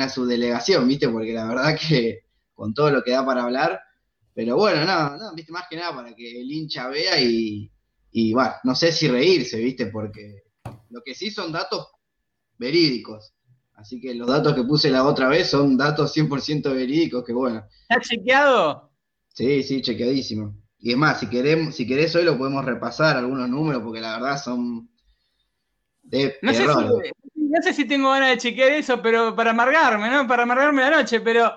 una subdelegación, ¿viste? Porque la verdad que con todo lo que da para hablar, pero bueno, no, no, ¿viste? Más que nada para que el hincha vea y, y bueno, no sé si reírse, ¿viste? Porque lo que sí son datos verídicos. Así que los datos que puse la otra vez son datos 100% verídicos, que bueno. ¿Está chequeado? Sí, sí, chequeadísimo. Y es más, si queremos, si querés hoy lo podemos repasar algunos números, porque la verdad son de no sé, si, no sé si tengo ganas de chequear eso, pero para amargarme, ¿no? Para amargarme la noche, pero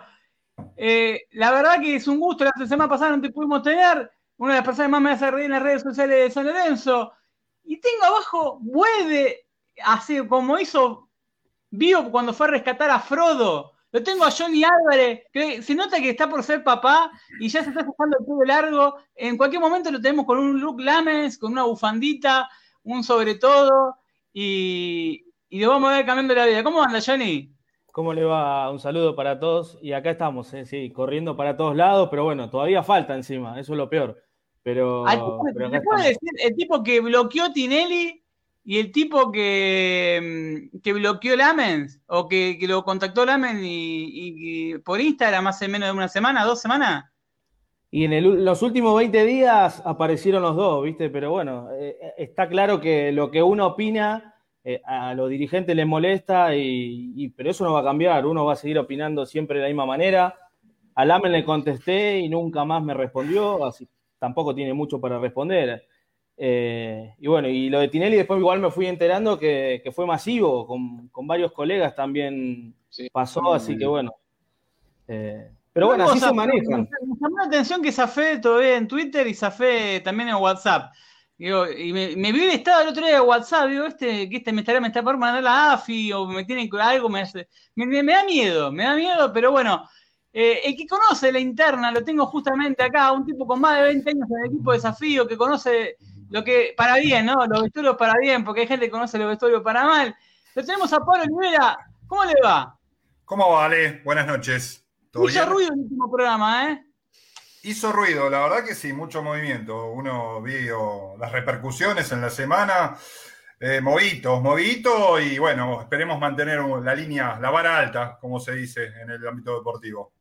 eh, la verdad que es un gusto. La semana pasada no te pudimos tener. Una de las personas más me hace reír en las redes sociales de San Lorenzo. Y tengo abajo, vuelve, así como hizo Vivo cuando fue a rescatar a Frodo. Lo tengo a Johnny Álvarez, que se nota que está por ser papá y ya se está dejando el pelo largo. En cualquier momento lo tenemos con un look Lames, con una bufandita, un sobre todo, y, y lo vamos a ver cambiando la vida. ¿Cómo anda, Johnny? ¿Cómo le va? Un saludo para todos. Y acá estamos, ¿eh? sí, corriendo para todos lados, pero bueno, todavía falta encima, eso es lo peor. Pero, pero decir el tipo que bloqueó Tinelli y el tipo que, mm, que bloqueó Lamens o que, lo contactó Lamens y, por Instagram hace menos de una semana, dos semanas. Y en los últimos 20 días aparecieron los dos, ¿viste? Pero bueno, eh, eh, está claro que lo que uno opina eh, a los dirigentes les molesta, y, pero eso no va a cambiar. Uno va a seguir opinando siempre de la misma manera. A Lamen le contesté y nunca más me respondió, así tampoco tiene mucho para responder. Eh, y bueno, y lo de Tinelli después igual me fui enterando que, fue masivo, con, varios colegas también pasó, así que bueno. Eh, pero bueno, así se maneja. Me llamó la atención que Zafé todavía en Twitter y Zafé también en WhatsApp. Y me, me vi el estado el otro día de WhatsApp, digo, este, que este me estaría, me está por mandar la AFI o me tienen algo, me, hace, me, da miedo, me da miedo, pero bueno, eh, el que conoce la interna, lo tengo justamente acá, un tipo con más de 20 años en el equipo de desafío, que conoce lo que para bien, ¿no? Los vestuarios para bien, porque hay gente que conoce los vestuarios para mal. Lo tenemos a Pablo Olivera. ¿Cómo le va? ¿Cómo va, Ale? Buenas noches. Hizo ruido el último programa, ¿eh? Hizo ruido, la verdad que sí, mucho movimiento. Uno vio las repercusiones en la semana. Eh, movito y bueno, esperemos mantener la línea, la vara alta, como se dice en el ámbito deportivo.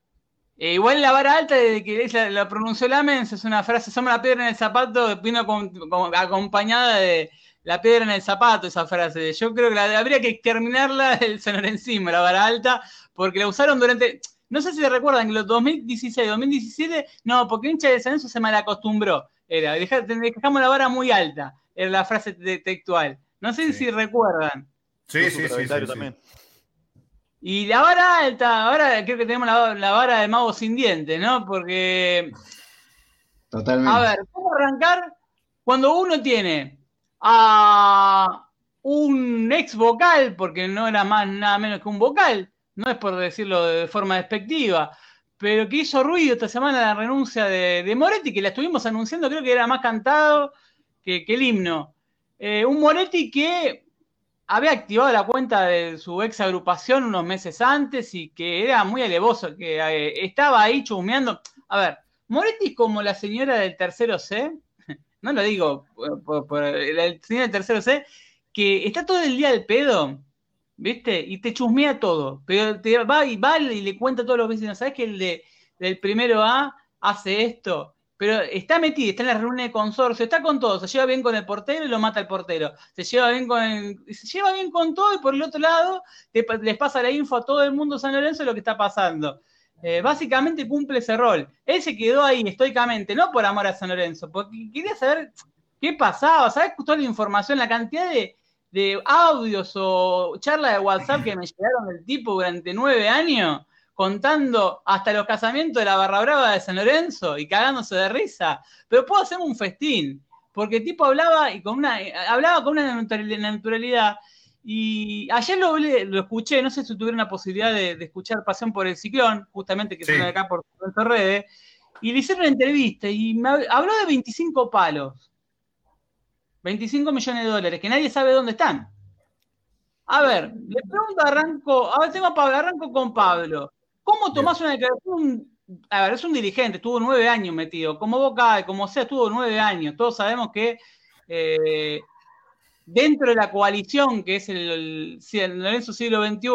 Eh, igual la vara alta de que la, pronunció Lamens es una frase, somos la piedra en el zapato, vino acompañada de la piedra en el zapato, esa frase. Yo creo que habría que exterminarla del Sonor encima, la vara alta, porque la usaron durante, no sé si se recuerdan, que los 2016, 2017, no, porque hincha de San se malacostumbró. Era, dejamos la vara muy alta, era la frase textual. No sé si recuerdan. Sí, sí, sí, sí, también. Y la vara alta, ahora creo que tenemos la, vara de mago sin dientes, ¿no? Porque. Totalmente. A ver, ¿cómo arrancar cuando uno tiene a un ex vocal, porque no era más nada menos que un vocal, no es por decirlo de forma despectiva, pero que hizo ruido esta semana la renuncia de, Moretti, que la estuvimos anunciando, creo que era más cantado que, el himno. Eh, un Moretti que había activado la cuenta de su ex agrupación unos meses antes y que era muy alevoso, que eh, estaba ahí chumeando. A ver, Moretti como la señora del tercero C, no lo digo por, la señora del tercero C, que está todo el día al pedo, ¿viste? Y te chusmea todo, pero te va y va y le cuenta a todos los vecinos, ¿sabes que el de, del primero A hace esto? pero está metido, está en la reunión de consorcio, está con todo, se lleva bien con el portero y lo mata el portero, se lleva bien con se lleva bien con todo y por el otro lado les pasa la info a todo el mundo San Lorenzo de lo que está pasando. Eh, básicamente cumple ese rol. Él se quedó ahí estoicamente, no por amor a San Lorenzo, porque quería saber qué pasaba, ¿sabes? Toda la información, la cantidad de, de audios o charlas de WhatsApp que me llegaron del tipo durante nueve años contando hasta los casamientos de la barra brava de San Lorenzo y cagándose de risa. Pero puedo hacer un festín, porque el tipo hablaba y con una, hablaba con una naturalidad. Y ayer lo, lo escuché, no sé si tuvieron la posibilidad de, escuchar Pasión por el Ciclón, justamente que sí. de acá por redes, y le hicieron una entrevista y me habló de 25 palos. 25 millones de dólares, que nadie sabe dónde están. A ver, le pregunto a Arranco, a ver, tengo a arranco con Pablo. ¿Cómo tomás una declaración? A ver, es un dirigente, estuvo nueve años metido, como vocal, como sea, estuvo nueve años. Todos sabemos que eh, dentro de la coalición, que es el, Lorenzo siglo XXI,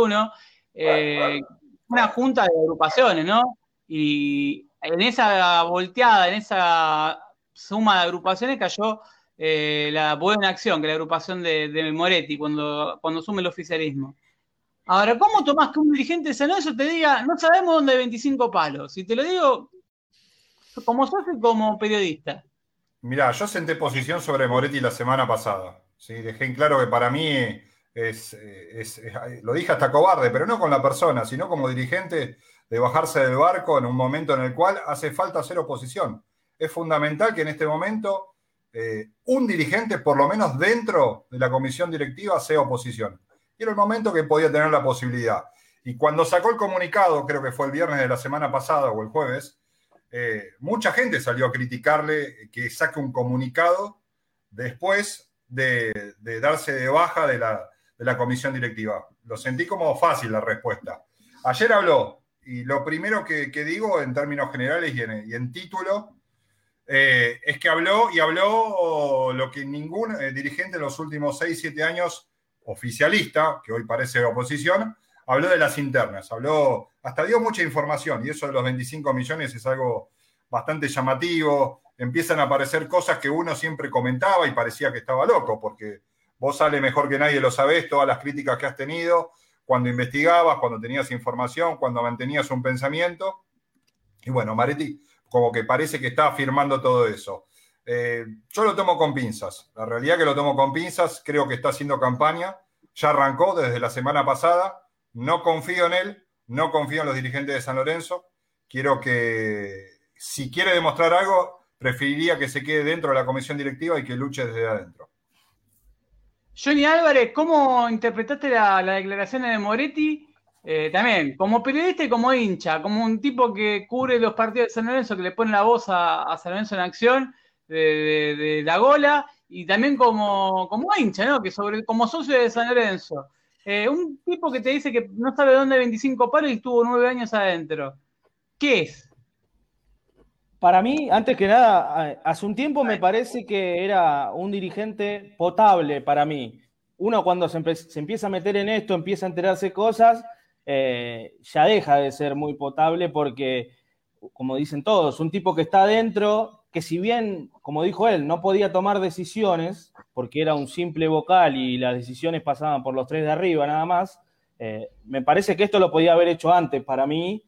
eh, una junta de agrupaciones, ¿no? Y en esa volteada, en esa suma de agrupaciones cayó eh, la Buena Acción, que la agrupación de, Moretti, cuando, cuando asume el oficialismo. Ahora, ¿cómo tomás que un dirigente de San Lorenzo te diga, no sabemos dónde hay 25 palos? Si te lo digo como socio y como periodista. Mirá, yo senté posición sobre Moretti la semana pasada. ¿sí? Dejé en claro que para mí es, lo dije hasta cobarde, pero no con la persona, sino como dirigente de bajarse del barco en un momento en el cual hace falta hacer oposición. Es fundamental que en este momento eh, un dirigente, por lo menos dentro de la comisión directiva, sea oposición. Y era el momento que podía tener la posibilidad. Y cuando sacó el comunicado, creo que fue el viernes de la semana pasada o el jueves, eh, mucha gente salió a criticarle que saque un comunicado después de, darse de baja de la, comisión directiva. Lo sentí como fácil la respuesta. Ayer habló, y lo primero que, digo en términos generales y en, título, eh, es que habló y habló lo que ningún eh, dirigente en los últimos 6, 7 años oficialista, que hoy parece oposición, habló de las internas, habló, hasta dio mucha información y eso de los 25 millones es algo bastante llamativo. Empiezan a aparecer cosas que uno siempre comentaba y parecía que estaba loco, porque vos sale mejor que nadie lo sabés, todas las críticas que has tenido, cuando investigabas, cuando tenías información, cuando mantenías un pensamiento. Y bueno, Maretti como que parece que está afirmando todo eso. Eh, yo lo tomo con pinzas. La realidad es que lo tomo con pinzas, creo que está haciendo campaña, ya arrancó desde la semana pasada no confío en él, no confío en los dirigentes de San Lorenzo. Quiero que, si quiere demostrar algo, preferiría que se quede dentro de la comisión directiva y que luche desde adentro. Johnny Álvarez, ¿cómo interpretaste la, declaración de Moretti? Eh, también, como periodista y como hincha, como un tipo que cubre los partidos de San Lorenzo, que le pone la voz a, San Lorenzo en acción de, la gola, y también como, como hincha, ¿no? Que sobre, como socio de San Lorenzo. Eh, un tipo que te dice que no sabe dónde hay 25 palos y estuvo nueve años adentro. ¿Qué es? Para mí, antes que nada, hace un tiempo me parece que era un dirigente potable para mí. Uno cuando se, empieza a meter en esto, empieza a enterarse cosas, eh, ya deja de ser muy potable porque, como dicen todos, un tipo que está adentro, que si bien, como dijo él, no podía tomar decisiones, porque era un simple vocal y las decisiones pasaban por los tres de arriba nada más, eh, me parece que esto lo podía haber hecho antes para mí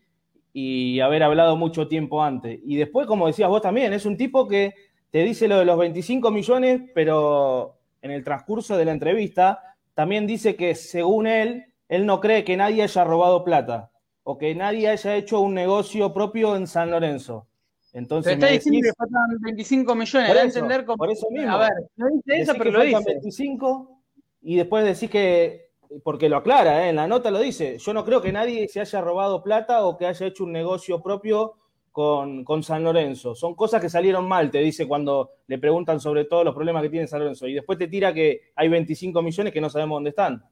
y haber hablado mucho tiempo antes. Y después, como decías vos también, es un tipo que te dice lo de los 25 millones, pero en el transcurso de la entrevista también dice que según él, él no cree que nadie haya robado plata o que nadie haya hecho un negocio propio en San Lorenzo. Entonces, pero está diciendo que faltan 25 millones, por entender cómo... Por eso mismo. A ver, no dice eso, pero lo dice. 25 y después decís que, porque lo aclara, ¿eh? en la nota lo dice, yo no creo que nadie se haya robado plata o que haya hecho un negocio propio con, con, San Lorenzo. Son cosas que salieron mal, te dice cuando le preguntan sobre todos los problemas que tiene San Lorenzo. Y después te tira que hay 25 millones que no sabemos dónde están.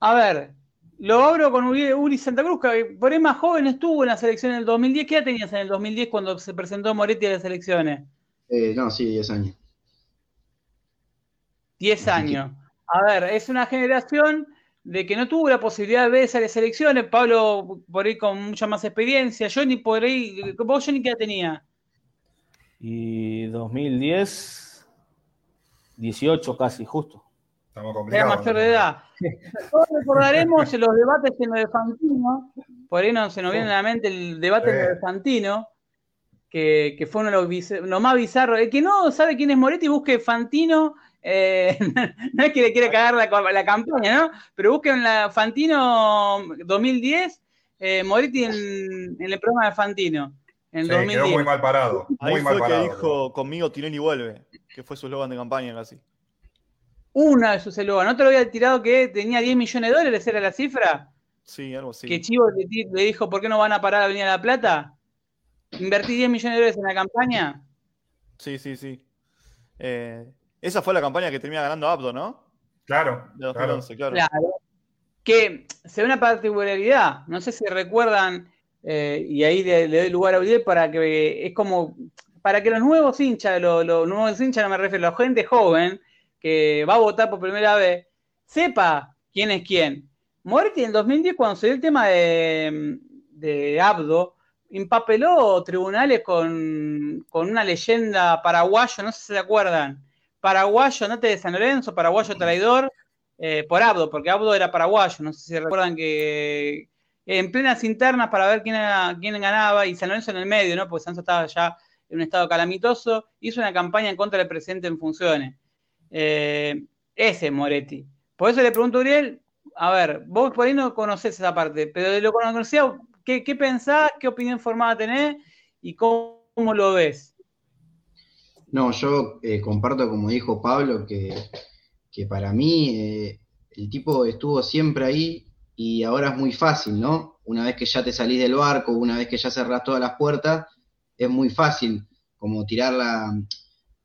A ver, lo abro con Uri Santa Cruz, que por ahí más joven estuvo en la selección en el 2010. ¿Qué edad tenías en el 2010 cuando se presentó Moretti a las elecciones? Eh, no, sí, 10 años. 10 años. A ver, es una generación de que no tuvo la posibilidad de ver esas elecciones. Pablo por ahí con mucha más experiencia. Johnny por ahí, ¿vos Johnny qué edad tenía? Y 2010, 18 casi, justo. Era mayor de edad. Todos recordaremos los debates en lo de Fantino, por ahí no se nos viene a la mente el debate en lo de Fantino, que, fue uno de los más bizarros. El que no sabe quién es Moretti, busque Fantino. Eh, no es que le quiera cagar la, campaña, ¿no? Pero busquen la Fantino 2010, eh, Moretti en, el programa de Fantino. En Quedó muy mal parado. Ahí fue que dijo conmigo Tinelli vuelve, que fue su eslogan de campaña casi una de sus eslogans. ¿No te lo había tirado que tenía 10 millones de dólares? ¿Era la cifra? Sí, algo así. Que Chivo le, dijo, ¿por qué no van a parar a venir a La Plata? ¿Invertí 10 millones de dólares en la campaña? Sí, sí, sí. Eh, esa fue la campaña que termina ganando Abdo, ¿no? Claro. De 2011, claro. claro. Que se ve una particularidad. No sé si recuerdan, eh, y ahí le, doy lugar a Uriel para que es como, para que los nuevos hinchas, los, los nuevos hinchas no me refiero, a la gente joven, que va a votar por primera vez, sepa quién es quién. Moretti en el 2010, cuando se dio el tema de, de Abdo, empapeló tribunales con, con, una leyenda paraguayo, no sé si se acuerdan, paraguayo, no de San Lorenzo, paraguayo traidor, eh, por Abdo, porque Abdo era paraguayo, no sé si recuerdan que en plenas internas para ver quién, era, quién ganaba y San Lorenzo en el medio, ¿no? Porque Santos estaba ya en un estado calamitoso, hizo una campaña en contra del presidente en funciones. Eh, ese Moretti. Por eso le pregunto a Uriel, a ver, vos por ahí no conocés esa parte, pero de lo que conocía, ¿qué, qué pensás, qué opinión formada tenés y cómo, lo ves? No, yo eh, comparto, como dijo Pablo, que, que para mí eh, el tipo estuvo siempre ahí y ahora es muy fácil, ¿no? Una vez que ya te salís del barco, una vez que ya cerrás todas las puertas, es muy fácil como tirarla,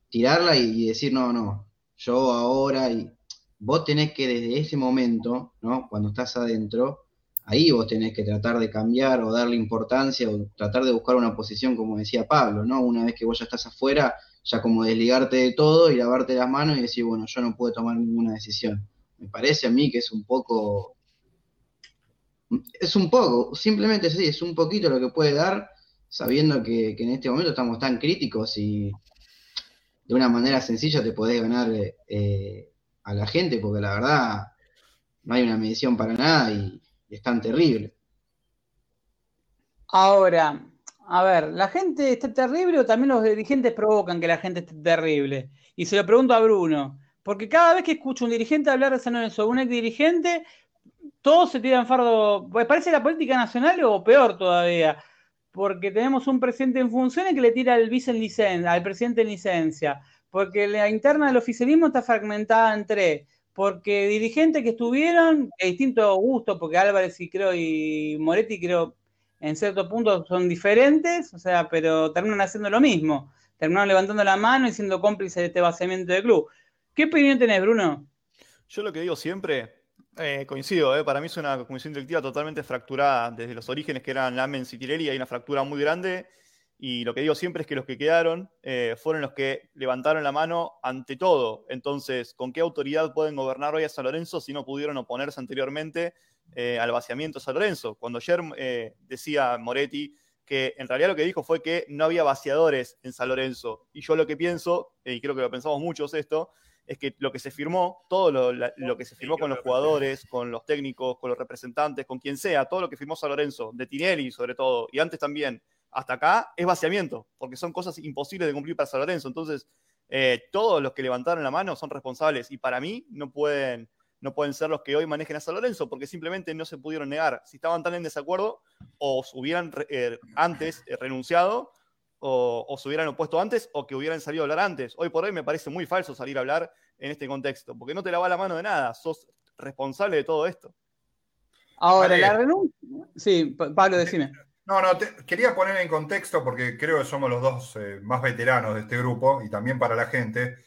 tirarla y, decir, no, no, yo ahora, y vos tenés que desde ese momento, ¿no? Cuando estás adentro, ahí vos tenés que tratar de cambiar o darle importancia o tratar de buscar una posición, como decía Pablo, ¿no? Una vez que vos ya estás afuera, ya como desligarte de todo y lavarte las manos y decir, bueno, yo no puedo tomar ninguna decisión. Me parece a mí que es un poco es un poco, simplemente sí, es un poquito lo que puede dar, sabiendo que, en este momento estamos tan críticos y de una manera sencilla te podés ganar eh, a la gente, porque la verdad no hay una medición para nada y, es tan terrible. Ahora, a ver, ¿la gente está terrible o también los dirigentes provocan que la gente esté terrible? Y se lo pregunto a Bruno, porque cada vez que escucho un dirigente hablar de San Lorenzo, un ex dirigente, todos se tiran fardo. Parece la política nacional o peor todavía, porque tenemos un presidente en funciones que le tira al vice en licencia, al presidente en licencia, porque la interna del oficialismo está fragmentada en tres, porque dirigentes que estuvieron, de distinto gusto, porque Álvarez y creo y Moretti creo en cierto punto son diferentes, o sea, pero terminan haciendo lo mismo, terminan levantando la mano y siendo cómplices de este vaciamiento del club. ¿Qué opinión tenés, Bruno? Yo lo que digo siempre eh, coincido, eh. para mí es una comisión directiva totalmente fracturada desde los orígenes que eran Lamens y Tirelli, hay una fractura muy grande y lo que digo siempre es que los que quedaron eh, fueron los que levantaron la mano ante todo. Entonces, ¿con qué autoridad pueden gobernar hoy a San Lorenzo si no pudieron oponerse anteriormente al vaciamiento de San Lorenzo? Cuando ayer decía Moretti que en realidad lo que dijo fue que no había vaciadores en San Lorenzo. Y yo lo que pienso, y creo que lo pensamos muchos esto, es que lo que se firmó, todo lo, que se firmó con los jugadores, con los técnicos, con los representantes, con quien sea, todo lo que firmó San Lorenzo, de Tinelli sobre todo, y antes también, hasta acá, es vaciamiento, porque son cosas imposibles de cumplir para San Lorenzo. Entonces, eh, todos los que levantaron la mano son responsables y para mí no pueden, no pueden ser los que hoy manejen a San Lorenzo, porque simplemente no se pudieron negar. Si estaban tan en desacuerdo, o hubieran eh, antes eh, renunciado, o, se hubieran opuesto antes o que hubieran salido a hablar antes. Hoy por hoy me parece muy falso salir a hablar en este contexto, porque no te la va la mano de nada, sos responsable de todo esto. Ahora, la renuncia. Sí, Pablo, decime. No, no, quería poner en contexto porque creo que somos los dos eh, más veteranos de este grupo y también para la gente.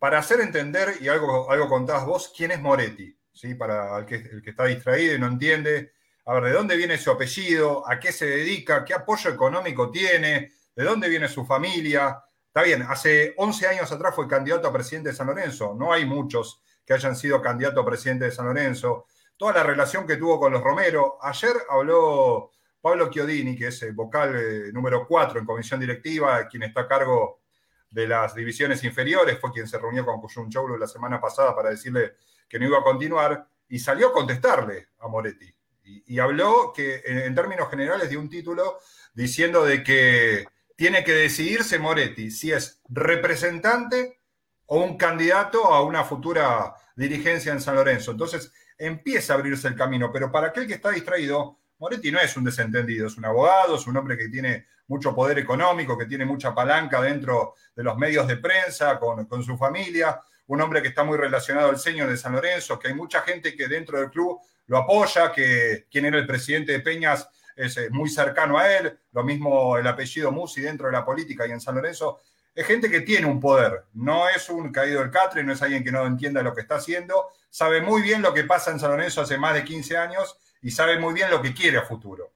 Para hacer entender, y algo, algo contabas vos, quién es Moretti, ¿sí? Para el que, el que está distraído y no entiende, a ver, ¿de dónde viene su apellido? ¿A qué se dedica? ¿Qué apoyo económico tiene? ¿De dónde viene su familia? Está bien, hace 11 años atrás fue candidato a presidente de San Lorenzo. No hay muchos que hayan sido candidato a presidente de San Lorenzo. Toda la relación que tuvo con los Romero. Ayer habló Pablo Chiodini, que es el vocal eh, número 4 en comisión directiva, quien está a cargo de las divisiones inferiores, fue quien se reunió con Cuyunchoulu la semana pasada para decirle que no iba a continuar, y salió a contestarle a Moretti. Y, habló que en, términos generales de un título diciendo de que tiene que decidirse Moretti si es representante o un candidato a una futura dirigencia en San Lorenzo. Entonces empieza a abrirse el camino, pero para aquel que está distraído, Moretti no es un desentendido, es un abogado, es un hombre que tiene mucho poder económico, que tiene mucha palanca dentro de los medios de prensa, con, con su familia, un hombre que está muy relacionado al señor de San Lorenzo, que hay mucha gente que dentro del club lo apoya, que quien era el presidente de Peñas es eh, muy cercano a él, lo mismo el apellido Musi dentro de la política y en San Lorenzo. Es gente que tiene un poder, no es un caído del catre, no es alguien que no entienda lo que está haciendo, sabe muy bien lo que pasa en San Lorenzo hace más de 15 años y sabe muy bien lo que quiere a futuro.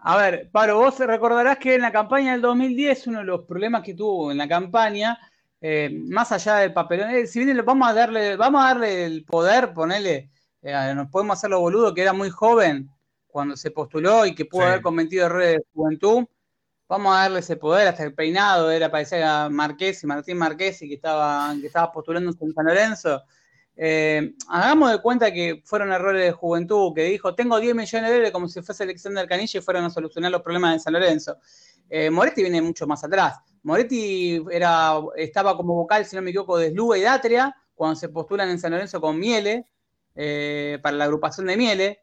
A ver, Pablo, vos recordarás que en la campaña del 2010 uno de los problemas que tuvo en la campaña, eh, más allá del papelón, eh, si bien vamos a darle, vamos a darle el poder, ponerle Eh, nos podemos hacer lo boludo que era muy joven cuando se postuló y que pudo haber cometido errores de juventud. Vamos a darle ese poder, hasta el peinado era parecer a Marqués y Martín Marqués que estaba, que estaba postulando en San Lorenzo. Eh, hagamos de cuenta que fueron errores de juventud, que dijo, tengo 10 millones de dólares como si fuese Alexander Canilla y fueron a solucionar los problemas de San Lorenzo. Eh, Moretti viene mucho más atrás. Moretti era, estaba como vocal, si no me equivoco, de Sluga y Datria, cuando se postulan en San Lorenzo con Miele, eh, para la agrupación de Miele.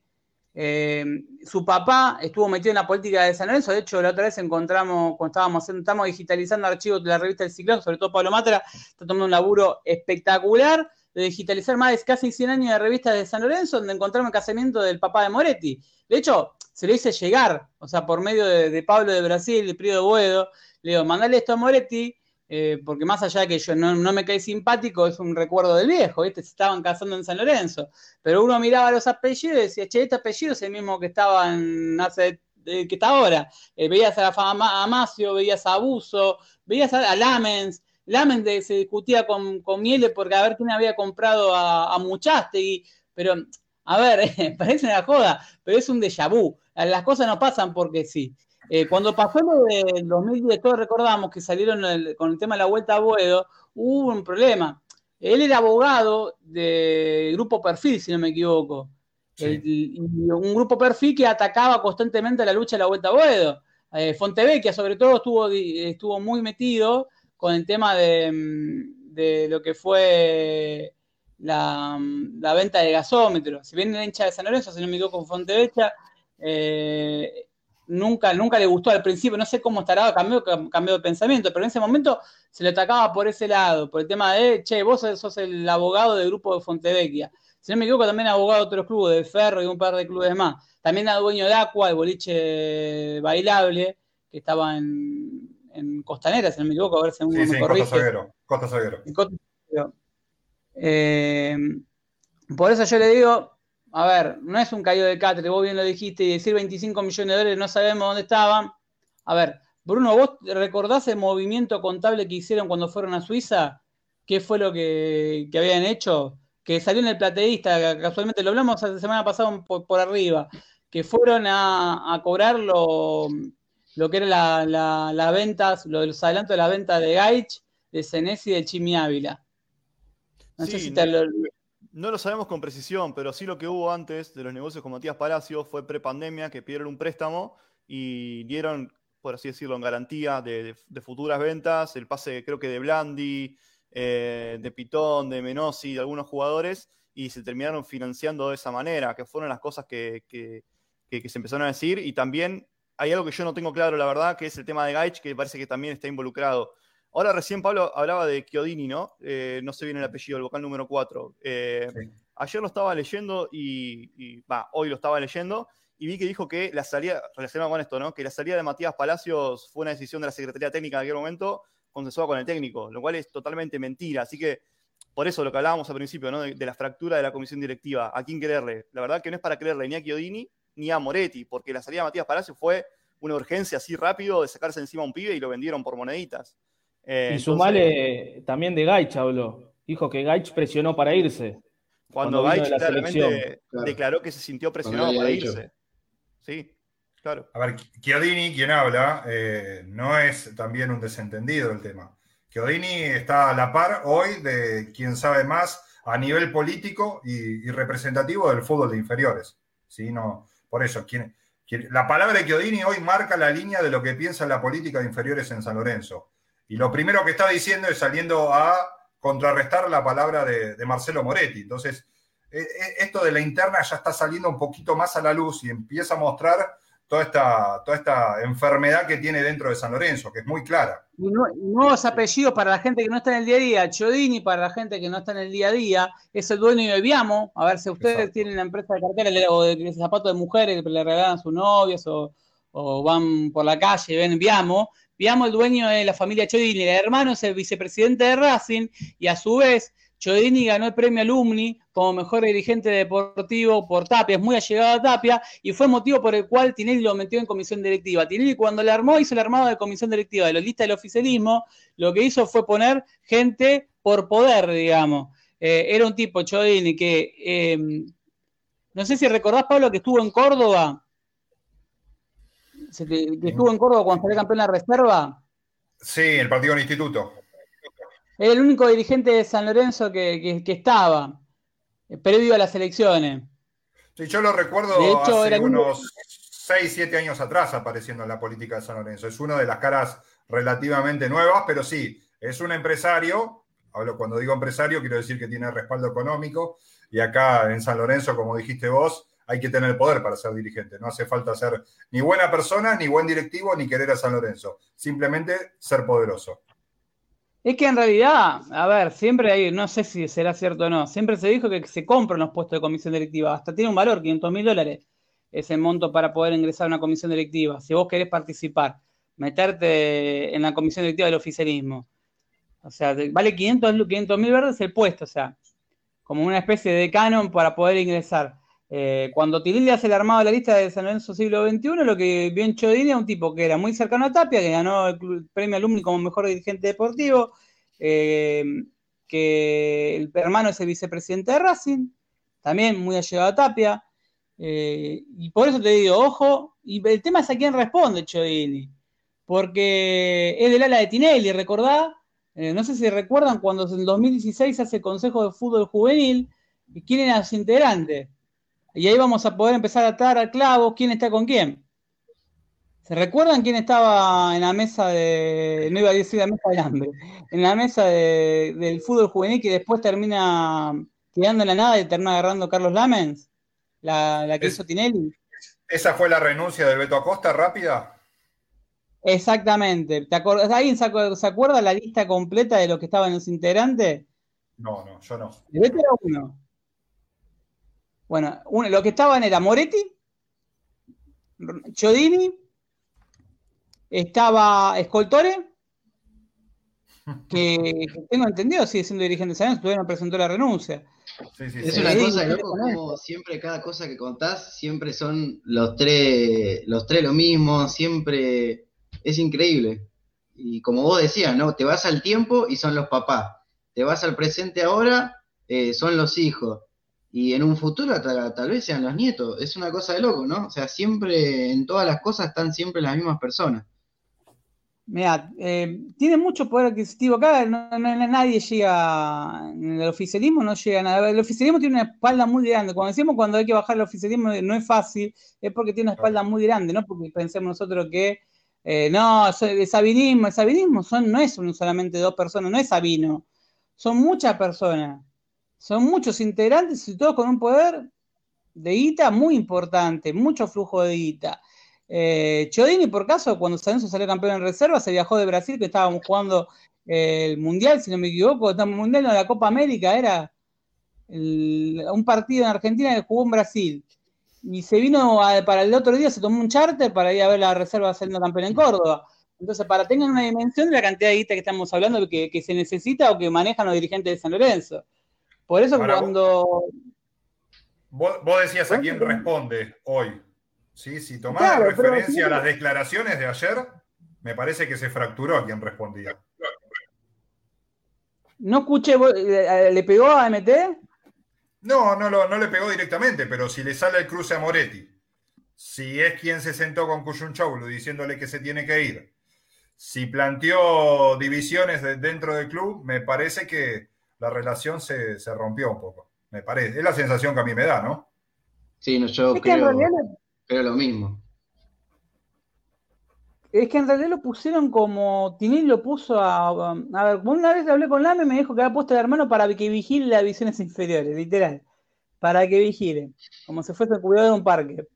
su papá estuvo metido en la política de San Lorenzo, de hecho la otra vez encontramos, cuando estábamos estamos digitalizando archivos de la revista El Ciclón, sobre todo Pablo Matra, está tomando un laburo espectacular, de digitalizar más de casi 100 años de revistas de San Lorenzo, donde encontramos el casamiento del papá de Moretti. De hecho, se lo hice llegar, o sea, por medio de, Pablo de Brasil, de Prío de le digo, mandale esto a Moretti, eh, porque más allá de que yo no, me caí simpático, es un recuerdo del viejo. Se estaban casando en San Lorenzo. Pero uno miraba los apellidos y decía, che, este apellido es el mismo que estaba en hace que está ahora. Eh, veías a, a Amacio, veías a Abuso, veías a, a Lamens, Lamen se discutía con, con Miele porque a ver quién había comprado a, a Muchaste, pero a ver, parece una joda, pero es un déjà vu. Las cosas no pasan porque sí. Eh, cuando pasó lo de 2010, todos recordamos que salieron con el tema de la vuelta a Buedo, hubo un problema. Él era abogado de Grupo Perfil, si no me equivoco. un grupo Perfil que atacaba constantemente la lucha de la vuelta a Buedo. Eh, Fontevecchia, sobre todo, estuvo, estuvo muy metido con el tema de, lo que fue la, venta de gasómetros. Si bien el hincha de San Lorenzo, se no me con Fontevecha, eh, nunca, nunca le gustó al principio, no sé cómo estará, cambió, cambió de pensamiento, pero en ese momento se le atacaba por ese lado, por el tema de, che, vos sos el abogado del grupo de Fontevecchia. Si no me equivoco, también abogado de otros clubes, de Ferro y un par de clubes más. También era dueño de Aqua, el boliche bailable, que estaba en, en Costanera, si no me equivoco, a ver si sí, me sí, Costa Costa eh, por eso yo le digo, a ver, no es un caído de catre, vos bien lo dijiste, y decir 25 millones de dólares no sabemos dónde estaban. A ver, Bruno, ¿vos recordás el movimiento contable que hicieron cuando fueron a Suiza? ¿Qué fue lo que, habían hecho? Que salió en el plateísta, casualmente lo hablamos la semana pasada por, arriba, que fueron a, a cobrar lo que era la, la, ventas, lo de los adelantos de la venta de Gaich, de Senesi y de Chimi Ávila. No sé si te lo... No lo sabemos con precisión, pero sí lo que hubo antes de los negocios con Matías Palacio fue pre-pandemia que pidieron un préstamo y dieron, por así decirlo, en garantía de, futuras ventas, el pase creo que de Blandi, eh, de Pitón, de Menosi, de algunos jugadores, y se terminaron financiando de esa manera, que fueron las cosas que, que se empezaron a decir, y también hay algo que yo no tengo claro, la verdad, que es el tema de Gaich, que parece que también está involucrado. Ahora recién Pablo hablaba de Chiodini, ¿no? Eh, no sé bien el apellido, el vocal número 4. Eh, ayer lo estaba leyendo y, va, hoy lo estaba leyendo y vi que dijo que la salida, relacionado con esto, ¿no? Que la salida de Matías Palacios fue una decisión de la Secretaría Técnica en aquel momento consensuada con el técnico, lo cual es totalmente mentira. Así que por eso lo que hablábamos al principio, ¿no? De, la fractura de la comisión directiva. ¿A quién creerle? La verdad que no es para creerle ni a Chiodini ni a Moretti, porque la salida de Matías Palacio fue una urgencia así rápido de sacarse encima a un pibe y lo vendieron por moneditas. Eh, y sumale también de Gaich habló. Dijo que Gaich presionó para irse. Cuando, Gaich claramente declaró que se sintió presionado para irse. Sí, claro. A ver, Chiodini, quien habla, eh, no es también un desentendido del tema. Chiodini está a la par hoy de quien sabe más a nivel político y, y representativo del fútbol de inferiores. ¿sí? No, por eso, la palabra de Chiodini hoy marca la línea de lo que piensa la política de inferiores en San Lorenzo. Y lo primero que está diciendo es saliendo a contrarrestar la palabra de, Marcelo Moretti. Entonces, e, e, esto de la interna ya está saliendo un poquito más a la luz y empieza a mostrar toda esta, toda esta enfermedad que tiene dentro de San Lorenzo, que es muy clara. nuevos apellidos para la gente que no está en el día a día. Chodini para la gente que no está en el día a día. Es el dueño de Viamo. A ver si ustedes tienen la empresa de cartera o de, zapatos de mujeres que le regalan a sus novios o, van por la calle y ven Viamo. Viamo, el dueño de la familia Chodini. El hermano es el vicepresidente de Racing y a su vez Chodini ganó el premio Alumni como mejor dirigente deportivo por Tapia, es muy allegado a Tapia y fue motivo por el cual Tinelli lo metió en comisión directiva. Tinelli cuando le armó, hizo el armado de comisión directiva de los listas del oficialismo, lo que hizo fue poner gente por poder, digamos. Eh, era un tipo, Chodini, que eh, No sé si recordás, Pablo, que estuvo en Córdoba. Que, estuvo en Córdoba cuando salió campeón en la reserva. Sí, el partido del instituto. Era el único dirigente de San Lorenzo que, estaba, eh, previo a las elecciones. Sí, yo lo recuerdo hace unos 6, 7 años atrás apareciendo en la política de San Lorenzo. Es una de las caras relativamente nuevas, pero sí, es un empresario. Hablo cuando digo empresario, quiero decir que tiene respaldo económico. Y acá en San Lorenzo, como dijiste vos, hay que tener poder para ser dirigente. No hace falta ser ni buena persona, ni buen directivo, ni querer a San Lorenzo. Simplemente ser poderoso. Es que en realidad, a ver, siempre hay, no sé si será cierto o no, siempre se dijo que se compran los puestos de comisión directiva, hasta tiene un valor, 500 mil dólares, ese monto para poder ingresar a una comisión directiva. Si vos querés participar, meterte en la comisión directiva del oficialismo, o sea, vale 500 mil verdes el puesto, o sea, como una especie de canon para poder ingresar. Eh, cuando Tinelli hace el armado de la lista de San Lorenzo siglo XXI, lo que vio en Chodini era un tipo que era muy cercano a Tapia, que ganó el premio alumni como mejor dirigente deportivo, eh, que el hermano es el vicepresidente de Racing, también muy allegado a Tapia. Eh, y por eso te digo, ojo, y el tema es a quién responde Chodini, porque es del ala de Tinelli, recordá, no sé si recuerdan cuando en 2016 hace el Consejo de Fútbol Juvenil, y quién era su integrante y ahí vamos a poder empezar a atar al clavo quién está con quién. ¿Se recuerdan quién estaba en la mesa de, no iba a decir la mesa del hambre, en la mesa del fútbol juvenil que después termina quedando en la nada y termina agarrando Carlos Lamens? La, que hizo Tinelli. ¿Esa fue la renuncia del Beto Acosta rápida? Exactamente. ¿Te ¿Alguien se, acuerda la lista completa de los que estaban los integrantes? No, no, yo no. El Beto era uno. Bueno, lo que estaban era Moretti, Chodini, estaba Escoltore, que, tengo entendido sigue siendo dirigente de San todavía no presentó la renuncia. es una cosa, loco, como siempre cada cosa que contás, siempre son los tres, los tres lo mismo, siempre es increíble. Y como vos decías, ¿no? Te vas al tiempo y son los papás. Te vas al presente ahora, eh, son los hijos y en un futuro tal, vez sean los nietos. Es una cosa de loco, ¿no? O sea, siempre, en todas las cosas están siempre las mismas personas. Mira, eh, tiene mucho poder adquisitivo acá, no, nadie llega, el oficialismo no llega nada. El oficialismo tiene una espalda muy grande. Cuando decimos cuando hay que bajar el oficialismo no es fácil, es porque tiene una espalda muy grande, no porque pensemos nosotros que eh, no, el sabinismo, el sabinismo son, no es solamente dos personas, no es Sabino, son muchas personas. Son muchos integrantes y todos con un poder de guita muy importante, mucho flujo de guita. Eh, Chodini, por caso, cuando Sanenzo salió campeón en reserva, se viajó de Brasil, que estábamos jugando el Mundial, si no me equivoco, estábamos Mundial, no, la Copa América, era un partido en Argentina que jugó en Brasil. Y se vino para el otro día, se tomó un charter para ir a ver la reserva saliendo campeón en Córdoba. Entonces, para tengan una dimensión de la cantidad de guita que estamos hablando que, que se necesita o que manejan los dirigentes de San Lorenzo. Por eso cuando... Vos, decías a quién responde hoy. ¿sí? Si tomás referencia a las declaraciones de ayer, me parece que se fracturó a quien respondía. ¿No escuché, le pegó a MT? No, no, no le pegó directamente, pero si le sale el cruce a Moretti, si es quien se sentó con Cuyunchoulu diciéndole que se tiene que ir, si planteó divisiones dentro del club, me parece que la relación se, rompió un poco, me parece. Es la sensación que a mí me da, ¿no? Sí, no, yo creo, lo mismo. Es que en realidad lo pusieron como Tinil lo puso a. A ver, una vez hablé con Lame y me dijo que había puesto el hermano para que vigile las visiones inferiores, literal. Para que vigile. Como si fuese el cuidado de un parque.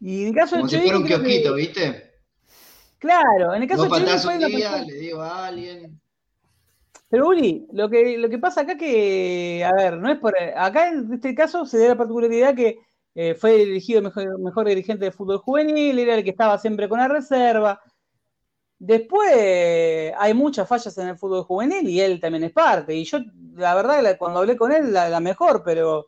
Y en el caso como si fuera un kiosquito, ¿viste? Claro, en el caso de un le digo a alguien. Pero Uli, lo que, lo que pasa acá que, a ver, no es por. Acá en este caso se da la particularidad que eh, fue elegido mejor, mejor dirigente de fútbol juvenil, era el que estaba siempre con la reserva. Después hay muchas fallas en el fútbol juvenil y él también es parte. Y yo, la verdad, cuando hablé con él, la, mejor, pero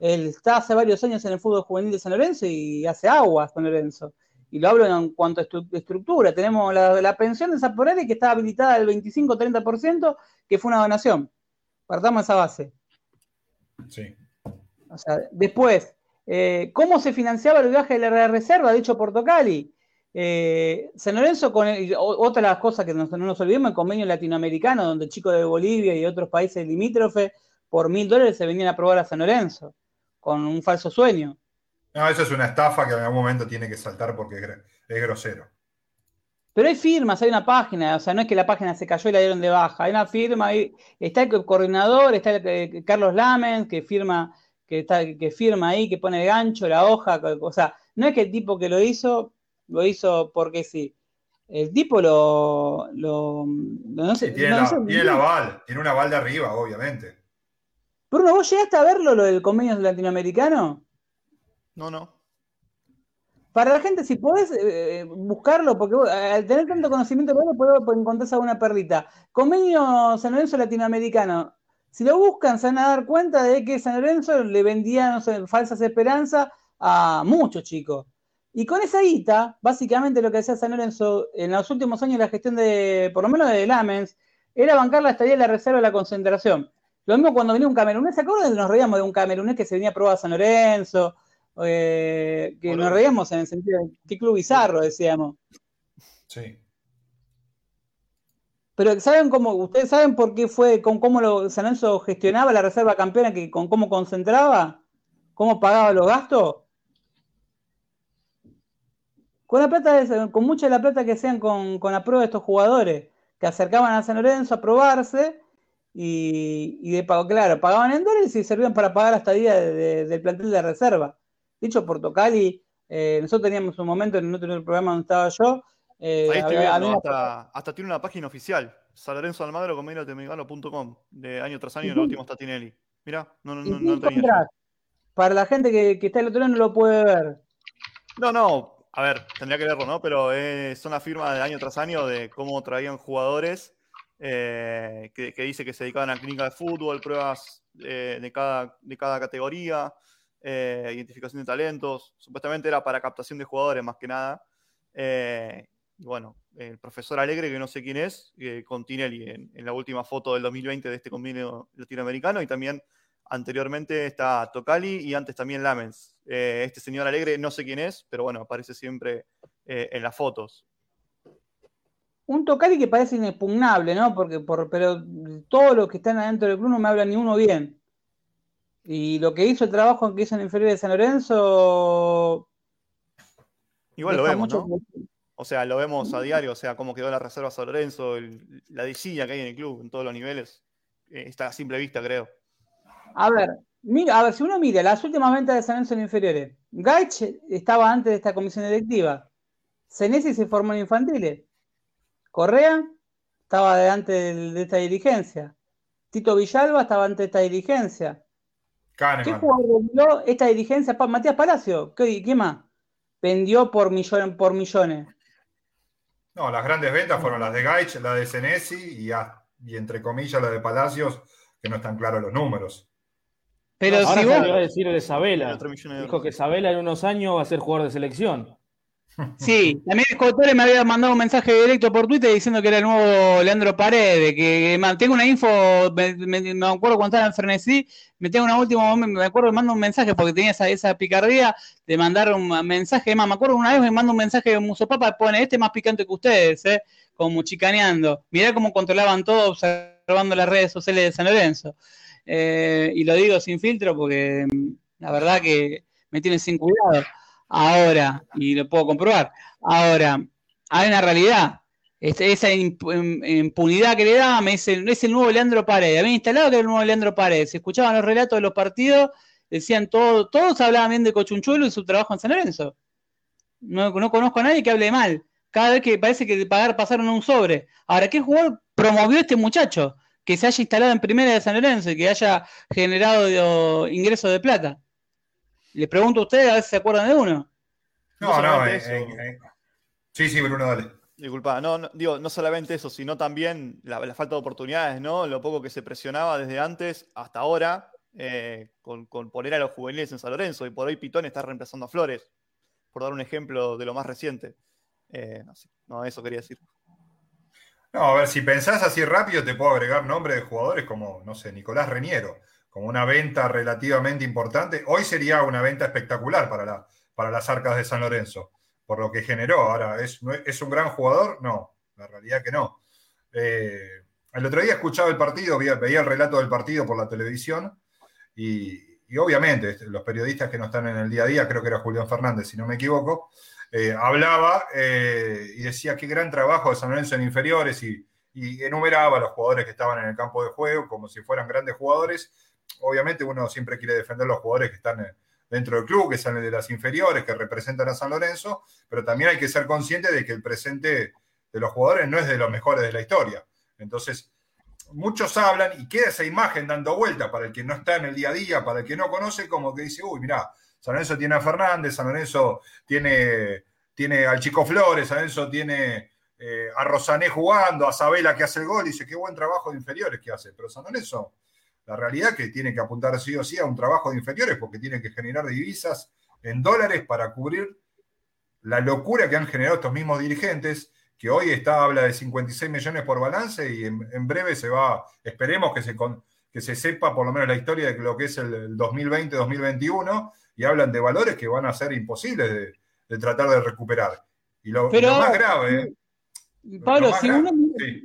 él está hace varios años en el fútbol juvenil de San Lorenzo y hace aguas San Lorenzo y lo hablo en cuanto a estructura. Tenemos la, pensión de Zaporelli que está habilitada al 25-30%, que fue una donación. Partamos esa base. Sí. O sea, después, eh, cómo se financiaba el viaje de la reserva, dicho Portocali. Eh, San Lorenzo, con otra de las cosas que no nos olvidemos, el convenio latinoamericano, donde chicos de Bolivia y otros países limítrofes por mil dólares se venían a probar a San Lorenzo, con un falso sueño. No, eso es una estafa que en algún momento tiene que saltar porque es grosero. Pero hay firmas, hay una página, o sea, no es que la página se cayó y la dieron de baja, hay una firma, está el coordinador, está el, Carlos Lamens, que firma, que, está, que firma ahí, que pone el gancho, la hoja, o sea, no es que el tipo que lo hizo, lo hizo porque sí. El tipo lo. lo, no sé, tiene, el aval, tiene un aval de arriba, obviamente. Bruno, ¿vos llegaste a verlo, lo del convenio latinoamericano? No, no para la gente, si podés eh, buscarlo, porque al tener tanto conocimiento, puedo encontrar alguna perlita. Convenio San Lorenzo Latinoamericano. Si lo buscan, se van a dar cuenta de que San Lorenzo le vendía, no sé, falsas esperanzas a muchos chicos. Y con esa guita, básicamente lo que hacía San Lorenzo en los últimos años, la gestión de, por lo menos de Lamens, era bancar la estadía de la reserva de la concentración. Lo mismo cuando venía un camerunés, ¿se acuerdan? Nos reíamos de un camerunés que se venía a probar a San Lorenzo, eh, que nos reíamos en el sentido de qué club bizarro, decíamos. Sí. Pero ¿saben cómo? ¿Ustedes saben por qué fue, con cómo lo, San Lorenzo gestionaba la reserva campeona, que, con cómo concentraba? ¿Cómo pagaba los gastos? Con la plata, con mucha de la plata que hacían con, la prueba de estos jugadores, que acercaban a San Lorenzo a probarse, y, y de pago, claro, pagaban en dólares y servían para pagar la estadía del plantel de reserva. Dicho Portocali, eh, nosotros teníamos un momento en otro programa donde estaba yo. Eh, Ahí estoy viendo, hasta, tiene una página oficial, Salorenzo Almagro, de año tras año, el último está Tinelli. Mirá, no, no, no, no tenía. Para la gente que, está el otro lado no lo puede ver. No, no, a ver, tendría que verlo, ¿no? Pero son las firmas de año tras año de cómo traían jugadores eh, que, dice que se dedicaban a clínica de fútbol, pruebas de, cada, de cada categoría. Eh, identificación de talentos, supuestamente era para captación de jugadores más que nada. Eh, bueno, el profesor Alegre, que no sé quién es, eh, con Tinelli en, la última foto del 2020 de este convenio latinoamericano, y también anteriormente está Tocali y antes también Lamens. este señor Alegre no sé quién es, pero bueno, aparece siempre en las fotos. Un Tocali que parece inexpugnable, ¿no? Porque, por, pero todos los que están adentro del club no me hablan ni uno bien. Y lo que hizo el trabajo que hizo en inferior de San Lorenzo. Igual lo vemos, ¿no? O sea, lo vemos a diario, o sea, cómo quedó la reserva San Lorenzo, la disilla que hay en el club, en todos los niveles. Eh, está a simple vista, creo. A ver, mira, a ver, si uno mira las últimas ventas de San Lorenzo en inferiores, Gaich estaba antes de esta comisión directiva. Senesi se formó en infantiles. Correa estaba antes de esta dirigencia. Tito Villalba estaba antes de esta dirigencia. ¿Qué jugador vendió esta dirigencia? Matías Palacio. ¿Qué, ¿Qué, más? Vendió por, millones, por millones. No, las grandes ventas fueron las de Gaich, la de Senesi y, y entre comillas la de Palacios, que no están claros los números. Pero si vos... a decir de Sabela. Dijo que Sabela en unos años va a ser jugador de selección. Sí, también Escotore me había mandado un mensaje directo por Twitter diciendo que era el nuevo Leandro Paredes, que, tengo una info, me, acuerdo cuando estaba en me tengo una última, me acuerdo, me mando un mensaje porque tenía esa, esa picardía de mandar un mensaje, más me acuerdo una vez me manda un mensaje de Musopapa, pone, este más picante que ustedes, ¿eh? como chicaneando, mirá cómo controlaban todo observando las redes sociales de San Lorenzo. Eh, y lo digo sin filtro porque mm, la verdad que me tiene sin cuidado. Ahora, y lo puedo comprobar, ahora, hay una realidad. Este, esa impunidad que le da, me dice, es el nuevo Leandro Paredes. Habían instalado que era el nuevo Leandro Paredes. Se escuchaban los relatos de los partidos, decían todo, todos hablaban bien de Cochunchuelo y su trabajo en San Lorenzo. No, conozco a nadie que hable mal. Cada vez que parece que pagar pasaron un sobre. Ahora, ¿qué jugador promovió este muchacho? Que se haya instalado en primera de San Lorenzo y que haya generado ingresos de plata. Le pregunto a ustedes a ver si se acuerdan de uno. No, no, eh, eh, eh, sí, sí, Bruno, dale. Disculpa, no, digo, no solamente eso, sino también la, falta de oportunidades, ¿no? Lo poco que se presionaba desde antes hasta ahora con, poner a los juveniles en San Lorenzo y por hoy Pitón está reemplazando a Flores, por dar un ejemplo de lo más reciente. no, eso quería decir. No, a ver, si pensás así rápido, te puedo agregar nombres de jugadores como, no sé, Nicolás Reñero como una venta relativamente importante. Hoy sería una venta espectacular para, la, para las arcas de San Lorenzo, por lo que generó. Ahora, ¿es, ¿es un gran jugador? No, la realidad que no. Eh, el otro día escuchaba el partido, veía, el relato del partido por la televisión y, obviamente este, los periodistas que no están en el día a día, creo que era Julián Fernández, si no me equivoco, eh, hablaba eh, y decía qué gran trabajo de San Lorenzo en inferiores y, y enumeraba a los jugadores que estaban en el campo de juego como si fueran grandes jugadores. Obviamente uno siempre quiere defender a los jugadores que están dentro del club, que salen de las inferiores, que representan a San Lorenzo, pero también hay que ser consciente de que el presente de los jugadores no es de los mejores de la historia. Entonces, muchos hablan y queda esa imagen dando vuelta para el que no está en el día a día, para el que no conoce, como que dice, uy, mira, San Lorenzo tiene a Fernández, San Lorenzo tiene, tiene al Chico Flores, San Lorenzo tiene eh, a Rosané jugando, a Sabela que hace el gol, y dice, qué buen trabajo de inferiores que hace. Pero San Lorenzo, la realidad es que tiene que apuntar sí o sí a un trabajo de inferiores porque tiene que generar divisas en dólares para cubrir la locura que han generado estos mismos dirigentes que hoy está, habla de 56 millones por balance y en, breve se va, esperemos que se, que se sepa por lo menos la historia de lo que es el, 2020-2021 y hablan de valores que van a ser imposibles de, tratar de recuperar. Y lo, más grave... Pablo, si uno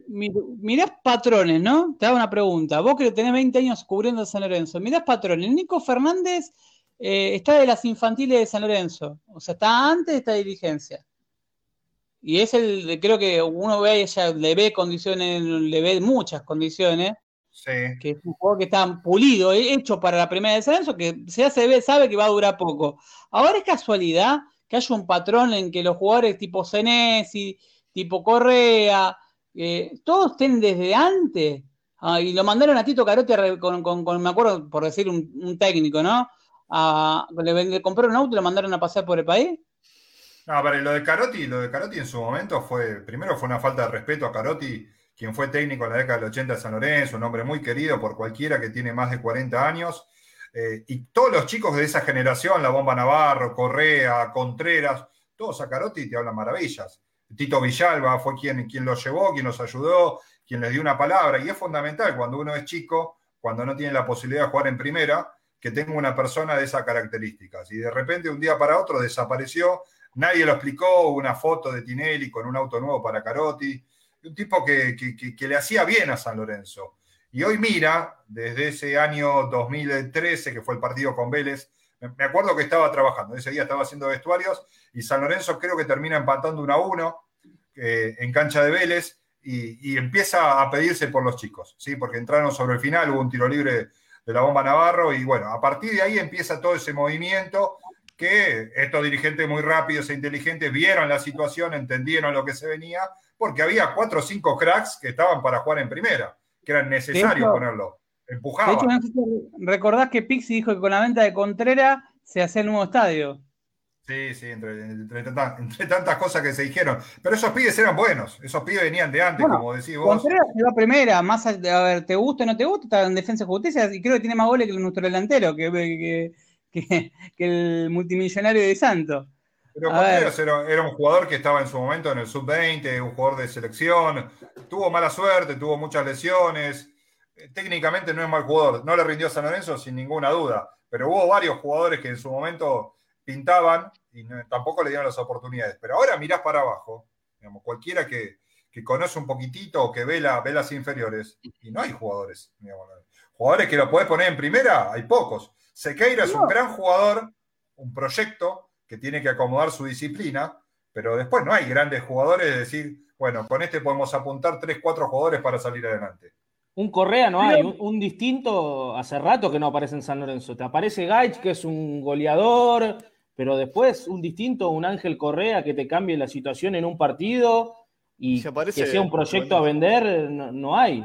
mirás patrones, ¿no? Te hago una pregunta. Vos que tenés 20 años cubriendo San Lorenzo, mirás patrones. Nico Fernández eh, está de las infantiles de San Lorenzo, o sea, está antes de esta dirigencia. Y es el, creo que uno ve, ella le ve condiciones, le ve muchas condiciones. Sí. Que es un juego que está pulido, hecho para la primera de descenso, que ya se ve, sabe que va a durar poco. Ahora es casualidad que haya un patrón en que los jugadores tipo Senesi, tipo Correa, todos estén desde antes. Ah, y lo mandaron a Tito Carote con, con, me acuerdo, por decir un, técnico, ¿no? Le, le compraron un auto y lo mandaron a pasar por el país. No, pero lo de Carotti, lo de Carotti en su momento fue, primero fue una falta de respeto a Carotti, quien fue técnico en la década del 80 de San Lorenzo, un hombre muy querido por cualquiera que tiene más de 40 años. Eh, y todos los chicos de esa generación, la Bomba Navarro, Correa, Contreras, todos a Carotti te hablan maravillas. Tito Villalba fue quien, quien los llevó, quien los ayudó, quien les dio una palabra. Y es fundamental cuando uno es chico, cuando no tiene la posibilidad de jugar en primera, que tenga una persona de esas características. Y de repente, un día para otro, desapareció Nadie lo explicó, una foto de Tinelli con un auto nuevo para Carotti, un tipo que, le hacía bien a San Lorenzo. Y hoy mira, desde ese año 2013, que fue el partido con Vélez, me acuerdo que estaba trabajando, ese día estaba haciendo vestuarios y San Lorenzo creo que termina empatando 1 a 1 eh, en cancha de Vélez y, empieza a pedirse por los chicos, ¿sí? porque entraron sobre el final, hubo un tiro libre de la bomba Navarro y bueno, a partir de ahí empieza todo ese movimiento que estos dirigentes muy rápidos e inteligentes vieron la situación, entendieron lo que se venía, porque había cuatro o cinco cracks que estaban para jugar en primera, que eran necesarios ponerlo. Empujaba. De hecho, recordás que Pixi dijo que con la venta de Contreras se hacía el nuevo estadio. Sí, sí, entre, tantas, cosas que se dijeron. Pero esos pibes eran buenos, esos pibes venían de antes, como decís vos. Contreras se va primera, más a, ver, te gusta o no te gusta, está en defensa de justicia y creo que tiene más goles que nuestro delantero, que, que que, el multimillonario de Santos. Pero Contreras era, un jugador que estaba en su momento en el sub-20, un jugador de selección, tuvo mala suerte, tuvo muchas lesiones. Eh, técnicamente no es mal jugador, no le rindió a San Lorenzo sin ninguna duda, pero hubo varios jugadores que en su momento pintaban y tampoco le dieron las oportunidades. Pero ahora mirás para abajo, digamos, cualquiera que, conoce un poquitito o que ve, la, ve las inferiores, y no hay jugadores. jugadores que lo podés poner en primera, hay pocos. Sequeira es un gran jugador, un proyecto que tiene que acomodar su disciplina, pero después no hay grandes jugadores de decir, bueno, con este podemos apuntar 3, 4 jugadores para salir adelante. Un Correa no hay, un, distinto hace rato que no aparece en San Lorenzo. Te aparece Gaich, que es un goleador, pero después un distinto, un Ángel Correa que te cambie la situación en un partido y que sea un proyecto a vender, no, no, hay.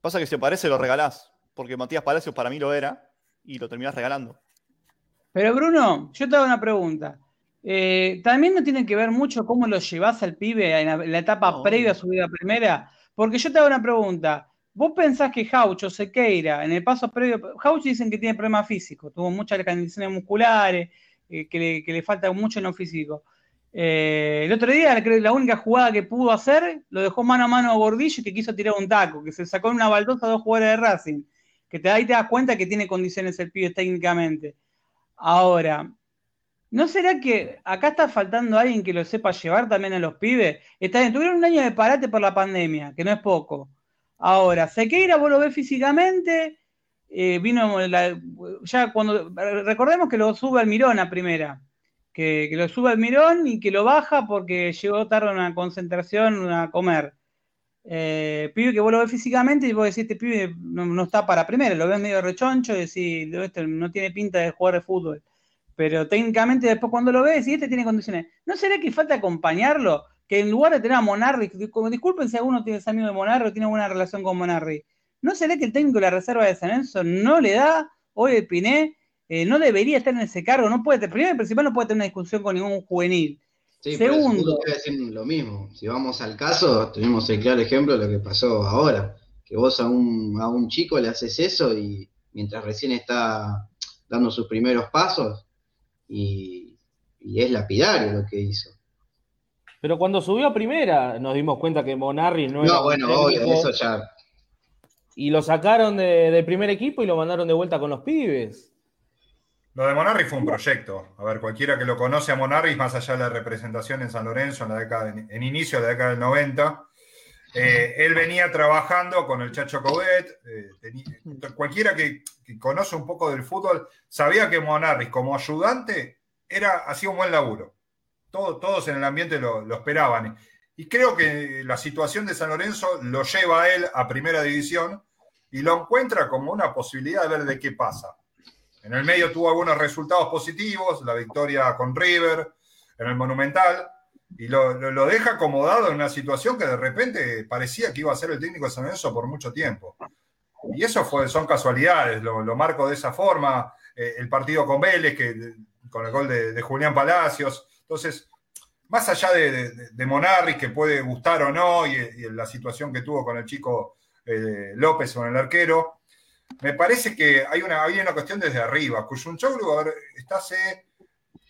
Pasa que si aparece lo regalás, porque Matías Palacios para mí lo era, y lo terminas regalando. Pero Bruno, yo te hago una pregunta. Eh, ¿También no tiene que ver mucho cómo lo llevas al pibe en la, etapa previa a su vida primera? Porque yo te hago una pregunta. ¿Vos pensás que Jaucho, Sequeira, en el paso previo, Jaucho dicen que tiene problemas físicos, tuvo muchas condiciones musculares, eh, que, le, falta mucho en lo físico. Eh, el otro día, creo la única jugada que pudo hacer, lo dejó mano a mano a Gordillo que quiso tirar un taco, que se sacó en una baldosa a dos jugadores de Racing que te, ahí te das cuenta que tiene condiciones el pibe técnicamente. Ahora, ¿no será que acá está faltando alguien que lo sepa llevar también a los pibes? Está bien, tuvieron un año de parate por la pandemia, que no es poco. Ahora, Sequeira vos lo ves físicamente, eh, vino ya cuando, recordemos que lo sube al Mirón a primera, que, lo sube al Mirón y que lo baja porque llegó tarde a una concentración a comer. Eh, pibe que vos lo ves físicamente y vos decís, este pibe no, está para primera, lo ves medio rechoncho y decís, este no tiene pinta de jugar de fútbol. Pero técnicamente después cuando lo ves, y este tiene condiciones. ¿No será que falta acompañarlo? Que en lugar de tener a Monarri, disculpen si alguno tiene amigo de Monarri o tiene buena relación con Monarri, ¿no será que el técnico de la reserva de San Enzo no le da hoy el Piné? Eh, no debería estar en ese cargo, no puede, primero y principal no puede tener una discusión con ningún juvenil. Sí, Segundo. Pero decir lo mismo. Si vamos al caso, tenemos el claro ejemplo de lo que pasó ahora. Que vos a un, a un chico le haces eso y mientras recién está dando sus primeros pasos y, es lapidario lo que hizo. Pero cuando subió a primera nos dimos cuenta que Monarri no, era... No, bueno, obvio, eso ya... Y lo sacaron de, primer equipo y lo mandaron de vuelta con los pibes. Lo de Monarri fue un proyecto. A ver, cualquiera que lo conoce a Monarri, más allá de la representación en San Lorenzo en la década, en, inicio de la década del 90, eh, él venía trabajando con el Chacho Cobet. Eh, cualquiera que, conoce un poco del fútbol sabía que Monarri, como ayudante, era, hacía un buen laburo. Todos en el ambiente lo, lo, esperaban. Y creo que la situación de San Lorenzo lo lleva a él a primera división y lo encuentra como una posibilidad de ver de qué pasa. En el medio tuvo algunos resultados positivos, la victoria con River en el Monumental, y lo, deja acomodado en una situación que de repente parecía que iba a ser el técnico de San Lorenzo por mucho tiempo. Y eso fue, son casualidades, lo, marco de esa forma, eh, el partido con Vélez, que, con el gol de, Julián Palacios. Entonces, más allá de, de, Monarri, que puede gustar o no, y, la situación que tuvo con el chico eh, López, con el arquero, me parece que hay una, hay una cuestión desde arriba. Cuyunchoglu está hace,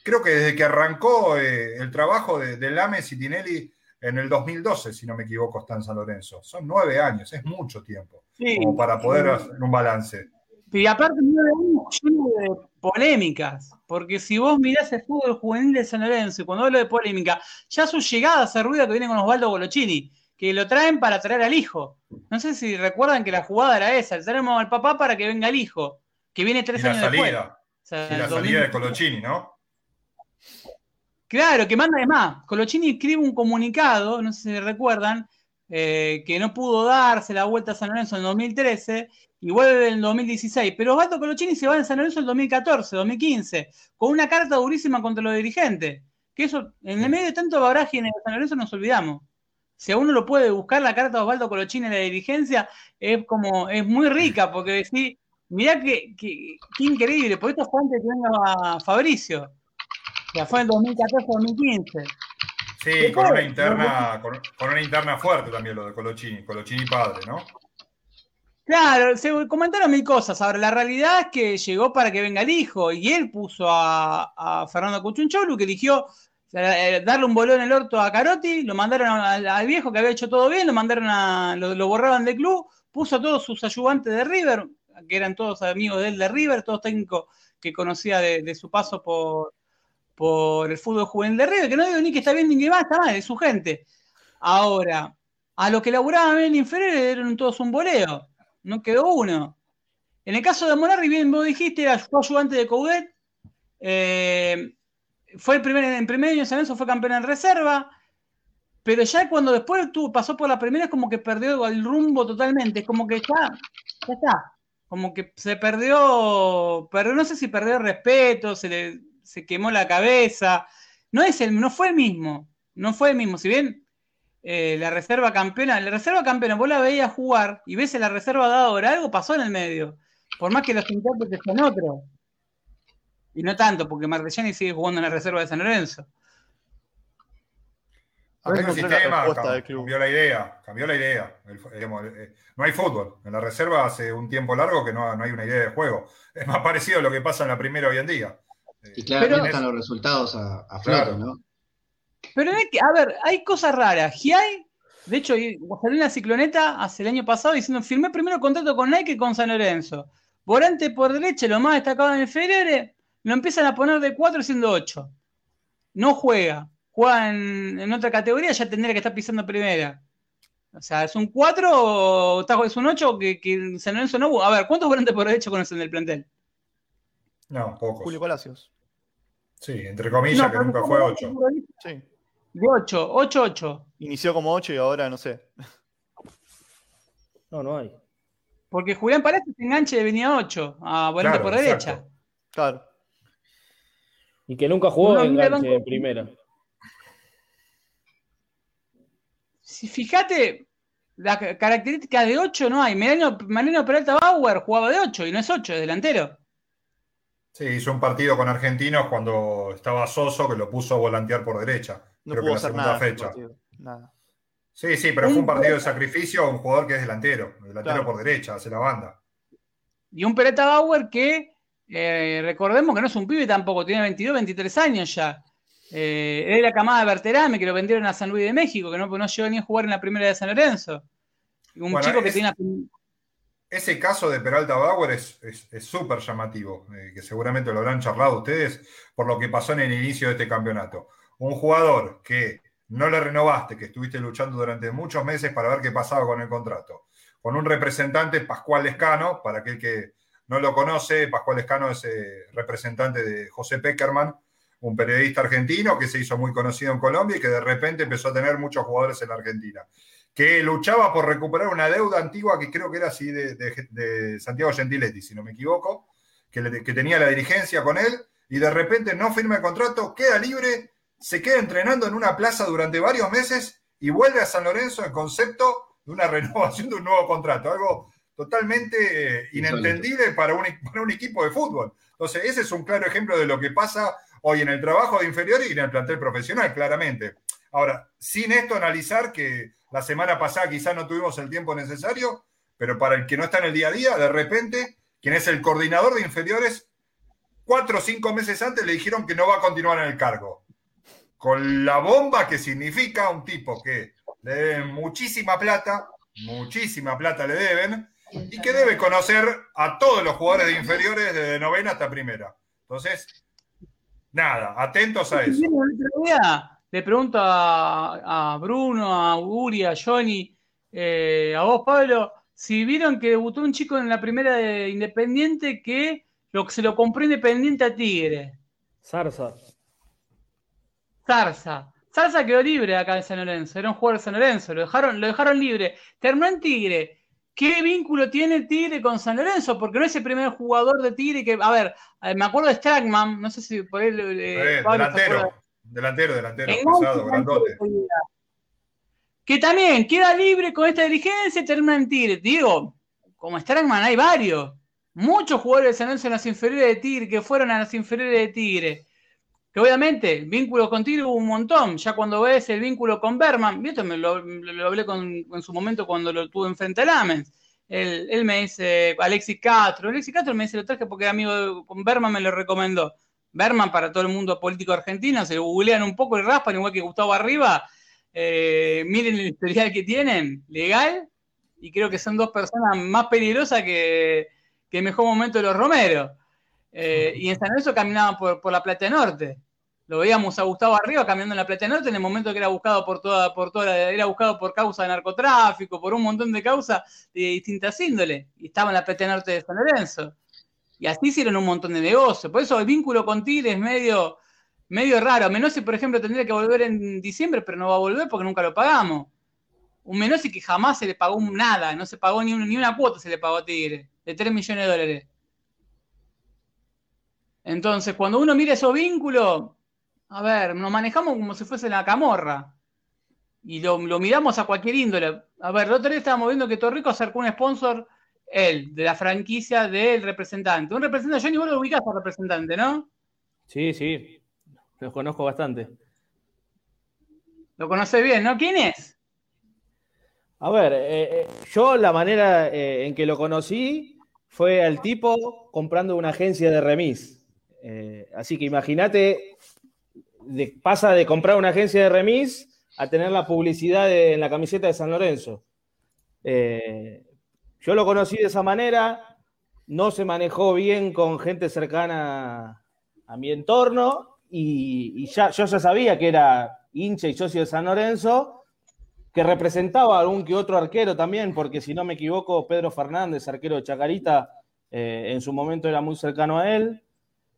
creo que desde que arrancó eh, el trabajo de, de Lames y Tinelli en el 2012, si no me equivoco, está en San Lorenzo. Son nueve años, es mucho tiempo como para poder hacer un balance. Y aparte, nueve años de polémicas, porque si vos mirás el fútbol juvenil de San Lorenzo, y cuando hablo de polémica, ya su llegada hace ruido que viene con Osvaldo Golochini que lo traen para traer al hijo. No sé si recuerdan que la jugada era esa, traemos al papá para que venga el hijo, que viene tres años después. y la salida de Colochini, ¿no? Claro, que manda además. Colochini escribe un comunicado, no sé si recuerdan, eh, que no pudo darse la vuelta a San Lorenzo en 2013 y vuelve en 2016. Pero Osvaldo Colochini se va en San Lorenzo en 2014, 2015, con una carta durísima contra los dirigentes. Que eso, en el medio de tanto baraje en San Lorenzo nos olvidamos si a uno lo puede buscar la carta de Osvaldo Colochini en la dirigencia, es como, es muy rica, porque decir, mirá que, increíble, por esto fue antes que venga Fabricio. Ya fue en 2014-2015. Sí, con una, interna, con, una interna fuerte también lo de Colochini, Colochini padre, ¿no? Claro, se comentaron mil cosas. Ahora, la realidad es que llegó para que venga el hijo y él puso a, a Fernando Cuchuncholu, que eligió eh, darle un bolón en el orto a Carotti, lo mandaron al, viejo que había hecho todo bien, lo mandaron a, lo, borraban del club, puso a todos sus ayudantes de River, que eran todos amigos de él de River, todos técnicos que conocía de, su paso por, por el fútbol juvenil de River, que no digo ni que está bien ni que va, está mal, es su gente. Ahora, a los que laburaban en el inferior eran todos un boleo, no quedó uno. En el caso de Monarri, bien vos dijiste, era ayudante de Coudet, eh, fue el primer, en primer año San Lorenzo fue campeón en reserva, pero ya cuando después pasó por la primera es como que perdió el rumbo totalmente, es como que ya, ya está, como que se perdió, pero no sé si perdió respeto, se le se quemó la cabeza, no es el, no fue el mismo, no fue el mismo, si bien eh, la reserva campeona, la reserva campeona, vos la veías jugar y ves en la reserva de ahora, algo pasó en el medio, por más que los intérpretes son otros. Y no tanto, porque Martellani sigue jugando en la reserva de San Lorenzo. el sistema cambió la idea, cambió la idea. Eh, no hay fútbol. En la reserva hace un tiempo largo que no, hay una idea de juego. Es más parecido a lo que pasa en la primera hoy en día. Y claro, no están los resultados a, a ¿no? Pero es que, a ver, hay cosas raras. Giai De hecho, salió una cicloneta hace el año pasado diciendo, firmé primero contrato con Nike y con San Lorenzo. Volante por derecha, lo más destacado en el Ferere, lo empiezan a poner de 4 siendo 8. No juega. Juega en, en otra categoría, ya tendría que estar pisando primera. O sea, ¿es un 4 o es un 8 que, que en San Lorenzo no hubo? A ver, ¿cuántos volantes por derecha conocen del plantel? No, pocos. Julio Palacios. Sí, entre comillas, que nunca ¿cómo fue volante 8. por derecha? Sí. De 8, 8, 8. Inició como 8 y ahora no sé. No, no hay. Porque Julián Palacios enganche de venía 8 a volante Claro, por derecha. exacto. Claro. Y que nunca jugó No, en mira, enganche banco- en primera. Si fíjate, la ca- característica de 8 no hay. Mariano, Mariano Peralta Bauer jugaba de 8 y no es 8, es delantero. Sí, hizo un partido con argentinos cuando estaba Soso, que lo puso a volantear por derecha. No creo que pudo hacer segunda nada. fecha. Nada. Sí, sí, pero fue un partido de sacrificio a un jugador que es delantero. Delantero Claro. por derecha, hace la banda. Y un Peralta Bauer que, eh, recordemos que no es un pibe tampoco, tiene 22, 23 años ya. Eh, es de la camada de Berterame, que lo vendieron a San Luis de México, que no, no llegó ni a jugar en la primera de San Lorenzo. Un Bueno, chico que es- tiene Ese caso de Peralta Bauer es es- es súper llamativo, eh, que seguramente lo habrán charlado ustedes por lo que pasó en el inicio de este campeonato. Un jugador que no le renovaste, que estuviste luchando durante muchos meses para ver qué pasaba con el contrato, con un representante, Pascual Escano, para aquel que no lo conoce, Pascual Escano es eh, representante de José Peckerman, un periodista argentino que se hizo muy conocido en Colombia y que de repente empezó a tener muchos jugadores en la Argentina que luchaba por recuperar una deuda antigua que creo que era así de, Santiago Gentiletti, si no me equivoco, que, que tenía la dirigencia con él, y de repente no firma el contrato, queda libre, se queda entrenando en una plaza durante varios meses y vuelve a San Lorenzo en concepto de una renovación de un nuevo contrato, algo totalmente eh, inentendible para un, para un equipo de fútbol. Entonces, ese es un claro ejemplo de lo que pasa hoy en el trabajo de inferiores y en el plantel profesional, claramente. Ahora, sin esto analizar que la semana pasada quizás no tuvimos el tiempo necesario, pero para el que no está en el día a día, de repente, quien es el coordinador de inferiores, cuatro o cinco meses antes le dijeron que no va a continuar en el cargo. Con la bomba que significa un tipo que le deben muchísima plata, muchísima plata le deben, y que debe conocer a todos los jugadores de inferiores desde novena hasta primera. Entonces, nada, atentos a eso. El otro día le pregunto a, a Bruno, a Uri, a Johnny, eh, a vos, Pablo, si vieron que debutó un chico en la primera de Independiente que lo, se lo compró Independiente a Tigre. Zarza. Zarza. Zarza quedó libre acá en San Lorenzo, era un jugador de San Lorenzo, lo dejaron, lo dejaron libre. Terminó en Tigre. ¿Qué vínculo tiene Tigre con San Lorenzo? Porque no es el primer jugador de Tigre que, a ver, eh, me acuerdo de Stragman, no sé si por él... eh, Eh, delantero, delantero, delantero, grandote. Que también queda libre con esta dirigencia y termina en Tigre. Digo, como Strangman hay varios. Muchos jugadores de San Lorenzo en las inferiores de Tigre que fueron a las inferiores de Tigre. Que obviamente, vínculos con Tigre hubo un montón. Ya cuando ves el vínculo con Berman, ¿viste? Me lo, hablé con, en su momento cuando lo tuve enfrente a Lamens. Él, me dice, Alexis Castro. Alexis Castro me dice, lo traje porque amigo con Berman, me lo recomendó. Berman para todo el mundo político argentino, se googlean un poco y raspan, igual que Gustavo Arriba. Eh, miren el historial que tienen, legal, y creo que son dos personas más peligrosas que, que el mejor momento de los Romero. Eh, y en San Lorenzo caminaban por, por la Plata Norte. Lo veíamos a Gustavo Arriba caminando en la Plata Norte en el momento que era buscado por toda, por toda, era buscado por causa de narcotráfico, por un montón de causas de distintas índoles, y estaba en la Plata Norte de San Lorenzo. Y así hicieron un montón de negocios. Por eso el vínculo con Tigre es medio, medio raro. Menossi, por ejemplo, tendría que volver en diciembre, pero no va a volver porque nunca lo pagamos. Un Menossi que jamás se le pagó nada, no se pagó ni, un- ni una cuota, se le pagó a Tigre, de 3 millones de dólares. Entonces, cuando uno mira esos vínculos, a ver, nos manejamos como si fuese la camorra. Y lo, lo miramos a cualquier índole. A ver, el otro día estábamos viendo que Torrico acercó un sponsor, él, de la franquicia del representante. Un representante, Johnny, vos lo ubicás al representante, ¿no? Sí, sí. Los conozco bastante. Lo conocés bien, ¿no? ¿Quién es? A ver, eh, eh, yo la manera eh, en que lo conocí fue al tipo comprando una agencia de remis. Eh, así que imagínate, pasa de comprar una agencia de remis a tener la publicidad en la camiseta de San Lorenzo. Eh, yo lo conocí de esa manera, no se manejó bien con gente cercana a mi entorno y, y ya, yo ya sabía que era hincha y socio de San Lorenzo, que representaba a algún que otro arquero también, porque si no me equivoco, Pedro Fernández, arquero de Chacarita, eh, en su momento era muy cercano a él.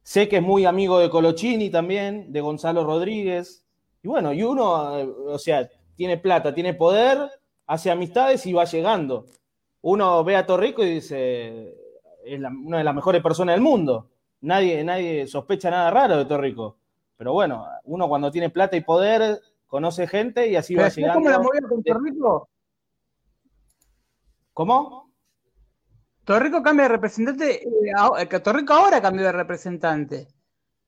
Sé que es muy amigo de Colochini también, de Gonzalo Rodríguez. Y bueno, y uno, eh, o sea, tiene plata, tiene poder, hace amistades y va llegando. Uno ve a Torrico y dice, es la- una de las mejores personas del mundo. Nadie, nadie sospecha nada raro de Torrico. Pero bueno, uno cuando tiene plata y poder, conoce gente y así Pero va ¿sabés cómo la llegando. movida con Torrico? ¿Cómo? Torrico cambia de representante. eh, que Torrico ahora cambió de representante.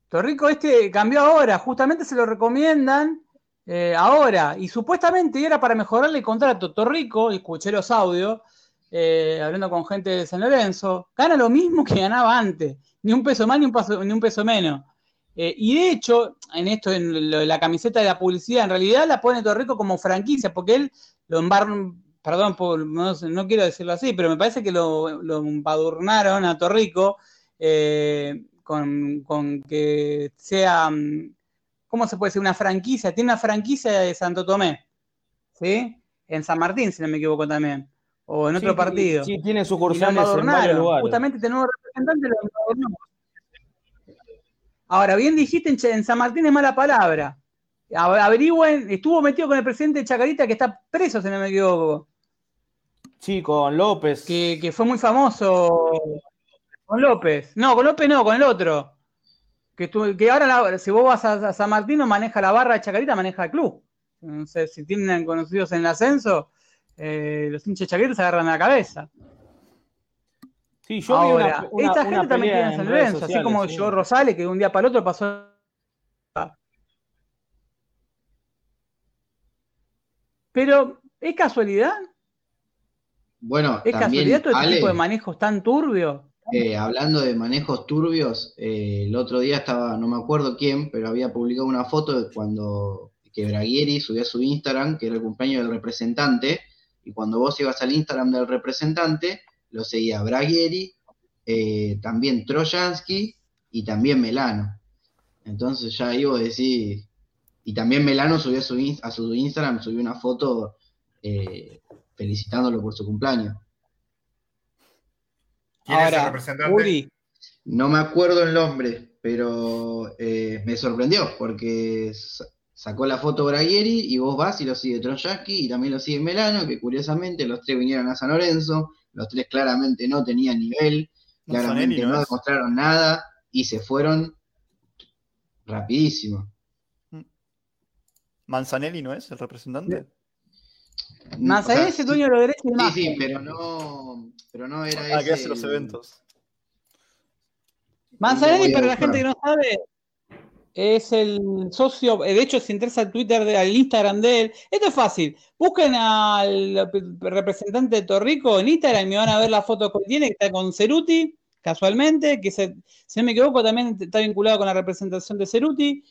Torrico este cambió ahora, justamente se lo recomiendan eh, ahora. Y supuestamente era para mejorarle el contrato. Torrico, escuché los audios, eh, hablando con gente de San Lorenzo, gana lo mismo que ganaba antes. Ni un peso más ni un, ni un peso menos. Eh, y de hecho, en esto, en la camiseta de la publicidad, en realidad la pone Torrico como franquicia, porque él lo embarran, perdón, por, no, quiero decirlo así, pero me parece que lo, lo embadurnaron a Torrico eh, con, con que sea, mm, ¿cómo se puede decir? Una franquicia, tiene una franquicia de Santo Tomé, ¿sí? En San Martín, si no me equivoco también, o en otro Sí, partido. Sí, tiene sucursales en varios lugares. Justamente este nuevo representante lo embadurnó. Ahora, bien dijiste, en, San Martín es mala palabra. Averigüen, estuvo metido con el presidente de Chacarita que está preso, si no me equivoco, Sí, con López. que, que fue muy famoso con López. No, con López no, con el otro. Que, estuvo- que ahora, la- si vos vas a, a San Martín, no maneja la barra de Chacarita, maneja el club. No sé, si tienen conocidos en el ascenso, eh, los hinchas de Chacarita se agarran a la cabeza. Sí, yo vi Ahora, una, una- esta una gente también tiene en San Lorenzo, así como sí. yo Rosales, que de un día para el otro pasó. Pero, ¿es casualidad? Bueno, ¿Es también, casualidad todo este Ale, tipo de manejos tan turbios? eh, hablando de manejos turbios, eh, el otro día estaba, no me acuerdo quién, pero había publicado una foto de cuando que Braguieri subió a su Instagram, que era el cumpleaños del representante, y cuando vos ibas al Instagram del representante, lo seguía Braguieri, eh, también Trojansky y también Melano. Entonces ya ahí vos decís, y también Melano subió a su, a su Instagram, subió una foto felicitándolo por su cumpleaños. ¿Quién es el Ahora, representante? Uri, No me acuerdo el nombre, pero eh, me sorprendió porque sa- sacó la foto Braguieri y vos vas y lo sigue Trojansky y también lo sigue Melano, que curiosamente los tres vinieron a San Lorenzo, los tres claramente no tenían nivel, claramente no demostraron nada y se fueron rapidísimo. Manzanelli no es el representante. Manzanelli O sea, es el dueño de los derechos de Sí, sí, pero no, pero no era Ah, que ese hace los eventos. Manzanelli, para la gente que no sabe, es el socio, eh, de hecho, si entras al Twitter, de- al Instagram de él, esto es fácil. Busquen al representante de Torrico en Instagram y me van a ver la foto que tiene, que está con Ceruti, casualmente, que se- si no me equivoco también está vinculado con la representación de Ceruti,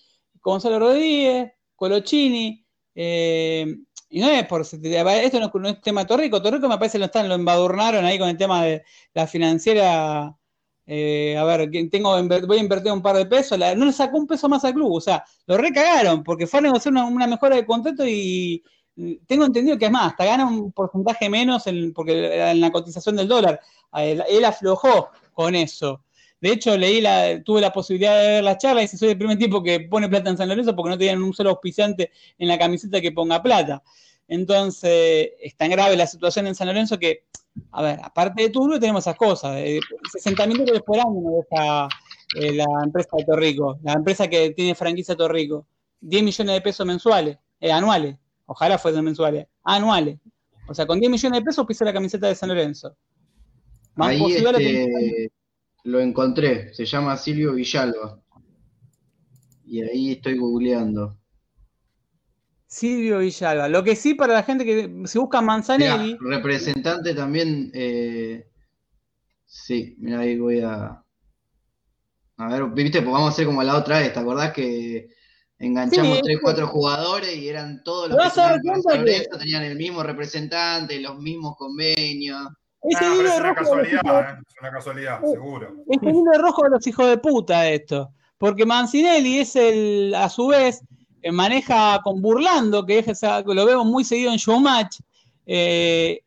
Gonzalo Rodríguez, Colochini, eh, y no es por esto no, no es tema Torrico, Torrico me parece lo están, lo embadurnaron ahí con el tema de la financiera eh, a ver, tengo, voy a invertir un par de pesos, no le sacó un peso más al club, o sea, lo recagaron porque fue a negociar una, mejora de contrato y tengo entendido que es más, hasta gana un porcentaje menos en, porque en la cotización del dólar, él aflojó con eso. De hecho, leí la, tuve la posibilidad de ver la charla y dice, soy el primer tipo que pone plata en San Lorenzo porque no tenían un solo auspiciante en la camiseta que ponga plata. Entonces, es tan grave la situación en San Lorenzo que a ver, aparte de Turbio tenemos esas cosas. Eh, 60 mil dólares por año nos deja eh, la empresa de Torrico, la empresa que tiene franquicia Torrico. 10 millones de pesos mensuales, eh, anuales. Ojalá fuesen mensuales, anuales. O sea, con 10 millones de pesos pisa la camiseta de San Lorenzo. Más Ahí posible este, lo encontré, se llama Silvio Villalba. Y ahí estoy googleando. Silvio Villalba. Lo que sí, para la gente que si busca Mirá, Manzanelli, representante también. eh, sí, mira, ahí voy a. A ver, viste, pues vamos a hacer como la otra vez. ¿Te acordás que enganchamos Sí, tres, es- cuatro jugadores y eran todos los que que- tenían el mismo representante, los mismos convenios. Ese Ah, pero hilo es una rojo de los hijos de- casualidad, ¿eh? es una casualidad, seguro. Es el hilo rojo de los hijos de puta esto. Porque Mancinelli es el, a su vez, eh, maneja con Burlando, que es lo vemos muy seguido en Showmatch. Eh,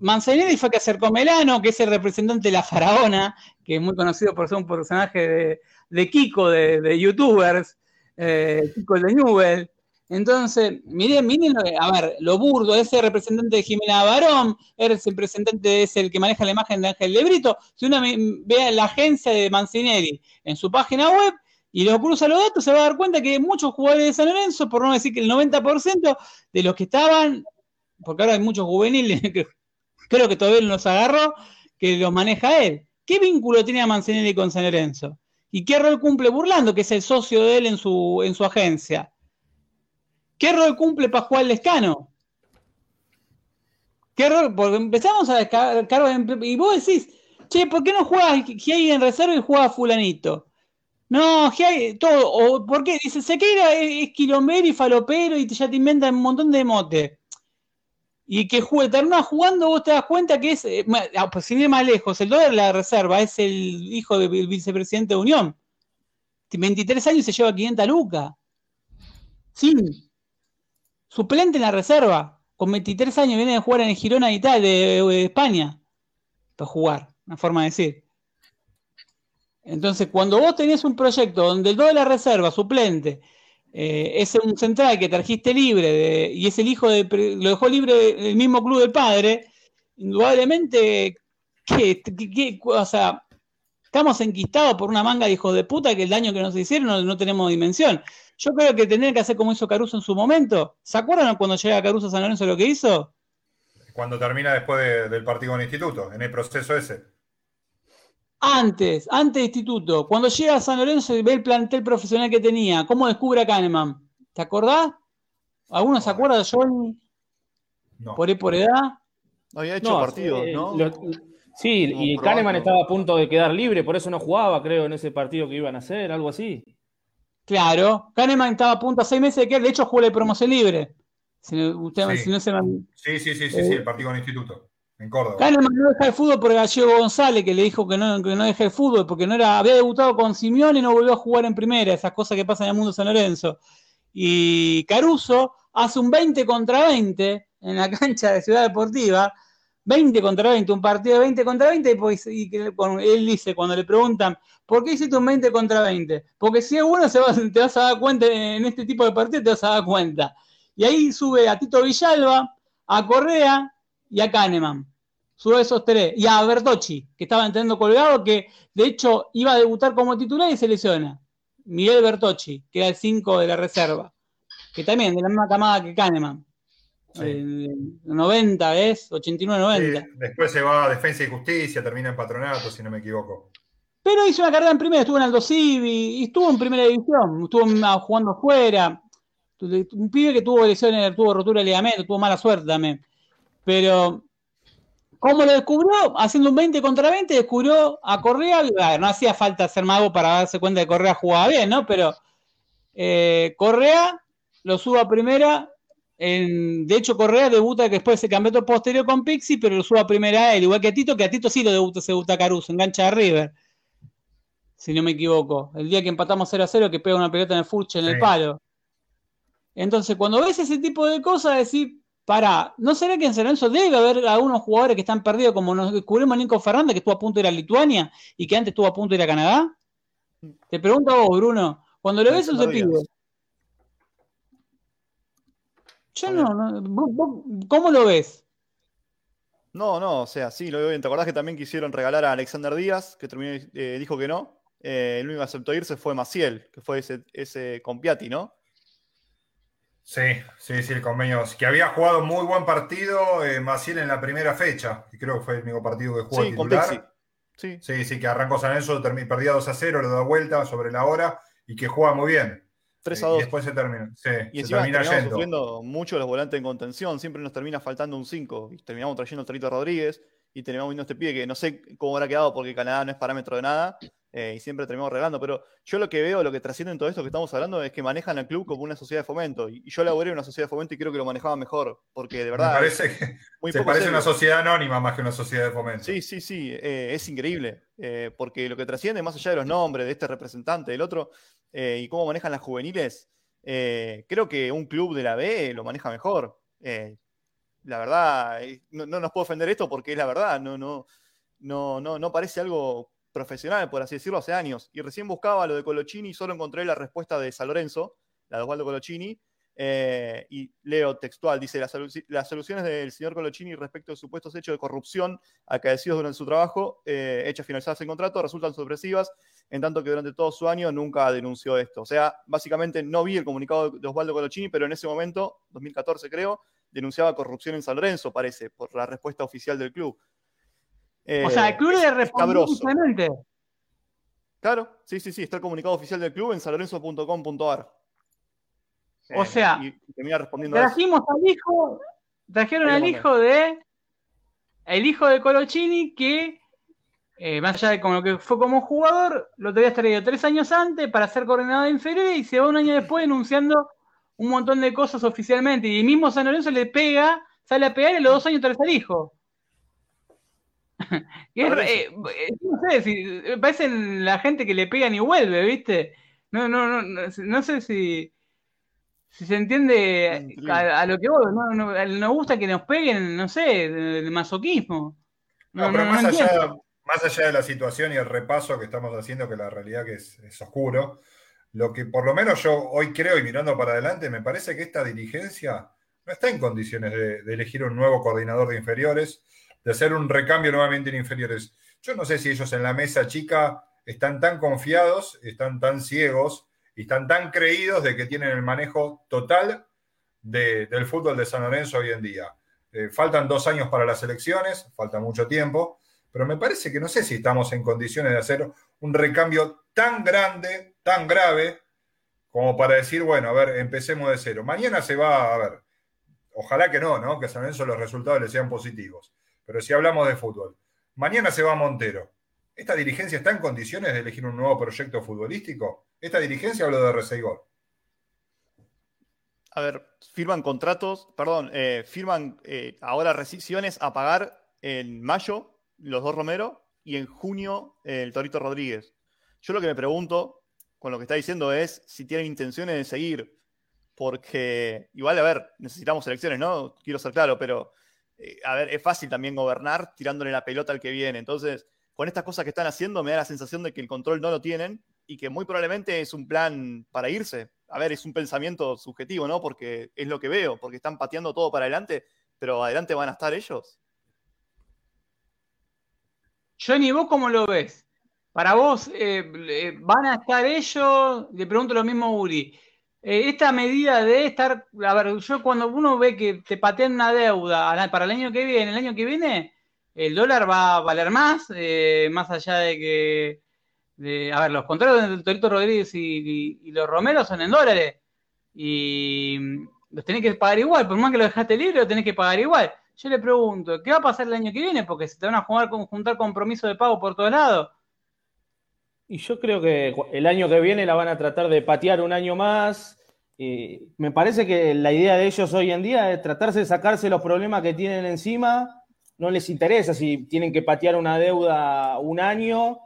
Mancinelli fue que acercó Melano, que es el representante de la faraona, que es muy conocido por ser un personaje de, de Kiko, de, de youtubers, eh, Kiko de Newell. Entonces, miren, miren, lo a ver, lo burdo, ese representante de Jimena Barón, ese representante es el que maneja la imagen de Ángel de Brito. Si uno ve la agencia de Mancinelli en su página web y lo cruza los datos, se va a dar cuenta que muchos jugadores de San Lorenzo, por no decir que el 90% de los que estaban, porque ahora hay muchos juveniles creo que todavía no los agarró, que los maneja él. ¿Qué vínculo tenía Mancinelli con San Lorenzo? ¿Y qué rol cumple Burlando, que es el socio de él en su, en su agencia? ¿Qué rol cumple Pascual Lescano? ¿Qué rol? Porque empezamos a descargar y vos decís, che, ¿por qué no juega Giai en reserva y juega fulanito? No, Giai, todo, o ¿por qué? Dice, Sequeira es, es quilombero y falopero y ya te inventan un montón de mote. Y que juegue, termina jugando, vos te das cuenta que es, eh, ah, pues sin ir más lejos, el dólar de la reserva es el hijo del vicepresidente de Unión. Tiene 23 años y se lleva 500 lucas. Sin. Suplente en la reserva. Con 23 años viene de jugar en el Girona y tal, de, España. Para jugar, una forma de decir. Entonces, cuando vos tenés un proyecto donde el 2 de la reserva, suplente, eh, es un central que trajiste libre de- y es el hijo de, lo dejó libre el mismo club del padre, indudablemente, que, que- que- o sea, estamos enquistados por una manga de hijos de puta que el daño que nos hicieron no tenemos dimensión. Yo creo que tener que hacer como hizo Caruso en su momento. ¿Se acuerdan cuando llega Caruso a San Lorenzo lo que hizo? Cuando termina después de- del partido con el instituto, en el proceso ese. Antes, antes de instituto, cuando llega a San Lorenzo y ve el plantel profesional que tenía, ¿cómo descubre a Kahneman? ¿Te acordás? ¿Alguno se acuerda de John No. por ahí por edad? Había hecho No, partidos, eh, ¿no? lo- sí, y probando. Kahneman estaba a punto de quedar libre, por eso no jugaba, creo, en ese partido que iban a hacer, algo así. Claro, Kahneman estaba a punto a seis meses de que de hecho jugó la promoción libre. Si usted- Sí. si no se me- Sí, sí, sí, sí, Eh. sí, el partido con el instituto, en Córdoba. Kahneman no deja el fútbol por Gallego González, que le dijo que no, que no deje el fútbol, porque no era, había debutado con Simeone y no volvió a jugar en primera, esas cosas que pasan en el mundo de San Lorenzo. Y Caruso hace un 20 contra 20 en la cancha de Ciudad Deportiva, 20 contra 20, un partido de 20 contra 20, y, pues, y él dice, cuando le preguntan, ¿por qué hiciste un 20 contra 20? Porque si es bueno, se va- te vas a dar cuenta, en este tipo de partidos te vas a dar cuenta. Y ahí sube a Tito Villalba, a Correa y a Kahneman. Sube esos tres. Y a Bertocci, que estaba entrando colgado, que de hecho iba a debutar como titular y se lesiona. Miguel Bertocci, que era el 5 de la reserva. Que también de la misma camada que Kahneman. Sí. El 90, ¿es? 89-90. Sí, después se va a Defensa y Justicia, termina en Patronato, si no me equivoco. Pero hizo una carrera en primera, estuvo en Aldo Civi, y estuvo en primera división, estuvo ah, jugando afuera. Un pibe que tuvo lesiones, tuvo rotura de ligamento, tuvo mala suerte también. Pero, ¿cómo lo descubrió? Haciendo un 20 contra 20, descubrió a Correa. No hacía falta ser mago para darse cuenta que Correa jugaba bien, ¿no? Pero eh, Correa lo sube a primera. En- de hecho, Correa debuta que después ese campeonato posterior con Pixie, pero lo sube a primera a él, igual que a Tito, que a Tito sí lo debuta, se debuta Caruso, engancha a River si no me equivoco. El día que empatamos 0 a 0, que pega una pelota en el furche en el palo. Entonces, cuando ves ese tipo de cosas, decís, pará, ¿no será que en San Lorenzo debe haber algunos jugadores que están perdidos, como nos descubrimos Nico Fernández, que estuvo a punto de ir a Lituania y que antes estuvo a punto de ir a Canadá? Te pregunto a vos, Bruno, cuando lo ves a ese pibe, Díaz. Yo no, no vos- vos- ¿cómo lo ves? No, no, o sea, sí, lo veo bien. ¿Te acordás que también quisieron regalar a Alexander Díaz, que terminó, eh, dijo que no? Eh, el único que aceptó irse fue Maciel, que fue ese, ese con Piatti, ¿no? Sí, sí, sí, el convenio. Que había jugado muy buen partido eh, Maciel en la primera fecha, y creo que fue el único partido que jugó Sí, titular. Sí, Sí, sí, que arrancó San Lorenzo, termi- perdía 2 a 0, lo da vuelta sobre la hora y que juega muy bien. 3 Eh, a Y 2. después se termina. Sí, Y se encima termina terminamos yendo. sufriendo mucho los volantes en contención, siempre nos termina faltando un 5 y terminamos trayendo a Torito Rodríguez, y terminamos viendo este pibe que no sé cómo habrá quedado porque Canadá no es parámetro de nada eh, y siempre terminamos regalando, pero yo lo que veo, lo que trasciende en todo esto que estamos hablando es que manejan al club como una sociedad de fomento y, yo laboré en una sociedad de fomento y creo que lo manejaban mejor porque de verdad... Me parece que muy se parece una sociedad anónima más que una sociedad de fomento. Sí, sí, sí, eh, es increíble eh, porque lo que trasciende más allá de los nombres de este representante, del otro y cómo manejan las juveniles, creo que un club de la B lo maneja mejor la verdad, no, nos puedo ofender esto porque es la verdad, no, no, no, no, no parece algo profesional, por así decirlo, hace años. Y recién buscaba lo de Colochini y solo encontré la respuesta de San Lorenzo, la de Osvaldo Colochini, eh, y leo textual, dice, las, las, soluciones del señor Colochini respecto de supuestos hechos de corrupción acaecidos durante su trabajo, eh, hechas finalizadas en contrato, resultan sorpresivas, en tanto que durante todo su año nunca denunció esto. O sea, básicamente no vi el comunicado de Osvaldo Colochini, pero en ese momento, 2014 creo, denunciaba corrupción en San Lorenzo, parece, por la respuesta oficial del club. o sea, el club le respondió simplemente. Claro, sí, sí, sí, está el comunicado oficial del club en sanlorenzo.com.ar. O sea, trajimos al hijo, trajeron al hijo de el hijo de Colochini que eh, más allá de como lo que fue como jugador, lo te habías traído tres años antes para ser coordinador inferior y se va un año después denunciando un montón de cosas oficialmente. Y mismo San Lorenzo le pega, sale a pegar y los dos años trae al hijo. Eh, no sé, si, parecen la gente que le pegan y vuelve, ¿viste? No, no, no, no, sé si, si se entiende a, lo que vos, no, no, nos gusta que nos peguen, no sé, el masoquismo. No, pero más, allá, más allá de la situación y el repaso que estamos haciendo, que la realidad que es, es oscuro, lo que por lo menos yo hoy creo y mirando para adelante, me parece que esta dirigencia no está en condiciones de, elegir un nuevo coordinador de inferiores, de hacer un recambio nuevamente en inferiores. Yo no sé si ellos en la mesa chica están tan confiados, están tan ciegos y están tan creídos de que tienen el manejo total del fútbol de San Lorenzo hoy en día. Eh, faltan dos años para las elecciones, falta mucho tiempo, pero me parece que no sé si estamos en condiciones de hacer un recambio tan grande tan grave como para decir, bueno, a ver, empecemos de cero. Mañana se va, a ver, ojalá que no, ¿no? Que San Lorenzo los resultados le sean positivos. Pero si hablamos de fútbol, mañana se va Montero. ¿Esta dirigencia está en condiciones de elegir un nuevo proyecto futbolístico? ¿Esta dirigencia habló de Reseigor? A ver, firman contratos, perdón, eh, firman eh, ahora rescisiones a pagar en mayo los dos Romero y en junio el Torito Rodríguez. Yo lo que me pregunto, con lo que está diciendo es si tienen intenciones de seguir. Porque, igual, a ver, necesitamos elecciones, ¿no? Quiero ser claro, pero, eh, a ver, es fácil también gobernar tirándole la pelota al que viene. Entonces, con estas cosas que están haciendo, me da la sensación de que el control no lo tienen y que muy probablemente es un plan para irse. A ver, es un pensamiento subjetivo, ¿no? Porque es lo que veo, porque están pateando todo para adelante, pero adelante van a estar ellos. Johnny, ¿vos cómo lo ves? Para vos, eh, ¿van a estar ellos? Le pregunto lo mismo a Uri. Eh, esta medida de estar, a ver, yo cuando uno ve que te patean una deuda para el año que viene, el año que viene, el dólar va a valer más, eh, más allá de que, a ver, los contratos del Torito Rodríguez y, los Romeros son en dólares y los tenés que pagar igual, por más que lo dejaste libre, lo tenés que pagar igual. Yo le pregunto, ¿qué va a pasar el año que viene? Porque se te van a jugar, juntar compromisos de pago por todos lados. Y yo creo que el año que viene la van a tratar de patear un año más. me parece que la idea de ellos hoy en día es tratarse de sacarse los problemas que tienen encima. No les interesa si tienen que patear una deuda un año,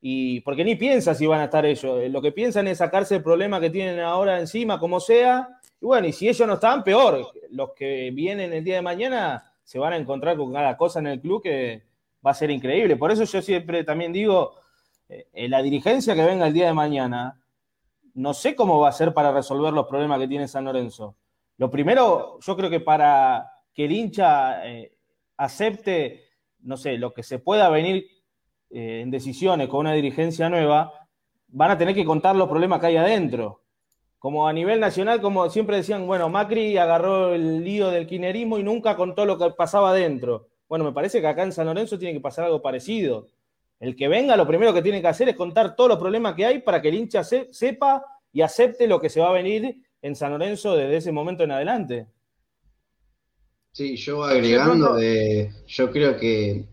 y porque ni piensa si van a estar ellos. Lo que piensan es sacarse el problema que tienen ahora encima, como sea. Y bueno, y si ellos no están, peor. Los que vienen el día de mañana se van a encontrar con cada cosa en el club que va a ser increíble. Por eso yo siempre también digo, eh, la dirigencia que venga el día de mañana, no sé cómo va a ser para resolver los problemas que tiene San Lorenzo. Lo primero, yo creo que para que el hincha eh, acepte, no sé, lo que se pueda venir eh, en decisiones con una dirigencia nueva, van a tener que contar los problemas que hay adentro. Como a nivel nacional, como siempre decían, bueno, Macri agarró el lío del quinerismo y nunca contó lo que pasaba adentro. Bueno, me parece que acá en San Lorenzo tiene que pasar algo parecido. El que venga, lo primero que tiene que hacer es contar todos los problemas que hay para que el hincha sepa y acepte lo que se va a venir en San Lorenzo desde ese momento en adelante. Sí, yo agregando, yo creo que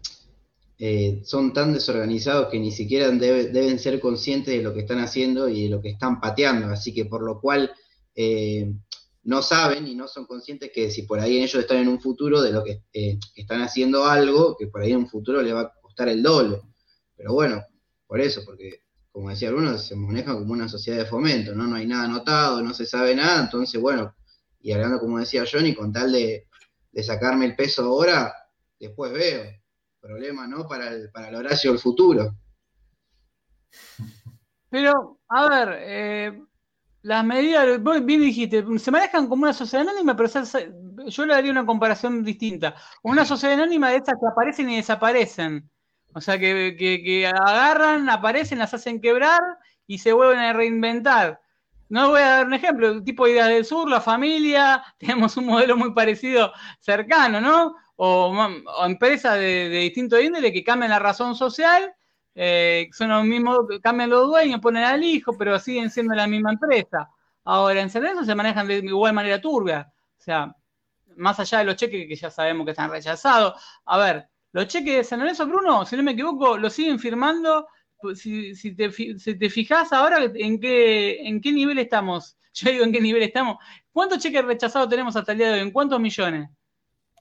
eh, son tan desorganizados que ni siquiera deben ser conscientes de lo que están haciendo y de lo que están pateando, así que por lo cual eh, no saben y no son conscientes que si por ahí ellos están en un futuro de lo que eh, están haciendo algo, que por ahí en un futuro les va a costar el doble. Pero bueno, por eso, porque como decía Bruno, se maneja como una sociedad de fomento, ¿no? No hay nada anotado, no se sabe nada, entonces bueno, y hablando como decía Johnny, con tal de, de sacarme el peso ahora, después veo. Problema, ¿no? Para el, para el Horacio del futuro. Pero, a ver, eh, las medidas, vos bien dijiste, se manejan como una sociedad anónima, pero yo le daría una comparación distinta. Una sociedad anónima de estas que aparecen y desaparecen. O sea, que, que, agarran, aparecen, las hacen quebrar y se vuelven a reinventar. No voy a dar un ejemplo, tipo de Ideas del Sur, la familia, tenemos un modelo muy parecido cercano, ¿no? O, empresas de, distinto índole que cambian la razón social eh, son los mismos, cambian los dueños, ponen al hijo, pero siguen siendo la misma empresa. Ahora, en San se manejan de igual manera turbia. O sea, más allá de los cheques que ya sabemos que están rechazados. A ver, los cheques de San Lorenzo, Bruno, si no me equivoco, lo siguen firmando. Si, te, si te fijas ahora en qué, en qué nivel estamos, yo digo en qué nivel estamos. ¿Cuántos cheques rechazados tenemos hasta el día de hoy? ¿En cuántos millones?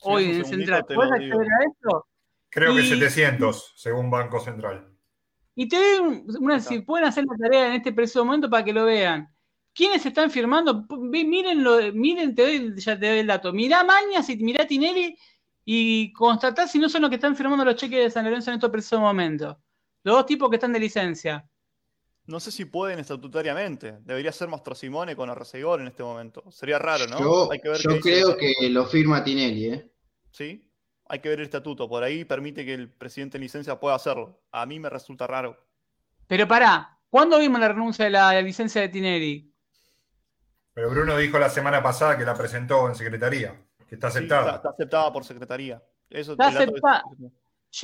Hoy en Central. ¿Puedes acceder a esto? Creo que 700, según Banco Central. Y te una, si pueden hacer la tarea en este preciso momento para que lo vean. ¿Quiénes están firmando? Miren, miren, te doy, ya te doy el dato. Mirá Mañas y mirá Tinelli y constatá si no son los que están firmando los cheques de San Lorenzo en este preciso momento. Los dos tipos que están de licencia. No sé si pueden estatutariamente. Debería ser Mastro Simone con Arcegor en este momento. Sería raro, ¿no? Yo, yo creo que lo firma Tinelli, ¿eh? Sí hay que ver el estatuto. Por ahí permite que el presidente en licencia pueda hacerlo. A mí me resulta raro. Pero pará, ¿cuándo vimos la renuncia de la licencia de Tineri? Pero Bruno dijo la semana pasada que la presentó en secretaría, que está aceptada. está, aceptada por secretaría. Eso está aceptada.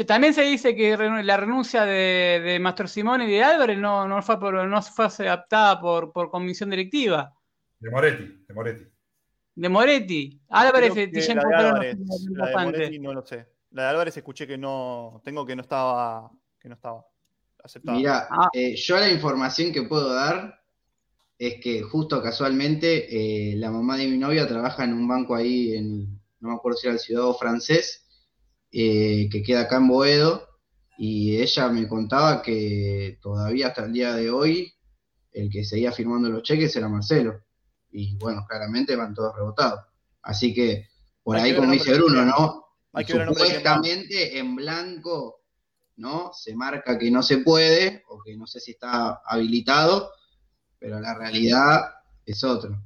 También se dice que la renuncia de, de Mastro Simón y de Álvarez no, no, fue, no fue aceptada por, por comisión directiva. De Moretti, de Moretti. De Moretti. Álvarez la de, Álvarez, la de Moretti no lo sé. La de Álvarez escuché que no, tengo que no estaba, que no estaba aceptada. Mira, ah. eh, yo la información que puedo dar es que justo casualmente eh, la mamá de mi novia trabaja en un banco ahí en, no me acuerdo si era el ciudadano francés, eh, que queda acá en Boedo, y ella me contaba que todavía hasta el día de hoy el que seguía firmando los cheques era Marcelo y bueno, claramente van todos rebotados. Así que por ahí, como dice Bruno, ¿no? Supuestamente en blanco, ¿no? Se marca que no se puede, o que no sé si está habilitado, pero la realidad es otro.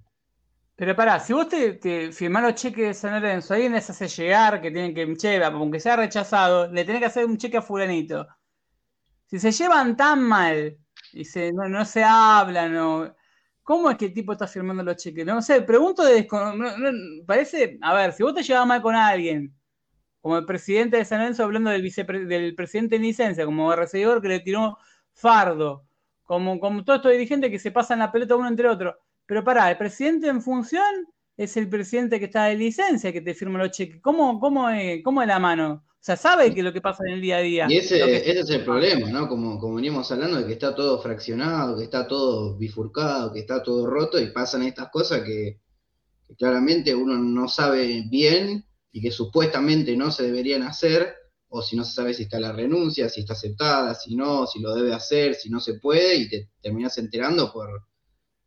Pero pará, si vos te, te firmás los cheques de San Lorenzo, alguien les hace llegar que tienen que, che, aunque sea rechazado, le tenés que hacer un cheque a fulanito. Si se llevan tan mal y se, no, no se hablan, no, ¿Cómo es que el tipo está firmando los cheques? No sé, pregunto de parece, a ver, si vos te llevas mal con alguien, como el presidente de San Lorenzo hablando del, del presidente en licencia, como recibidor que le tiró fardo, como, como todos estos dirigentes que se pasan la pelota uno entre otro. Pero pará, el presidente en función es el presidente que está de licencia que te firma los cheques. ¿Cómo, cómo, es, cómo es la mano? O sea, sabe que lo que pasa en el día a día. Y ese, es el problema, ¿no? Como, como veníamos hablando de que está todo fraccionado, que está todo bifurcado, que está todo roto y pasan estas cosas que, claramente uno no sabe bien y que supuestamente no se deberían hacer, o si no se sabe si está la renuncia, si está aceptada, si no, si lo debe hacer, si no se puede, y te terminas enterando por,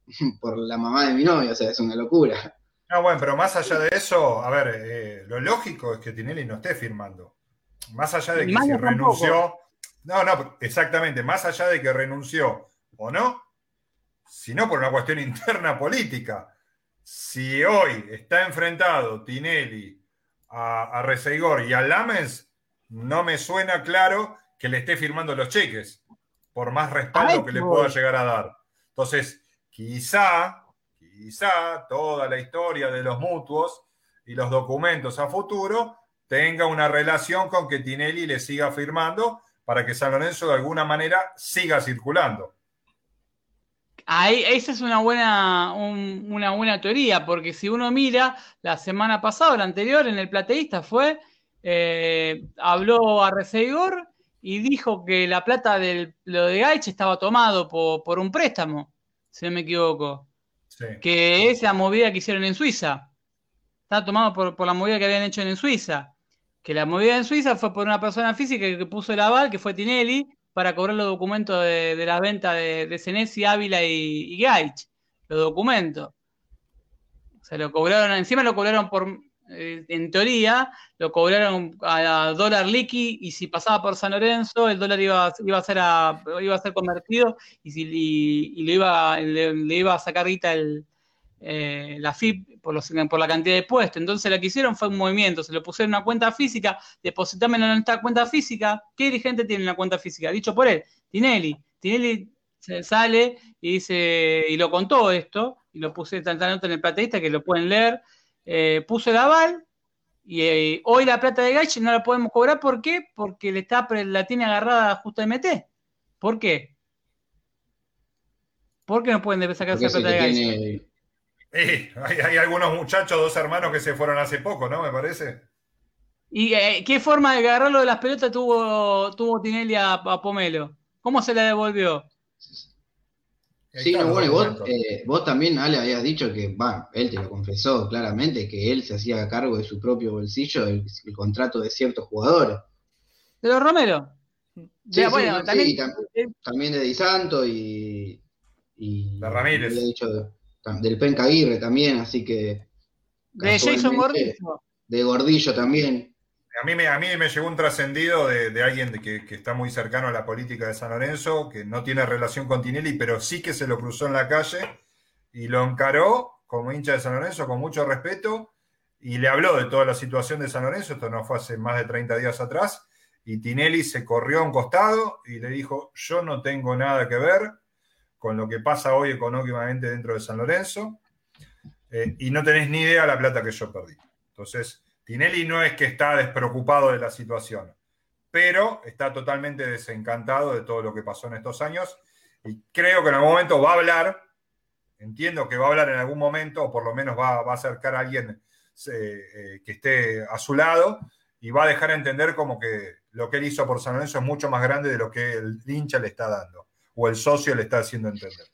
por la mamá de mi novia, o sea, es una locura. No, bueno, pero más allá de eso, a ver, eh, lo lógico es que Tinelli no esté firmando. Más allá de que se renunció. No, no, exactamente. Más allá de que renunció o no, sino por una cuestión interna política. Si hoy está enfrentado Tinelli a, a y a Lamens, no me suena claro que le esté firmando los cheques, por más respaldo que le pueda llegar a dar. Entonces, quizá, quizá toda la historia de los mutuos y los documentos a futuro tenga una relación con que Tinelli le siga firmando para que San Lorenzo de alguna manera siga circulando. Ahí, esa es una buena, una buena teoría, porque si uno mira, la semana pasada, la anterior, en el plateísta fue, eh, habló a Reseigor y dijo que la plata de lo de Gaich estaba tomado por, un préstamo, si no me equivoco. Que es la movida que hicieron en Suiza. Estaba tomado por, la movida que habían hecho en Suiza. Que la movida en Suiza fue por una persona física que puso el aval, que fue Tinelli, para cobrar los documentos de, la venta de, de Senesi, Ávila y, y Gaich. Los documentos. Se lo cobraron, encima lo cobraron por, eh, en teoría, lo cobraron a, dólar liqui y si pasaba por San Lorenzo, el dólar iba, iba, a, ser iba a ser convertido y, si, le, iba, le, iba a sacar ahorita el, eh, la FIP por, los, por la cantidad de puestos. Entonces lo que hicieron fue un movimiento, se lo pusieron en una cuenta física, depositame en esta cuenta física. ¿Qué dirigente tiene una cuenta física? Dicho por él, Tinelli. Tinelli se sale y dice, y lo contó esto, y lo puse tanta nota en el plateísta que lo pueden leer eh, puso el aval y eh, hoy la plata de Gaich no la podemos cobrar. ¿Por qué? Porque le está, la tiene agarrada justo MT. ¿Por qué? ¿Por qué no pueden sacar esa plata de Gaich? hay, algunos muchachos, dos hermanos que se fueron hace poco, ¿no? Me parece. ¿Y eh, qué forma de agarrarlo de las pelotas tuvo, tuvo Tinelli a Pomelo? ¿Cómo se la devolvió? Sí, no, bueno, y vos, eh, vos también, Ale, habías dicho que, va, él te lo confesó claramente, que él se hacía cargo de su propio bolsillo el, contrato de ciertos jugadores. De los Romero. Sí, bueno, también, también, de Di Santo y, y de Ramírez. Dicho del Penca Aguirre también, así que. De Jason Gordillo. De Gordillo también. A mí me, a mí me llegó un trascendido de, alguien que, está muy cercano a la política de San Lorenzo, que no tiene relación con Tinelli, pero sí que se lo cruzó en la calle y lo encaró como hincha de San Lorenzo con mucho respeto y le habló de toda la situación de San Lorenzo, esto no fue hace más de 30 días atrás, y Tinelli se corrió a un costado y le dijo, yo no tengo nada que ver con lo que pasa hoy económicamente dentro de San Lorenzo, eh, y no tenés ni idea de la plata que yo perdí. Entonces, Tinelli no es que está despreocupado de la situación, pero está totalmente desencantado de todo lo que pasó en estos años y creo que en algún momento va a hablar, entiendo que va a hablar en algún momento, o por lo menos va, a acercar a alguien eh, que esté a su lado y va a dejar entender como que lo que él hizo por San Lorenzo es mucho más grande de lo que el hincha le está dando o el socio le está haciendo entender.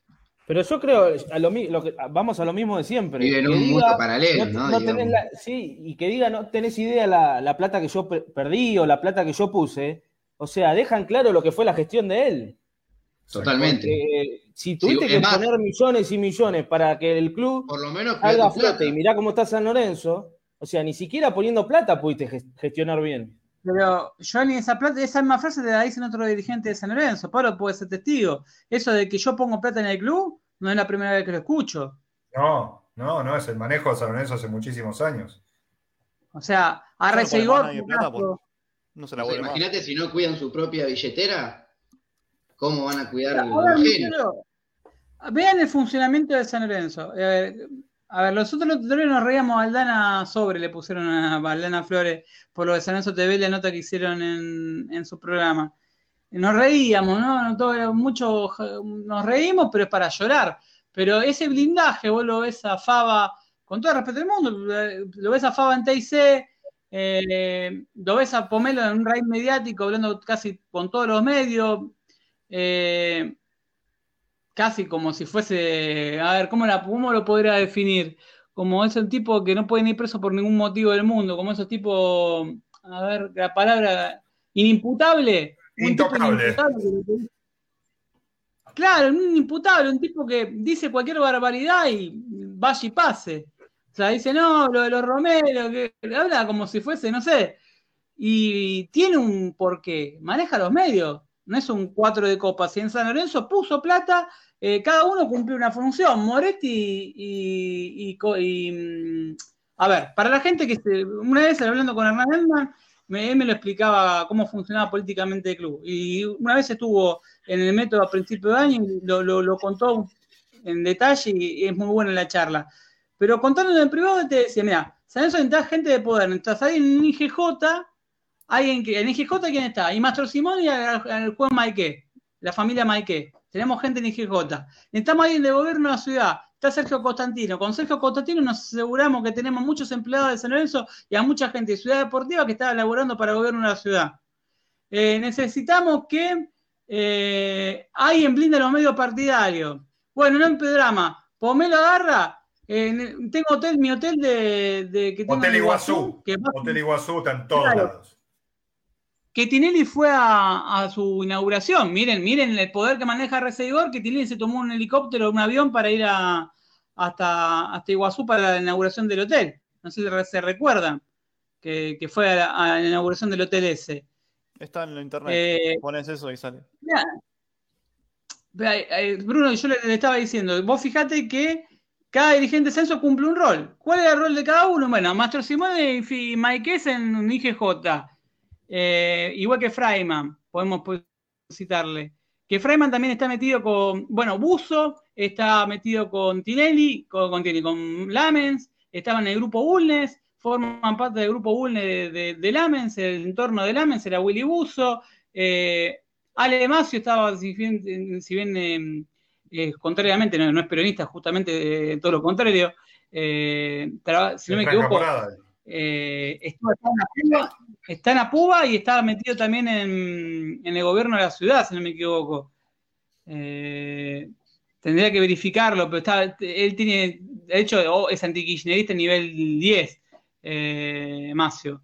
Pero yo creo, a lo, vamos a lo mismo de siempre. Vive en un mundo paralelo, ¿no? sí, y que diga, no tenés idea la, la plata que yo perdí o la plata que yo puse. O sea, dejan claro lo que fue la gestión de él. Totalmente. si tuviste que poner millones y millones para que el club por lo menos haga flote y mirá cómo está San Lorenzo, o sea, ni siquiera poniendo plata pudiste gestionar bien. Pero Johnny, esa plata, esa misma frase te la dicen otro dirigente de San Lorenzo. Pablo puede ser testigo. Eso de que yo pongo plata en el club no es la primera vez que lo escucho. No, no, no, es el manejo de San Lorenzo hace muchísimos años. O sea, a Recegor. No se la Imagínate si no cuidan su propia billetera, ¿cómo van a cuidar el Vean el funcionamiento de San Lorenzo. Eh, a ver, nosotros los nos reíamos a Aldana sobre, le pusieron a Aldana Flores por lo de San Lorenzo TV, la nota que hicieron en, su programa. Nos reíamos, ¿no? Todo, mucho, nos reímos, pero es para llorar. Pero ese blindaje, vos lo ves a Fava, con todo el respeto del mundo, lo ves a Fava en TIC, eh, lo ves a Pomelo en un raid mediático, hablando casi con todos los medios. Eh, casi como si fuese, a ver, ¿cómo, la, cómo lo podría definir? Como es el tipo que no puede ir preso por ningún motivo del mundo, como esos tipos, a ver, la palabra inimputable. Intocable. Claro, un inimputable, un tipo que dice cualquier barbaridad y vaya y pase. O sea, dice, no, lo de los Romero, que habla como si fuese, no sé. Y tiene un porqué, maneja los medios no es un cuatro de copas. Y en San Lorenzo puso plata, eh, cada uno cumplió una función. Moretti y, mm, a ver, para la gente que una vez hablando con Hernán Edman, me, me lo explicaba cómo funcionaba políticamente el club. Y una vez estuvo en el método a principio de año y lo, contó en detalle y es muy buena la charla. Pero contándolo en privado te decía, mira, San Lorenzo necesita gente de poder, necesitas ahí en IGJ alguien que, en IGJ, ¿quién está? Y Mastro Simón y el, juez Maike, la familia Maike. Tenemos gente en IGJ. Necesitamos alguien de gobierno de la ciudad. Está Sergio Constantino. Con Sergio Constantino nos aseguramos que tenemos muchos empleados de San Lorenzo y a mucha gente de Ciudad Deportiva que está laborando para el gobierno de la ciudad. eh, necesitamos que eh, alguien blinde los medios partidarios. Bueno, no drama. Pomelo agarra. Eh, tengo hotel, mi hotel de, de que tengo Hotel en Iguazú. que Hotel Iguazú está en todos Claro. lados. Que Tinelli fue a, a su inauguración. Miren, miren el poder que maneja Recibidor, que Tinelli se tomó un helicóptero, un avión para ir a, hasta, hasta Iguazú para la inauguración del hotel. No sé si se recuerdan que, que fue a la, a la inauguración del hotel ese. Está en la internet. Eh, Pones eso y sale. Mirá, eh, Bruno, yo le, le estaba diciendo, vos fijate que cada dirigente de censo cumple un rol. ¿Cuál es el rol de cada uno? Bueno, Mastro Simone y Maiques en un IGJ, eh, igual que Freiman, podemos citarle. Que Freiman también está metido con, bueno, Buzo, está metido con Tinelli, con, con, Tinelli, con Lamens, estaban en el grupo Bulnes, forman parte del grupo Bulnes de, de- de Lamens, el entorno de Lamens era Willy Buzo, eh, Ale Macio estaba, si bien, si bien, eh, eh, contrariamente, no, no es peronista, justamente eh, todo lo contrario, eh, si no me equivoco, estuvo- estaba en Apuba, está en Apuba y estaba metido también en, el gobierno de la ciudad, si no me equivoco. Eh, tendría que verificarlo, pero está, él tiene, de hecho, oh, es antikirchnerista nivel 10, eh, Macio.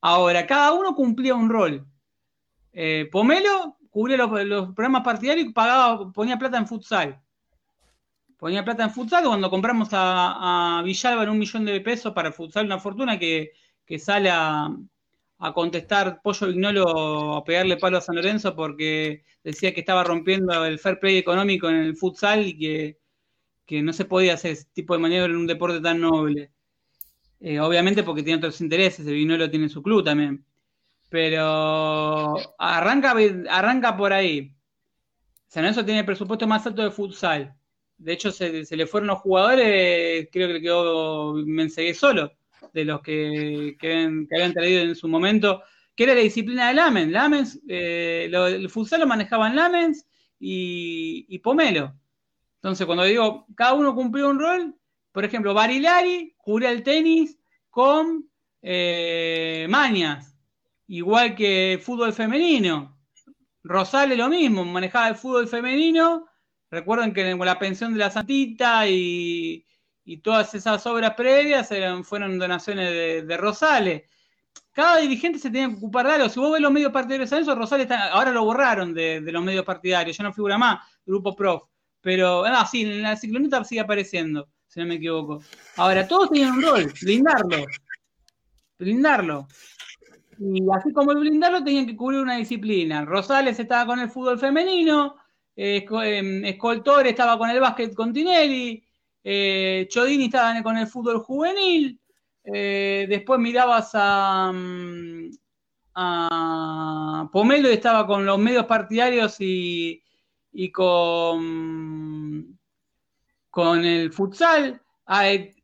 Ahora, cada uno cumplía un rol. Eh, Pomelo cubría los, los programas partidarios y pagaba, ponía plata en futsal. Ponía plata en futsal cuando compramos a, Villalba en un millón de pesos para futsal, una fortuna que, que sale a, a contestar Pollo Vignolo a pegarle palo a San Lorenzo porque decía que estaba rompiendo el fair play económico en el futsal y que, que no se podía hacer ese tipo de maniobra en un deporte tan noble. Eh, obviamente porque tiene otros intereses, el Vignolo tiene su club también. Pero arranca, arranca por ahí. San Lorenzo tiene el presupuesto más alto de futsal. De hecho, se, le fueron los jugadores, creo que le quedó Mensegué solo, de los que, que, habían, traído en su momento, que era la disciplina de Lamens. Lamens, eh, el futsal lo manejaban Lamens y, Pomelo. Entonces, cuando digo, cada uno cumplió un rol, por ejemplo, Barilari cubría el tenis con eh, Mañas, igual que fútbol femenino. Rosales lo mismo, manejaba el fútbol femenino. Recuerden que la pensión de la Santita y, y todas esas obras previas fueron donaciones de, Rosales. Cada dirigente se tenía que ocupar de algo. Si vos ves los medios partidarios de eso, Rosales está, ahora lo borraron de, los medios partidarios, ya no figura más, Grupo Prof. Pero, ah, sí, en la cicloneta sigue apareciendo, si no me equivoco. Ahora, todos tenían un rol, blindarlo. Blindarlo. Y así como el blindarlo, tenían que cubrir una disciplina. Rosales estaba con el fútbol femenino, eh, Escoltor estaba con el básquet con Tinelli, eh, Chodini estaba con el fútbol juvenil, eh, después mirabas a, mm, a Pomelo y estaba con los medios partidarios y, y con, con el futsal.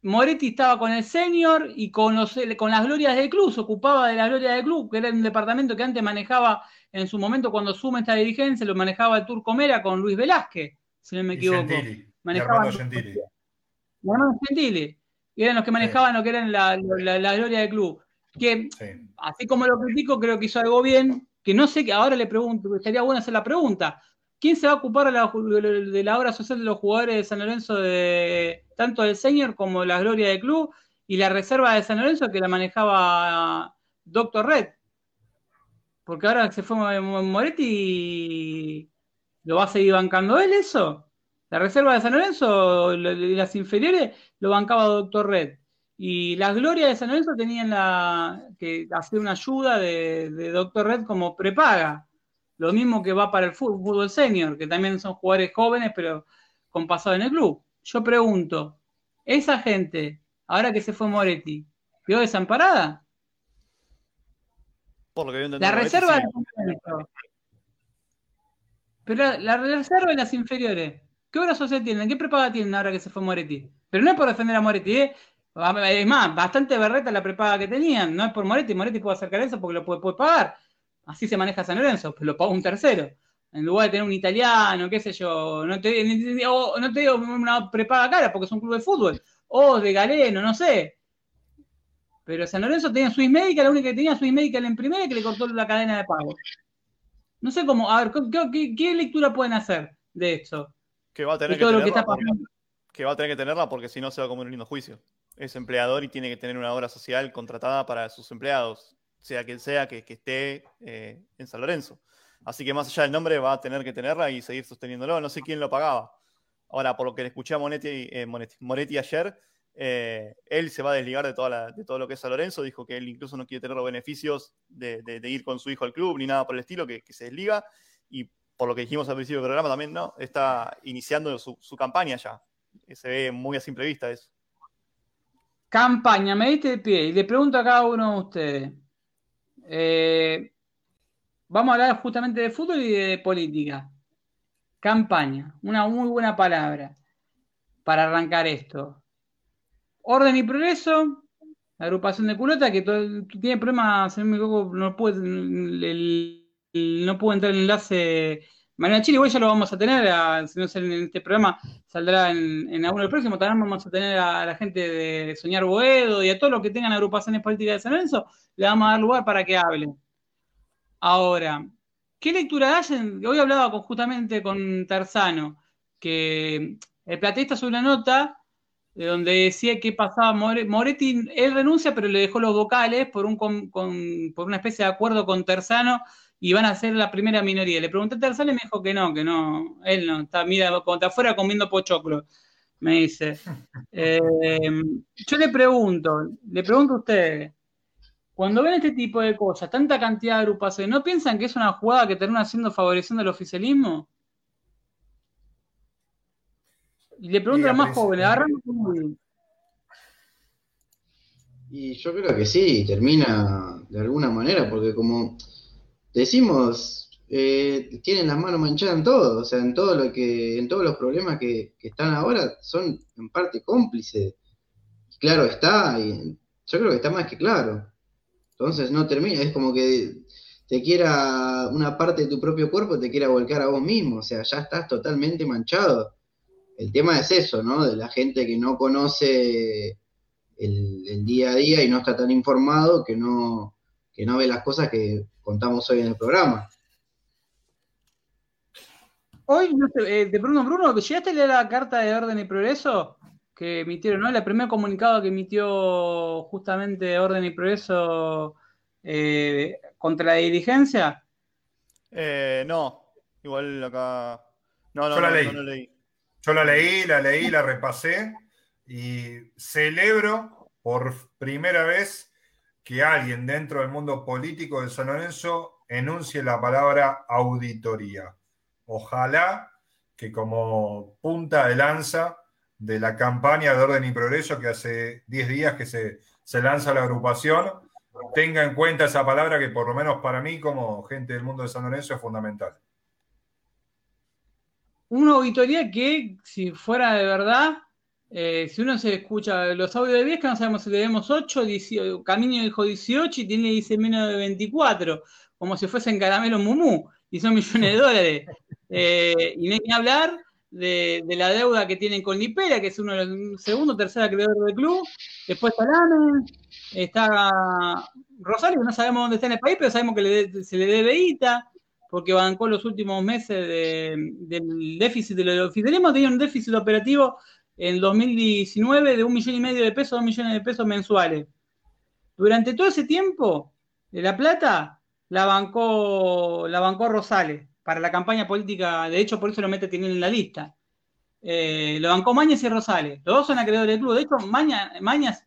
Moretti estaba con el senior y con, los, con las glorias del club, se ocupaba de las glorias del club, que era un departamento que antes manejaba en su momento cuando asume esta dirigencia, lo manejaba el Turco Mera con Luis Velázquez, si no me equivoco. Gentili, Gentili. Gentili. Y eran los que manejaban sí. lo que eran la, la, la, gloria del club. Que, sí. así como lo critico, creo que hizo algo bien, que no sé, que ahora le pregunto, estaría bueno hacer la pregunta. ¿Quién se va a ocupar de la, de la obra social de los jugadores de San Lorenzo, de, tanto del senior como de la gloria del club, y la reserva de San Lorenzo que la manejaba Doctor Red? Porque ahora se fue Moretti, ¿lo va a seguir bancando él eso? La reserva de San Lorenzo y las inferiores lo bancaba Doctor Red. Y las glorias de San Lorenzo tenían la, que hacer una ayuda de, de Doctor Red como prepaga. Lo mismo que va para el fútbol, fútbol senior, que también son jugadores jóvenes, pero con pasado en el club. Yo pregunto, ¿esa gente, ahora que se fue Moretti, quedó desamparada? Por lo que la reserva Moretti, sí. Pero la, la, reserva y las inferiores, ¿qué obra social tienen? ¿Qué prepaga tienen ahora que se fue Moretti? Pero no es por defender a Moretti, ¿eh? Es más, bastante berreta la prepaga que tenían. No es por Moretti, Moretti puede acercar eso porque lo puede, pagar. Así se maneja San Lorenzo, pero lo paga un tercero. En lugar de tener un italiano, qué sé yo, no te, no te digo una prepaga cara porque es un club de fútbol, o de Galeno, no sé. Pero San Lorenzo tenía Swiss Medical, la única que tenía Swiss Medical en primera y que le cortó la cadena de pago. No sé cómo, a ver, ¿qué, lectura pueden hacer de esto? Que va a tener que, tenerla, que va a tener que tenerla porque si no se va a comer un lindo juicio. Es empleador y tiene que tener una obra social contratada para sus empleados, sea quien sea que, esté eh, en San Lorenzo. Así que más allá del nombre va a tener que tenerla y seguir sosteniéndolo. No sé quién lo pagaba. Ahora, por lo que le escuché a Monetti, eh, Monetti, ayer, eh, él se va a desligar de, toda de todo lo que es San Lorenzo. Dijo que él incluso no quiere tener los beneficios de, ir con su hijo al club ni nada por el estilo, que, se desliga. Y por lo que dijimos al principio del programa también, ¿no? Está iniciando su, campaña ya. Se ve muy a simple vista eso. Campaña, me diste de pie y le pregunto a cada uno de ustedes. Eh, vamos a hablar justamente de fútbol y de política. Campaña, una muy buena palabra para arrancar esto. Orden y progreso, la agrupación de culota que tiene problemas, no puede, no puede entrar el enlace María Chile, igual ya lo vamos a tener, si no en este programa, saldrá en, alguno del próximo, también vamos a tener a, la gente de Soñar Boedo y a todos los que tengan agrupaciones políticas de San Lorenzo, le vamos a dar lugar para que hablen. Ahora, ¿qué lectura hacen? Hoy hablaba justamente con Tarzano, que el plateísta subió una nota de donde decía que pasaba Moretti, él renuncia, pero le dejó los vocales por, un, por una especie de acuerdo con Tarzano y van a ser la primera minoría. Le pregunté a Tarzano y me dijo que no, que no, él no, está, mira, cuando está afuera comiendo pochoclo, me dice. Eh, yo le pregunto, le pregunto a ustedes, cuando ven este tipo de cosas, tanta cantidad de agrupaciones, ¿no piensan que es una jugada que termina haciendo favoreciendo el oficialismo? Y le pregunto a los más jóvenes, agarran Y yo creo que sí, termina de alguna manera, porque como decimos, eh, tienen las manos manchadas en todo, o sea, en todo lo que, en todos los problemas que, están ahora, son en parte cómplices. Claro está, y yo creo que está más que claro. Entonces no termina, es como que te quiera una parte de tu propio cuerpo, te quiera volcar a vos mismo, o sea, ya estás totalmente manchado. El tema es eso, ¿no? De la gente que no conoce el, día a día y no está tan informado, que no, que no ve las cosas que contamos hoy en el programa. Hoy, eh, de Bruno Bruno, ¿llegaste a leer la carta de orden y progreso? que emitieron, ¿no? El primer comunicado que emitió justamente Orden y Progreso eh, contra la dirigencia. Eh, no, igual acá. No, no, Yo la leí. Yo la leí, la leí, la repasé y celebro por primera vez que alguien dentro del mundo político de San Lorenzo enuncie la palabra auditoría. Ojalá que como punta de lanza de la campaña de orden y progreso que hace 10 días que se, lanza la agrupación, tenga en cuenta esa palabra que por lo menos para mí como gente del mundo de San Lorenzo es fundamental. Una auditoría que si fuera de verdad, eh, si uno se escucha los audios de Viesca, no sabemos si le demos 8, Camino dijo 18 y tiene dice menos de 24, como si fuesen caramelo mumú, y son millones de dólares. Eh, y ni hablar de, la deuda que tienen con Nipera, que es uno de los segundo tercer acreedor del club. Después está Lame, está Rosario, que no sabemos dónde está en el país, pero sabemos que se le debe ITA, porque bancó los últimos meses del déficit de los oficialismo, tenía un déficit operativo en 2019 de un millón y medio de pesos, dos millones de pesos mensuales. Durante todo ese tiempo, la plata la bancó, la bancó Rosales para la campaña política, de hecho por eso lo mete tiene en la lista. Eh, lo bancó Mañas y Rosales. Los dos son acreedores del club. De hecho, Mañas,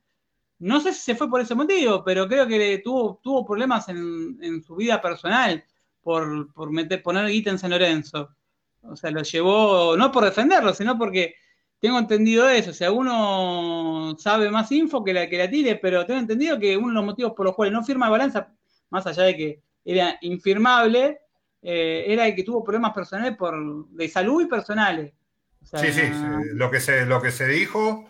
no sé si se fue por ese motivo, pero creo que tuvo, tuvo problemas en, su vida personal por, por meter, poner guita en San Lorenzo. O sea, lo llevó, no por defenderlo, sino porque tengo entendido eso. O sea, uno sabe más info que la que la tire, pero tengo entendido que uno de los motivos por los cuales no firma balanza, más allá de que era infirmable, eh, era el que tuvo problemas personales por, de salud y personales. sí, sí, lo que se, lo que se dijo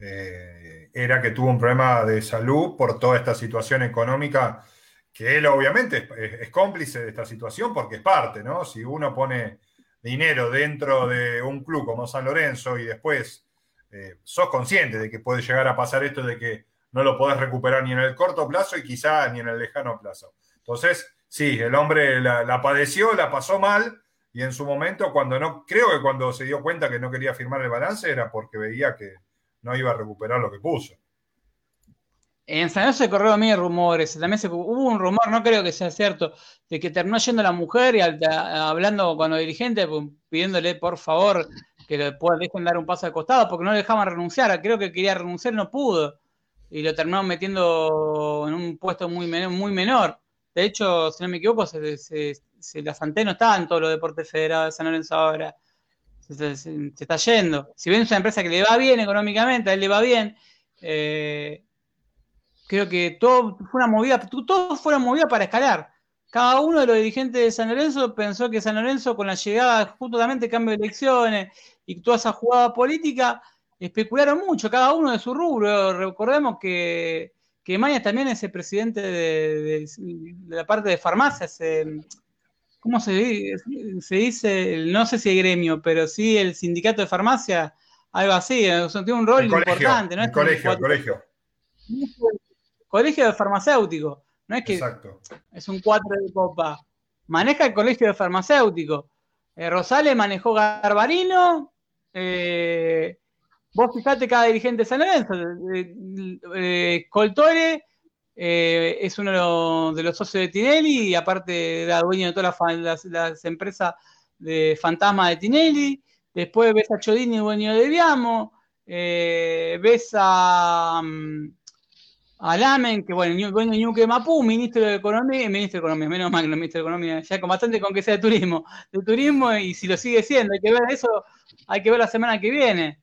eh, era que tuvo un problema de salud por toda esta situación económica, que él obviamente es, cómplice de esta situación porque es parte, ¿no? Si uno pone dinero dentro de un club como San Lorenzo y después eh, sos consciente de que puede llegar a pasar esto de que no lo podés recuperar ni en el corto plazo y quizá ni en el lejano plazo. Entonces, sí, el hombre la, la padeció, la pasó mal, y en su momento, cuando no, creo que cuando se dio cuenta que no quería firmar el balance era porque veía que no iba a recuperar lo que puso. En San Lorenzo se corrieron mil rumores. También hubo un rumor, no creo que sea cierto, de que terminó yendo la mujer y a- hablando con los dirigentes, pidiéndole por favor que le dejen dar un paso al costado, porque no le dejaban renunciar. Creo que quería renunciar, no pudo. Y lo terminaron metiendo en un puesto muy menor. Muy menor. De hecho, si no me equivoco, se, se, se- la Santé no está en todos los deportes federados de San Lorenzo ahora. Se está yendo. Si bien es una empresa que le va bien económicamente, a él le va bien. eh, creo que todo fue una movida, todo fue una movida para escalar. Cada uno de los dirigentes de San Lorenzo pensó que San Lorenzo, con la llegada justamente cambio de elecciones y toda esa jugada política, especularon mucho, cada uno de su rubro. Recordemos que, que Mañas también es el presidente de, de- de la parte de farmacias. eh, ¿Cómo se, di- se dice? No sé si el gremio, pero sí el sindicato de farmacia, algo así. o sea, tiene un rol El colegio, importante. ¿no? el Es como colegio, el colegio. Colegio de farmacéutico. No es que Exacto. es un 4 de copa. Maneja el colegio de farmacéutico. Eh, Rosales manejó Garbarino. eh, vos fijate cada dirigente de San Lorenzo. Eh, Coltore eh, es uno de los, de los socios de Tinelli y aparte era dueño de todas las, fa- las- las empresas de fantasma de Tinelli. Después ves a Chodini, dueño de Viamo. Ves a, mm, a Lamen, que bueno, de Ñuque Mapú, ministro de Economía, eh, ministro de Economía, menos mal que no es ministro de Economía, ya con bastante con que sea de turismo, de turismo, y si lo sigue siendo, hay que ver eso, hay que ver la semana que viene,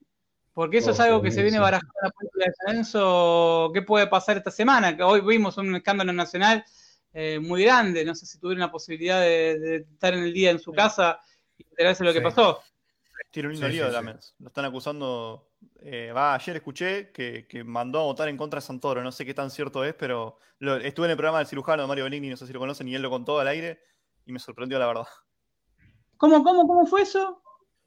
porque eso es Oh, algo qué que se viene sí. barajando en la política de San Lorenzo, ¿qué puede pasar esta semana? Que hoy vimos un escándalo nacional eh, muy grande, no sé si tuvieron la posibilidad de, de estar en el día en su casa y enterarse de lo que pasó. Tiene un lindo Sí, lío sí, de la sí. Mens. Lo están acusando. Eh, va, ayer escuché que, que mandó a votar en contra de Santoro. No sé qué tan cierto es, pero lo- estuve en el programa del cirujano de Mario Benigni, no sé si lo conocen, y él lo contó al aire y me sorprendió la verdad. ¿Cómo, cómo, cómo fue eso?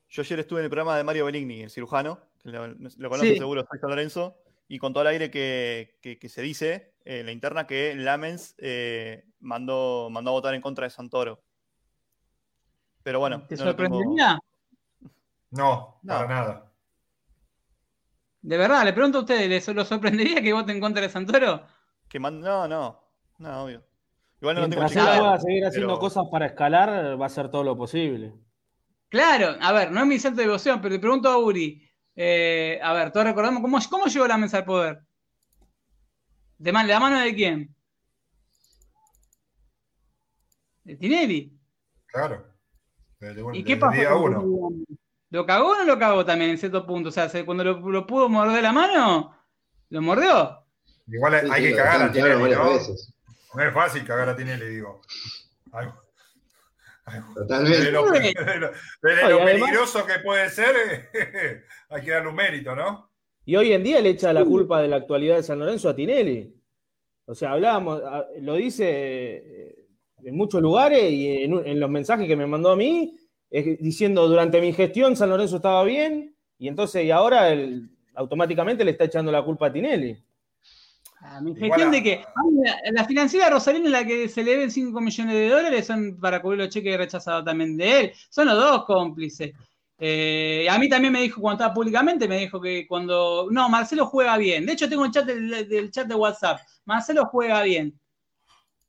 Yo ayer estuve en el programa de Mario Benigni, el cirujano, que lo, lo conocen Sí. seguro, soy San Lorenzo, y contó al aire que, que- que se dice eh, la interna que Lamens eh, mandó, mandó a votar en contra de Santoro. Pero bueno, ¿Te no tengo- sorprendería? No, No. para nada. De verdad, le pregunto a ustedes, ¿les lo sorprendería que voten en contra de Santoro? que man- No, no, no, obvio. Igual no lo tengo Mientras él pueda seguir haciendo pero- cosas para escalar, va a hacer todo lo posible. Claro, a ver, no es mi santo de devoción, pero le pregunto a Uri. eh, a ver, todos recordamos cómo, cómo llegó la mesa al poder. ¿De, man- de la mano de quién? De Tinelli. Claro. ¿Y qué pasó? día con uno. ¿Lo cagó o no lo cagó también en cierto punto? O sea, se- cuando lo, lo pudo morder la mano, ¿lo mordió? Igual hay, Sí, hay sí, que cagar a Tinelli, ¿no? veces. No es fácil cagar a Tinelli, digo. Algo- Totalmente. De lo, de lo- de Oye, lo además- peligroso que puede ser, eh, hay que darle un mérito, ¿no? Y hoy en día le echa la culpa de la actualidad de San Lorenzo a Tinelli. O sea, hablábamos, lo dice eh, en muchos lugares y en, los mensajes que me mandó a mí, diciendo durante mi gestión San Lorenzo estaba bien y entonces y ahora él automáticamente le está echando la culpa a Tinelli. A mi gestión de que la, la financiera Rosalina en la que se le deben 5 millones de dólares son para cubrir los cheques rechazados también de él. Son los dos cómplices. Eh, a mí también me dijo, cuando estaba públicamente, me dijo que cuando. No, Marcelo juega bien. De hecho, tengo el chat del, del chat de WhatsApp. Marcelo juega bien.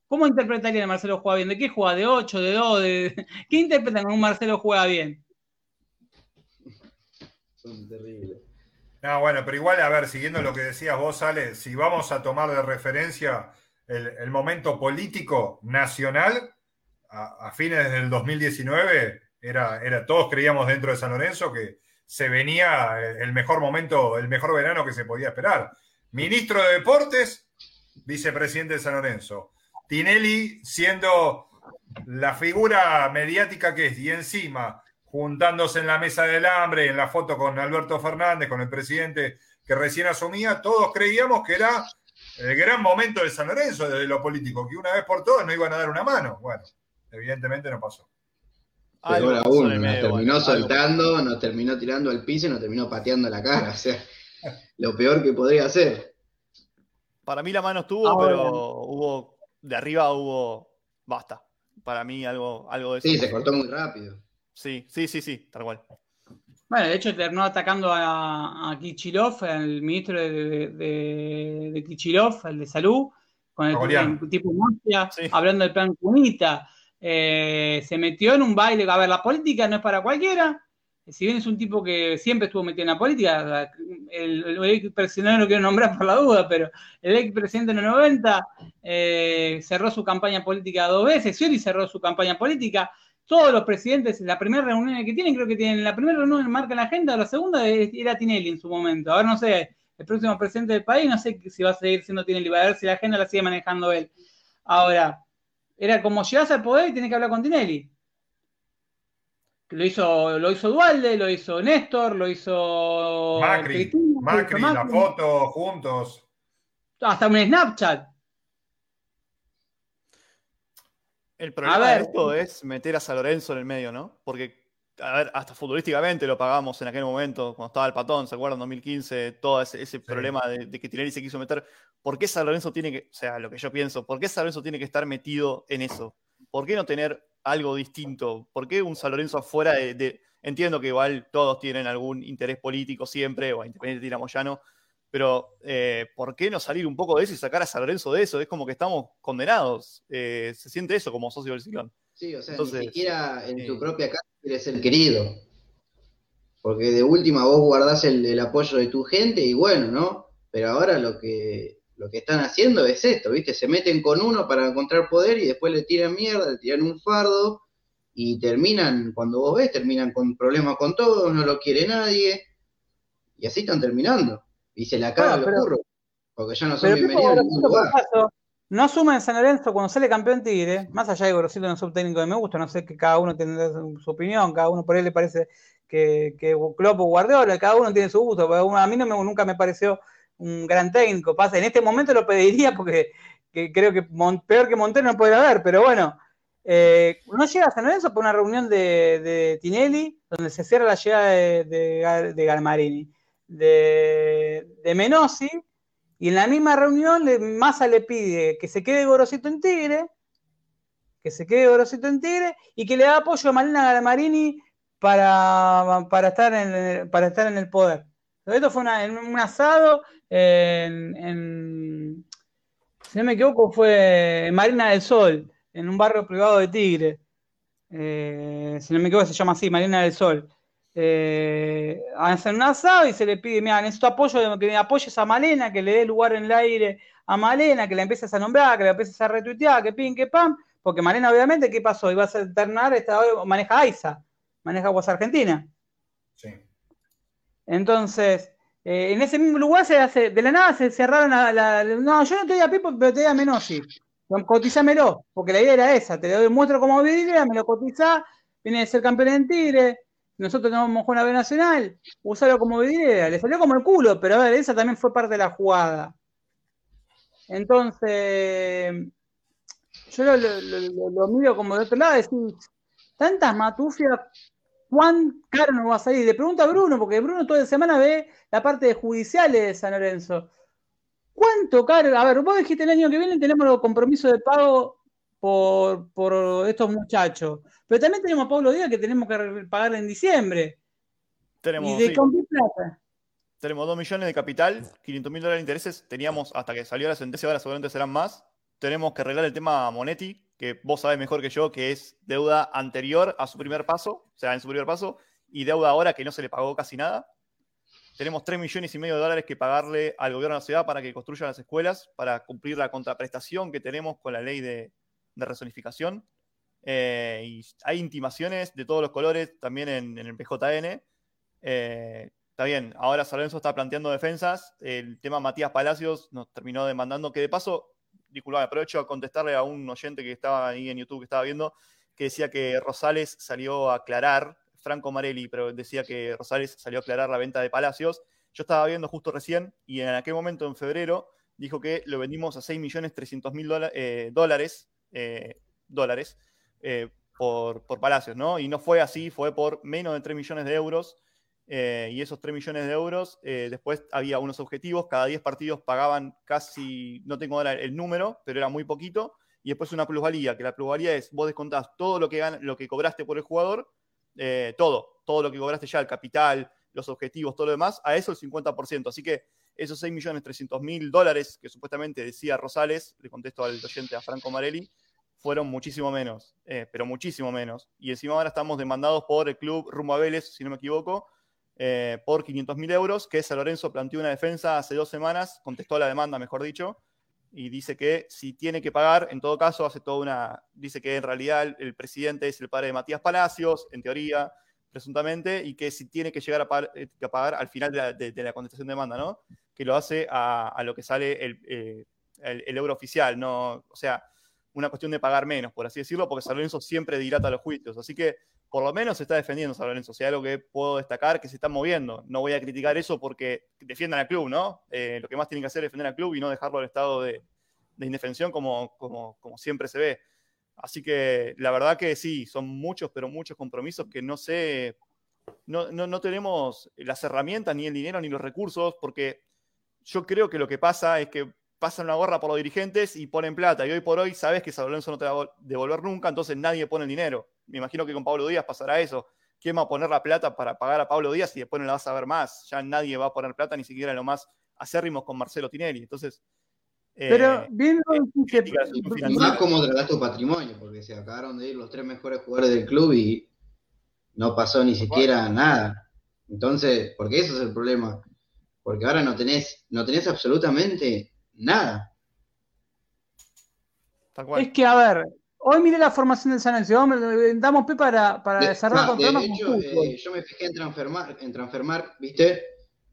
¿Cómo interpretarían a Marcelo juega bien? ¿De qué juega? ¿De 8? ¿De 2? De... ¿Qué interpretan con un Marcelo juega bien? Son terribles. No, bueno, pero igual, a ver, siguiendo lo que decías vos, Ale, si vamos a tomar de referencia el, el momento político nacional, a, a fines del 2019, era, era, todos creíamos dentro de San Lorenzo que se venía el mejor momento, el mejor verano que se podía esperar. Ministro de Deportes, vicepresidente de San Lorenzo. Tinelli siendo la figura mediática que es, y encima juntándose en la mesa del hambre, en la foto con Alberto Fernández, con el presidente que recién asumía, todos creíamos que era el gran momento de San Lorenzo desde lo político, que una vez por todas no iban a dar una mano. Bueno, evidentemente no pasó. Peor aún, nos medio, terminó bueno, algo soltando, nos terminó tirando al piso y nos terminó pateando la cara. O sea, lo peor que podría hacer. Para mí la mano estuvo, pero hubo de arriba hubo basta. Para mí algo, algo de eso. Sí, se cortó muy rápido. Sí, sí, sí, sí, tal cual. Bueno, de hecho terminó atacando a, a Kichilov, al ministro de, de, de Kichilov, el de salud, con el, el tipo mafia, sí. hablando del plan Cunita. Eh, se metió en un baile. A ver, la política no es para cualquiera. Si bien es un tipo que siempre estuvo metido en la política, el, el, ex presidente no lo quiero nombrar por la duda, pero el ex presidente en los 90 eh, cerró su campaña política dos veces, Scioli cerró su campaña política, todos los presidentes, la primera reunión que tienen, creo que tienen, la primera reunión marca la agenda, la segunda era Tinelli en su momento. Ahora no sé, el próximo presidente del país, no sé si va a seguir siendo Tinelli, va a ver si la agenda la sigue manejando él. Ahora, era como llegas al poder y tienes que hablar con Tinelli. Lo hizo, lo hizo Dualde, lo hizo Néstor, lo hizo Macri, Cristina, Macri, Macri, la foto juntos. Hasta un Snapchat. El problema de esto es meter a San Lorenzo en el medio, ¿no? Porque, a ver, hasta futbolísticamente lo pagamos en aquel momento, cuando estaba el patón, ¿se acuerdan? 2015, todo ese, ese sí. problema de, de, que Tinelli se quiso meter. ¿Por qué San Lorenzo tiene que, o sea, lo que yo pienso, ¿por qué San Lorenzo tiene que estar metido en eso? ¿Por qué no tener algo distinto? ¿Por qué un San Lorenzo afuera de, de entiendo que igual todos tienen algún interés político siempre, o Independiente Tiramoyano, pero eh, ¿por qué no salir un poco de eso y sacar a San Lorenzo de eso? Es como que estamos condenados. Eh, se siente eso como socio del ciclón. Sí, o sea, Entonces, ni siquiera en eh, tu propia casa quieres ser querido. Porque de última vos guardás el, el, apoyo de tu gente y bueno, ¿no? Pero ahora lo que, lo que están haciendo es esto, ¿viste? Se meten con uno para encontrar poder y después le tiran mierda, le tiran un fardo y terminan, cuando vos ves, terminan con problemas con todos, no lo quiere nadie. Y así están terminando y se la caga bueno, los porque ya no son bienvenidos en ningún lugar. No asumen en San Lorenzo cuando sale campeón Tigre, más allá de Gorosito no es un técnico que me gusta, no sé que cada uno tiene su opinión, cada uno por él le parece que, que Klopp o Guardiola, cada uno tiene su gusto, pero a mí no me, nunca me pareció un gran técnico. Pasa, en este momento lo pediría porque que creo que peor que Montero no puede haber, pero bueno, eh, no llega a San Lorenzo por una reunión de, Tinelli, donde se cierra la llegada de, de, de Galmarini de, Menosi, y en la misma reunión Massa le pide que se quede Gorosito en Tigre, que se quede Gorosito en Tigre, y que le da apoyo a Malena Galmarini para, para, estar, en, para estar en el poder. Esto fue un asado si no me equivoco, fue en Marina del Sol, en un barrio privado de Tigre. Eh, si no me equivoco, se llama así, Marina del Sol eh, hacen un asado y se le pide, mira, necesito apoyo, que me apoyes a Malena, que le dé lugar en el aire a Malena, que la empieces a nombrar, que la empieces a retuitear, que pin, que pam, porque Malena obviamente, ¿qué pasó? Iba a alternar, maneja AISA, maneja Aguas Argentina. Entonces, eh, en ese mismo lugar se hace, de la nada se cerraron la, no, yo no te doy a Pipo, pero te doy a Menosi. Cotizámelo, porque la idea era esa, te lo demuestro como vidriera, me lo cotizás, viene de ser campeón en Tigre, nosotros tenemos una B nacional, usarlo como vidriera, le salió como el culo, pero a ver, esa también fue parte de la jugada. Entonces, yo lo miro como de otro lado, decir, tantas matufias, ¿cuán caro nos va a salir? Le pregunto a Bruno, porque Bruno toda la semana ve la parte de judiciales de San Lorenzo. ¿Cuánto caro? A ver, vos dijiste el año que viene tenemos los compromisos de pago por, por estos muchachos. Pero también tenemos a Pablo Díaz que tenemos que pagarle en diciembre. Tenemos, ¿Y de sí. con qué plata? Tenemos 2 millones de capital, 500 mil dólares de intereses. Teníamos hasta que salió la sentencia, ahora seguramente serán más. Tenemos que arreglar el tema Monetti, que vos sabés mejor que yo que es deuda anterior a su primer paso, o sea, en su primer paso, y deuda ahora que no se le pagó casi nada. Tenemos 3 millones y medio de dólares que pagarle al gobierno de la ciudad para que construya las escuelas, para cumplir la contraprestación que tenemos con la ley de, de resonificación. Eh, y hay intimaciones de todos los colores también en, en el PJN. Eh, está bien, ahora San Lorenzo está planteando defensas. El tema Matías Palacios nos terminó demandando que de paso, disculpa, aprovecho a contestarle a un oyente que estaba ahí en YouTube que estaba viendo, que decía que Rosales salió a aclarar, Franco Marelli, pero decía que Rosales salió a aclarar la venta de Palacios. Yo estaba viendo justo recién y en aquel momento, en febrero, dijo que lo vendimos a 6.300.000 eh, dólares, eh, dólares eh, por, por, Palacios, ¿no? Y no fue así, fue por menos de 3 millones de euros. Eh, y esos 3 millones de euros, eh, después había unos objetivos, cada 10 partidos pagaban casi, no tengo ahora el número, pero era muy poquito, y después una plusvalía, que la plusvalía es vos descontás todo lo que, lo que cobraste por el jugador, eh, todo, todo lo que cobraste ya, el capital, los objetivos, todo lo demás, a eso el 50%. Así que esos 6.300.000 dólares que supuestamente decía Rosales, le contesto al oyente a Franco Marelli, fueron muchísimo menos, eh, pero muchísimo menos. Y encima ahora estamos demandados por el club Rumbo a Vélez, si no me equivoco, eh, por 500.000 euros, que San Lorenzo planteó una defensa hace dos semanas, contestó a la demanda, mejor dicho, y dice que si tiene que pagar, en todo caso, hace toda una. Dice que en realidad el, presidente es el padre de Matías Palacios, en teoría, presuntamente, y que si tiene que llegar a pagar, eh, al final de la, contestación de demanda, ¿no? Que lo hace a, lo que sale el, el, euro oficial, ¿no? O sea, una cuestión de pagar menos, por así decirlo, porque San Lorenzo siempre dilata los juicios. Así que por lo menos se está defendiendo San Lorenzo. O sea, algo que puedo destacar que se está moviendo. No voy a criticar eso porque defiendan al club, ¿no? Eh, lo que más tienen que hacer es defender al club y no dejarlo al estado de, indefensión como, siempre se ve. Así que la verdad que sí, son muchos, pero muchos compromisos que no sé, no tenemos las herramientas, ni el dinero, ni los recursos, porque yo creo que lo que pasa es que pasan una gorra por los dirigentes y ponen plata. Y hoy por hoy sabes que San Lorenzo no te va a devolver nunca, entonces nadie pone el dinero. Me imagino que con Pablo Díaz pasará eso. ¿Quién va a poner la plata para pagar a Pablo Díaz y después no la vas a ver más? Ya nadie va a poner plata, ni siquiera lo más acérrimos con Marcelo Tinelli. Entonces. Pero eh, viendo que. Más como tratar tu patrimonio, porque se acabaron de ir los tres mejores jugadores del club y no pasó ni siquiera nada. Entonces, porque eso es el problema. Porque ahora no tenés, no tenés absolutamente nada. Es que, a ver, hoy miré la formación de San Lorenzo. Damos P para, para desarrollar de, de hecho, eh, yo me fijé en Transfermar, en Transfermar ¿viste?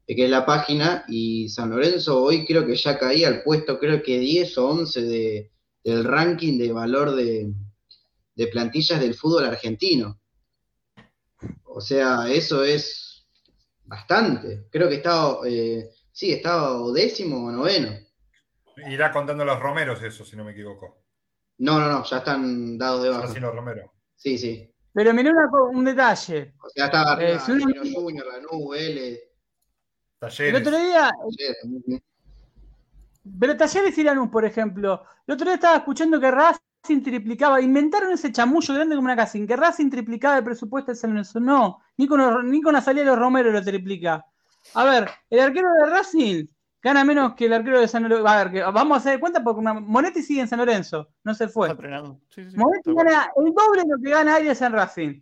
que es la página, y San Lorenzo hoy creo que ya caía al puesto, creo que 10 o 11 de, del ranking de valor de, de plantillas del fútbol argentino. O sea, eso es bastante. Creo que estaba, eh, sí, estaba décimo o noveno. Irá contando los romeros eso, si no me equivoco. No, no, no, ya están dados de baja. Romeros. Sí, sí. Pero mirá un detalle. O sea, estaba arriba, eh, Junior, Lanús, L. Talleres. El otro día... Pero Talleres y Lanús, por ejemplo. El otro día estaba escuchando que Racing triplicaba, inventaron ese chamullo grande como una casa, que Racing triplicaba el presupuesto de San Lorenzo. No, ni con, ni con la salida de los Romeros lo triplica. A ver, el arquero de Racing Gana menos que el arquero de San Lorenzo. vamos a hacer cuenta porque Monetti sigue en San Lorenzo, no se fue. Monetti gana el doble de lo que gana Arias en Racing.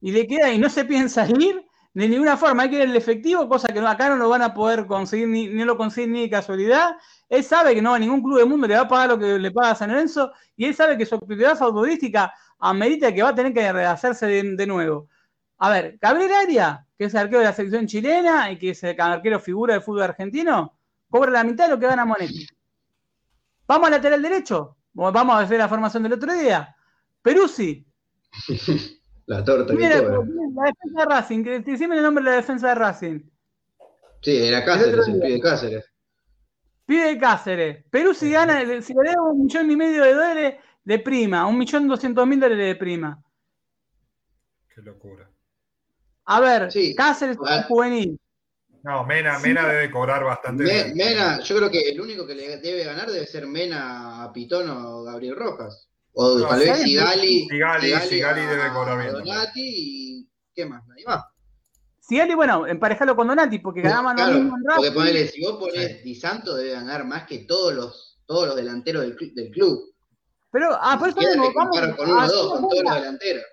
Y le queda y no se piensa ir de ninguna forma. Hay que ir el efectivo, cosa que acá no lo van a poder conseguir, ni, lo consiguen ni de casualidad. Él sabe que no a ningún club del mundo le va a pagar lo que le paga a San Lorenzo y él sabe que su actividad futbolística amerita que va a tener que rehacerse de, nuevo. A ver, Cabrera Arias que es el arquero de la selección chilena y que es el arquero figura del fútbol argentino, cobra la mitad de lo que gana Monetti. Vamos al lateral derecho. Vamos a hacer la formación del otro día. Peruzzi. la torta que la, la defensa de Racing. Que, decime el nombre de la defensa de Racing. Sí, era Cáceres, el, pibe Cáceres. Pibe de Cáceres. Peruzzi gana, si le debo un millón y medio de dólares de prima, un millón doscientos mil dólares de prima. Qué locura. A ver, Cáceres es juvenil. No, Mena, Mena debe cobrar bastante. Mena, yo creo que el único que le debe ganar debe ser Mena a Pitón o Gabriel Rojas. O tal vez Sigali. Sigali, Sigali, debe cobrar bien. Donati y. ¿Qué más? Nadie más. Sigali, bueno, emparejalo con Donati porque ganaban claro, lo mismo en Porque ponele, si vos pones Di Santo debe ganar más que todos los, todos los delanteros del, del club. Pero, ah, por eso vamos, con uno o dos, con todos los delanteros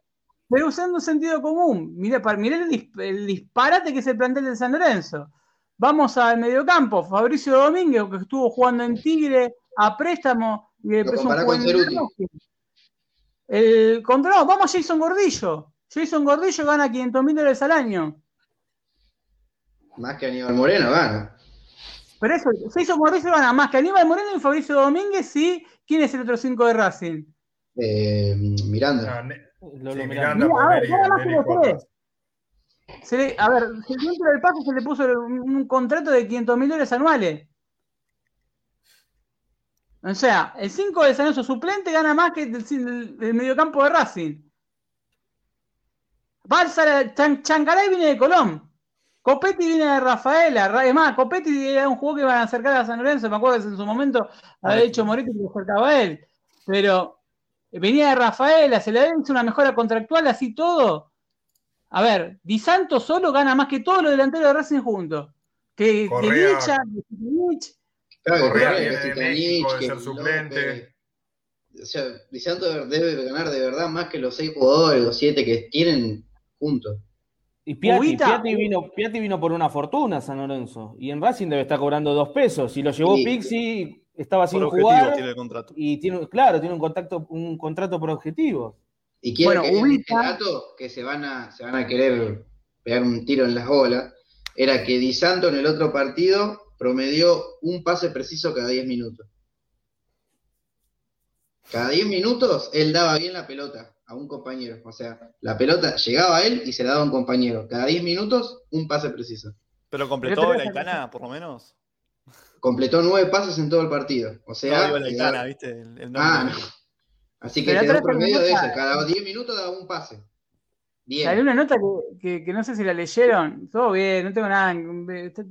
pero usando sentido común. Mire, el, el, disparate que es el plantel de San Lorenzo. Vamos al mediocampo. Fabricio Domínguez, que estuvo jugando en Tigre a préstamo. Y Lo con El contra, vamos a Jason Gordillo. Jason Gordillo gana 500 mil dólares al año. Más que Aníbal Moreno gana. Pero eso, Jason Gordillo gana más que Aníbal Moreno y Fabricio Domínguez, sí. ¿Quién es el otro 5 de Racing? Eh, Miranda. Lo, Miranda, a ver, se le, a ver, dentro del paso se le puso un, contrato de 500 mil dólares anuales. O sea, el 5 de San suplente gana más que el, mediocampo de Racing. Balsa, Chan, Chancaray viene de Colón. Copetti viene de Rafaela, es más, Copetti era un juego que iban a acercar a San Lorenzo, me acuerdo que en su momento había dicho Moretti que lo acercaba a él, pero venía de Rafaela, se le hecho una mejora contractual, así todo. A ver, Di Santo solo gana más que todos los delanteros de Racing juntos. Que, que Licha, que Claro, Correa que viene de que México, de ser suplente. López. O sea, Di Santo debe ganar de verdad más que los seis jugadores o siete que tienen juntos. Y Piatti, Ubita- Piatti vino, Piatti vino por una fortuna a San Lorenzo. Y en Racing debe estar cobrando dos pesos. Y lo llevó Sí. Pixi, estaba sin objetivo jugar. tiene el contrato. Y tiene, claro, tiene un contacto, un contrato por objetivos. Y quiero Bueno, que este dato que se van a, se van a querer pegar un tiro en las bolas. Era que Di Santo en el otro partido promedió un pase preciso cada 10 minutos. Cada 10 minutos él daba bien la pelota a un compañero. O sea, la pelota llegaba a él y se la daba a un compañero. Cada 10 minutos, un pase preciso. Pero completó la Itana, por lo menos. Completó nueve pases en todo el partido. O sea, no, la nombre. ah, no. Así que un atrás promedio de eso. Cada 10 minutos daba un pase. Bien. Salió una nota que, que- que no sé si la leyeron, todo bien, no tengo nada,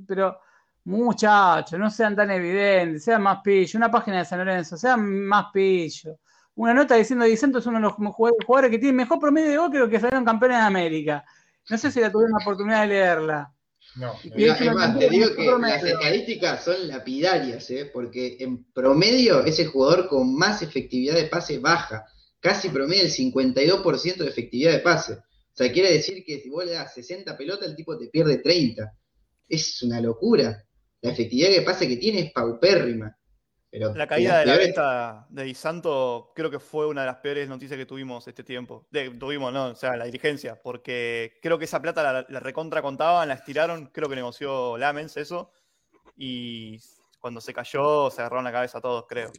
pero muchachos, no sean tan evidentes, sean más pillos, una página de San Lorenzo, sean más pillos. Una nota diciendo Di Santo es uno de los jugadores jugadores que tiene mejor promedio de gol que los que salieron campeones de América. No sé si la tuvieron la oportunidad de leerla. No. Y es más, te digo que promedio. las estadísticas son lapidarias, ¿eh? porque en promedio es el jugador con más efectividad de pase baja, casi promedio el 52% de efectividad de pase. O sea, quiere decir que si vos le das 60 pelotas, el tipo te pierde 30. Es una locura. La efectividad de pase que tiene es paupérrima. Pero La caída de la venta de Di Santo creo que fue una de las peores noticias que tuvimos este tiempo. De- tuvimos, no, o sea, la dirigencia, porque creo que esa plata la, la recontra contaban, la estiraron, creo que negoció Lamens eso, y cuando se cayó se agarraron la cabeza a todos, creo.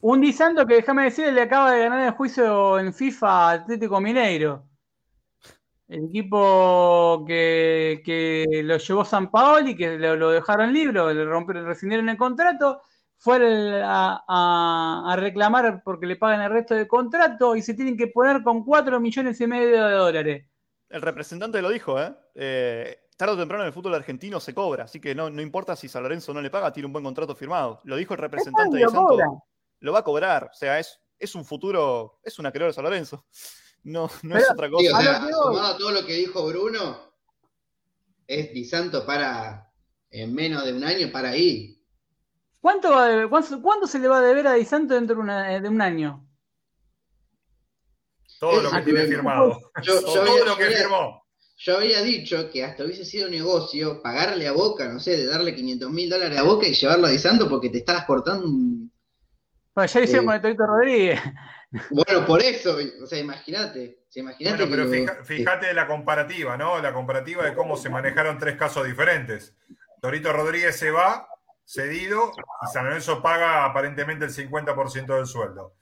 Un Di Santo que déjame decir, le acaba de ganar el juicio en FIFA Atlético Mineiro. El equipo que, que lo llevó San Paoli, que lo, lo dejaron libre, le rompieron, rescindieron el contrato, fue al- a, a- a reclamar porque le pagan el resto del contrato y se tienen que poner con 4 millones y medio de dólares. El representante lo dijo, ¿eh? Eh, tarde o temprano en el fútbol argentino se cobra, así que no, no importa si San Lorenzo no le paga, tiene un buen contrato firmado. Lo dijo el representante de Lo Santo. cobran. Lo va a cobrar, o sea, es, es un futuro, es una creadora de San Lorenzo. No, no Pero- es otra cosa. o sea, a todo lo que dijo Bruno, es Di Santo para en menos de un año para ahí. ¿Cuánto, va a deber- cuánto, cuánto se le va a deber a Di Santo dentro de, una- de un año? Todo lo que tiene firmado. Yo, yo Todo había- lo que yo había- firmó. Yo había dicho que hasta hubiese sido negocio pagarle a Boca, no sé, de darle 500 mil dólares a Boca y llevarlo a Di Santo porque te estabas cortando un... Bueno, ya lo hicieron Eh. con el Torito Rodríguez. Bueno, por eso, o sea, imagínate. imagínate Bueno, pero fija- fíjate la comparativa, ¿no? La comparativa de cómo se manejaron tres casos diferentes. Torito Rodríguez se va, cedido, y San Lorenzo paga aparentemente el 50% del sueldo.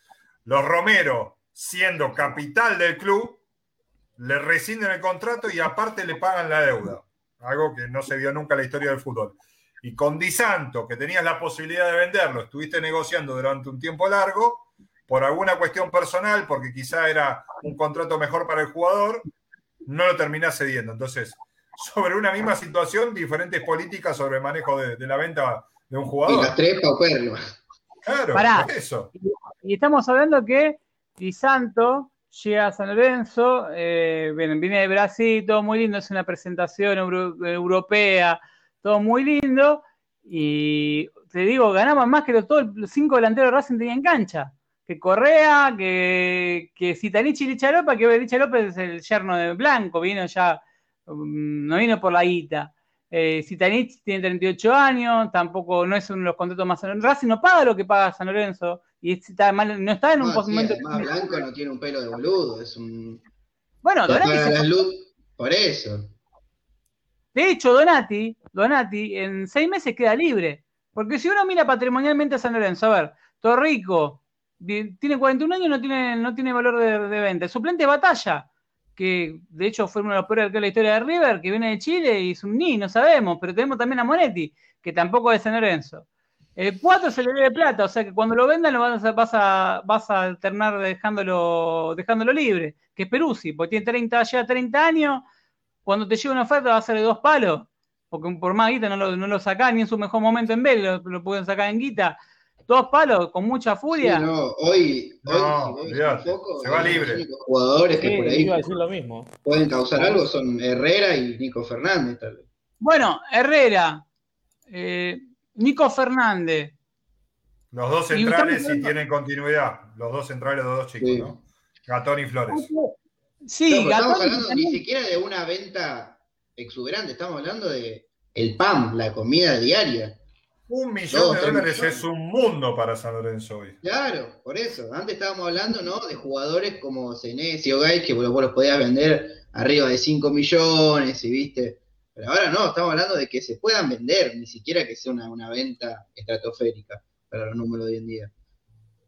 Los Romero, siendo capital del club, le rescinden el contrato y aparte le pagan la deuda. Algo que no se vio nunca en la historia del fútbol. Y con Di Santo, que tenías la posibilidad de venderlo, estuviste negociando durante un tiempo largo, por alguna cuestión personal, porque quizá era un contrato mejor para el jugador, no lo terminás cediendo. Entonces, sobre una misma situación, diferentes políticas sobre el manejo de, de la venta de un y jugador. las tres paupérrimas. Claro, Pará. por eso. Y estamos hablando que Di Santo llega a San Lorenzo, eh, viene, viene de Brasil, todo muy lindo, es una presentación euro- europea, todo muy lindo. Y te digo, ganaba más que los, todos los cinco delanteros de Racing tenían cancha. Que Correa, que, que y Licha López, que Licha López es el yerno de Blanco, vino ya, um, no vino por la guita. Eh, Zitanich tiene 38 años, tampoco no es uno de los contratos más. Racing no paga lo que paga San Lorenzo y está mal- no está en un No, sí, momento. además Blanco no tiene un pelo de boludo, es un... Bueno, Donati se- luz por eso. de hecho, Donati, Donati en seis meses queda libre. Porque si uno mira patrimonialmente a San Lorenzo, a ver, Torrico tiene 41 años y no tiene, no tiene valor de, de venta. El suplente Batalla, que de hecho fue uno de los peores arqueros de la historia de River, que viene de Chile y es un ni, no sabemos. Pero tenemos también a Monetti, que tampoco es de San Lorenzo. El 4 se le debe plata, o sea que cuando lo vendan lo vas a, vas a, vas alternar dejándolo, dejándolo libre, que es Peruzzi, porque tiene 30, ya 30 años, cuando te llega una oferta va a ser de dos palos, porque por más guita no lo, no lo sacan ni en su mejor momento en B, lo, lo pueden sacar en guita. Dos palos con mucha furia. Sí, no, hoy, No, hoy poco, se va los libre. únicos jugadores que Sí, por ahí iba a decir lo mismo. pueden causar algo son Herrera y Nico Fernández, tal vez. Bueno, Herrera, eh, Nico Fernández. Los dos centrales sí tienen continuidad. Los dos centrales, los dos chicos, Sí. ¿no? Gatón y Flores. Sí, No, estamos hablando también- ni siquiera de una venta exuberante, estamos hablando de el PAM, la comida diaria. Un millón Dos, de dólares millones. es un mundo para San Lorenzo hoy. Claro, por eso. Antes estábamos hablando, ¿no? De jugadores como Senesio, Gay, que vos, vos los podías vender arriba de 5 millones, y viste. Pero ahora no, estamos hablando de que se puedan vender, ni siquiera que sea una, una venta estratosférica para los números de hoy en día.